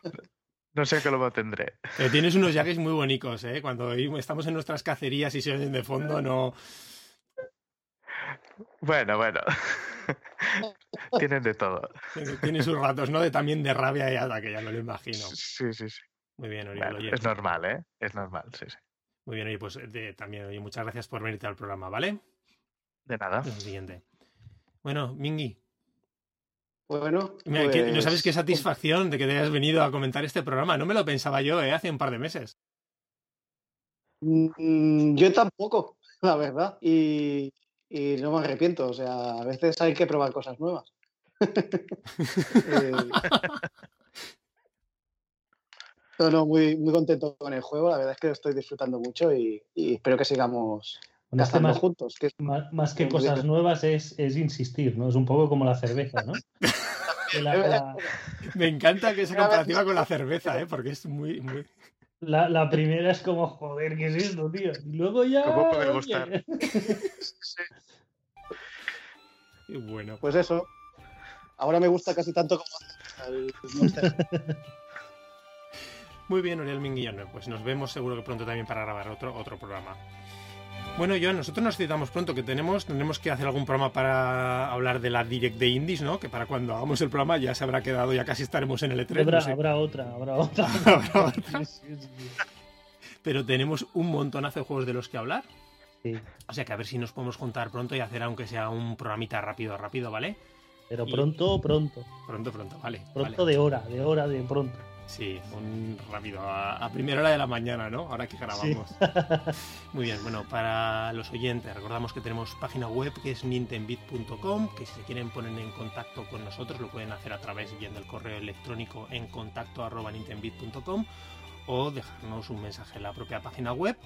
No sé qué lo tendré. Eh, tienes unos yagues muy bonitos, ¿eh? Cuando estamos en nuestras cacerías y se oyen de fondo, no. Bueno, bueno. *laughs* Tienen de todo. Tiene sus ratos, ¿no? De, también de rabia y ataque, ya me lo imagino. Sí, sí, sí. Muy bien, Oriol. Bueno, es normal, ¿eh? Es normal, sí, sí. muy bien, oye, pues de- también, oye, muchas gracias por venirte al programa, ¿vale? De nada. Lo siguiente. Bueno, Mingi, Bueno, mira, que- no sabes qué pues, satisfacción de que te hayas venido a comentar este programa. No me lo pensaba yo, ¿eh? Hace un par de meses. Mm, Yo tampoco, *laughs* la verdad. Y, y no me arrepiento. O sea, a veces hay que probar cosas nuevas. Eh, no, no, muy, muy contento con el juego. La verdad es que lo estoy disfrutando mucho y, y espero que sigamos gastando más, juntos. Que más, más que cosas bien. nuevas es, es insistir, ¿no? Es un poco como la cerveza, ¿no? *laughs* Que la, la- Me encanta que esa comparativa con la *laughs* cerveza, ¿eh? Porque es muy, muy... la- la primera es como, joder, ¿qué es esto, tío? Y luego ya. ¿Cómo puede gustar? *laughs* bueno. Pues eso. Ahora me gusta casi tanto como. *laughs* Muy bien, Oriol Minguillón. Pues nos vemos seguro que pronto también para grabar otro, otro programa. Bueno, Joan, nosotros nos citamos pronto, que tenemos, tendremos que hacer algún programa para hablar de la Direct de Indies, ¿no? Que para cuando hagamos el programa ya se habrá quedado, ya casi estaremos en el E3. Habrá, no sé. habrá otra, habrá *laughs* otra. Habrá. Pero tenemos un montonazo de juegos de los que hablar. Sí, O sea que a ver si nos podemos juntar pronto y hacer aunque sea un programita rápido, rápido, ¿vale? Pero Y- pronto, pronto. Pronto, pronto, vale. Pronto vale. de hora, de hora, de pronto. Sí, un rápido, a, a primera hora de la mañana, ¿no? Ahora que grabamos. *laughs* Muy bien, bueno, para los oyentes, recordamos que tenemos página web que es nintendbit.com, que si se quieren poner en contacto con nosotros lo pueden hacer a través bien del correo electrónico en contacto arroba o dejarnos un mensaje en la propia página web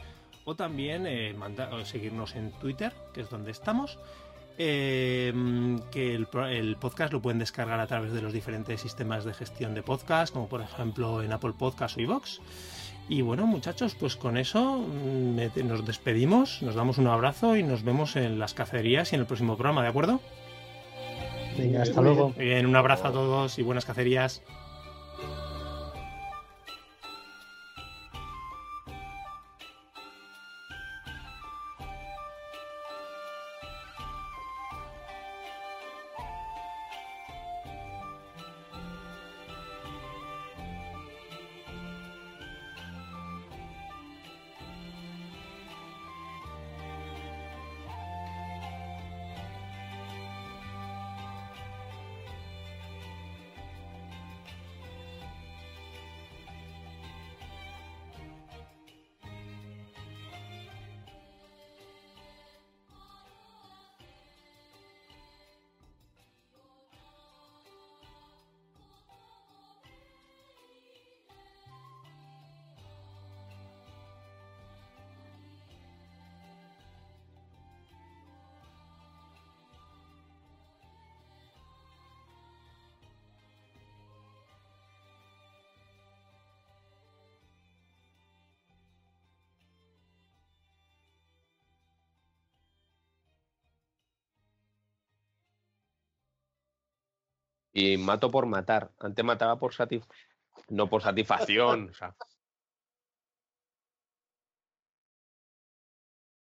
o también eh, manda- o seguirnos en Twitter, que es donde estamos. Eh, que el, podcast lo pueden descargar a través de los diferentes sistemas de gestión de podcast, como por ejemplo en Apple Podcast o iVoox. Y bueno, muchachos, pues con eso mm, me- nos despedimos, nos damos un abrazo y nos vemos en las cacerías y en el próximo programa, ¿de acuerdo? Venga, hasta luego. Muy bien, un abrazo a todos y buenas cacerías. Y mato por matar. Antes mataba por satisfacción, no por satisfacción. O sea,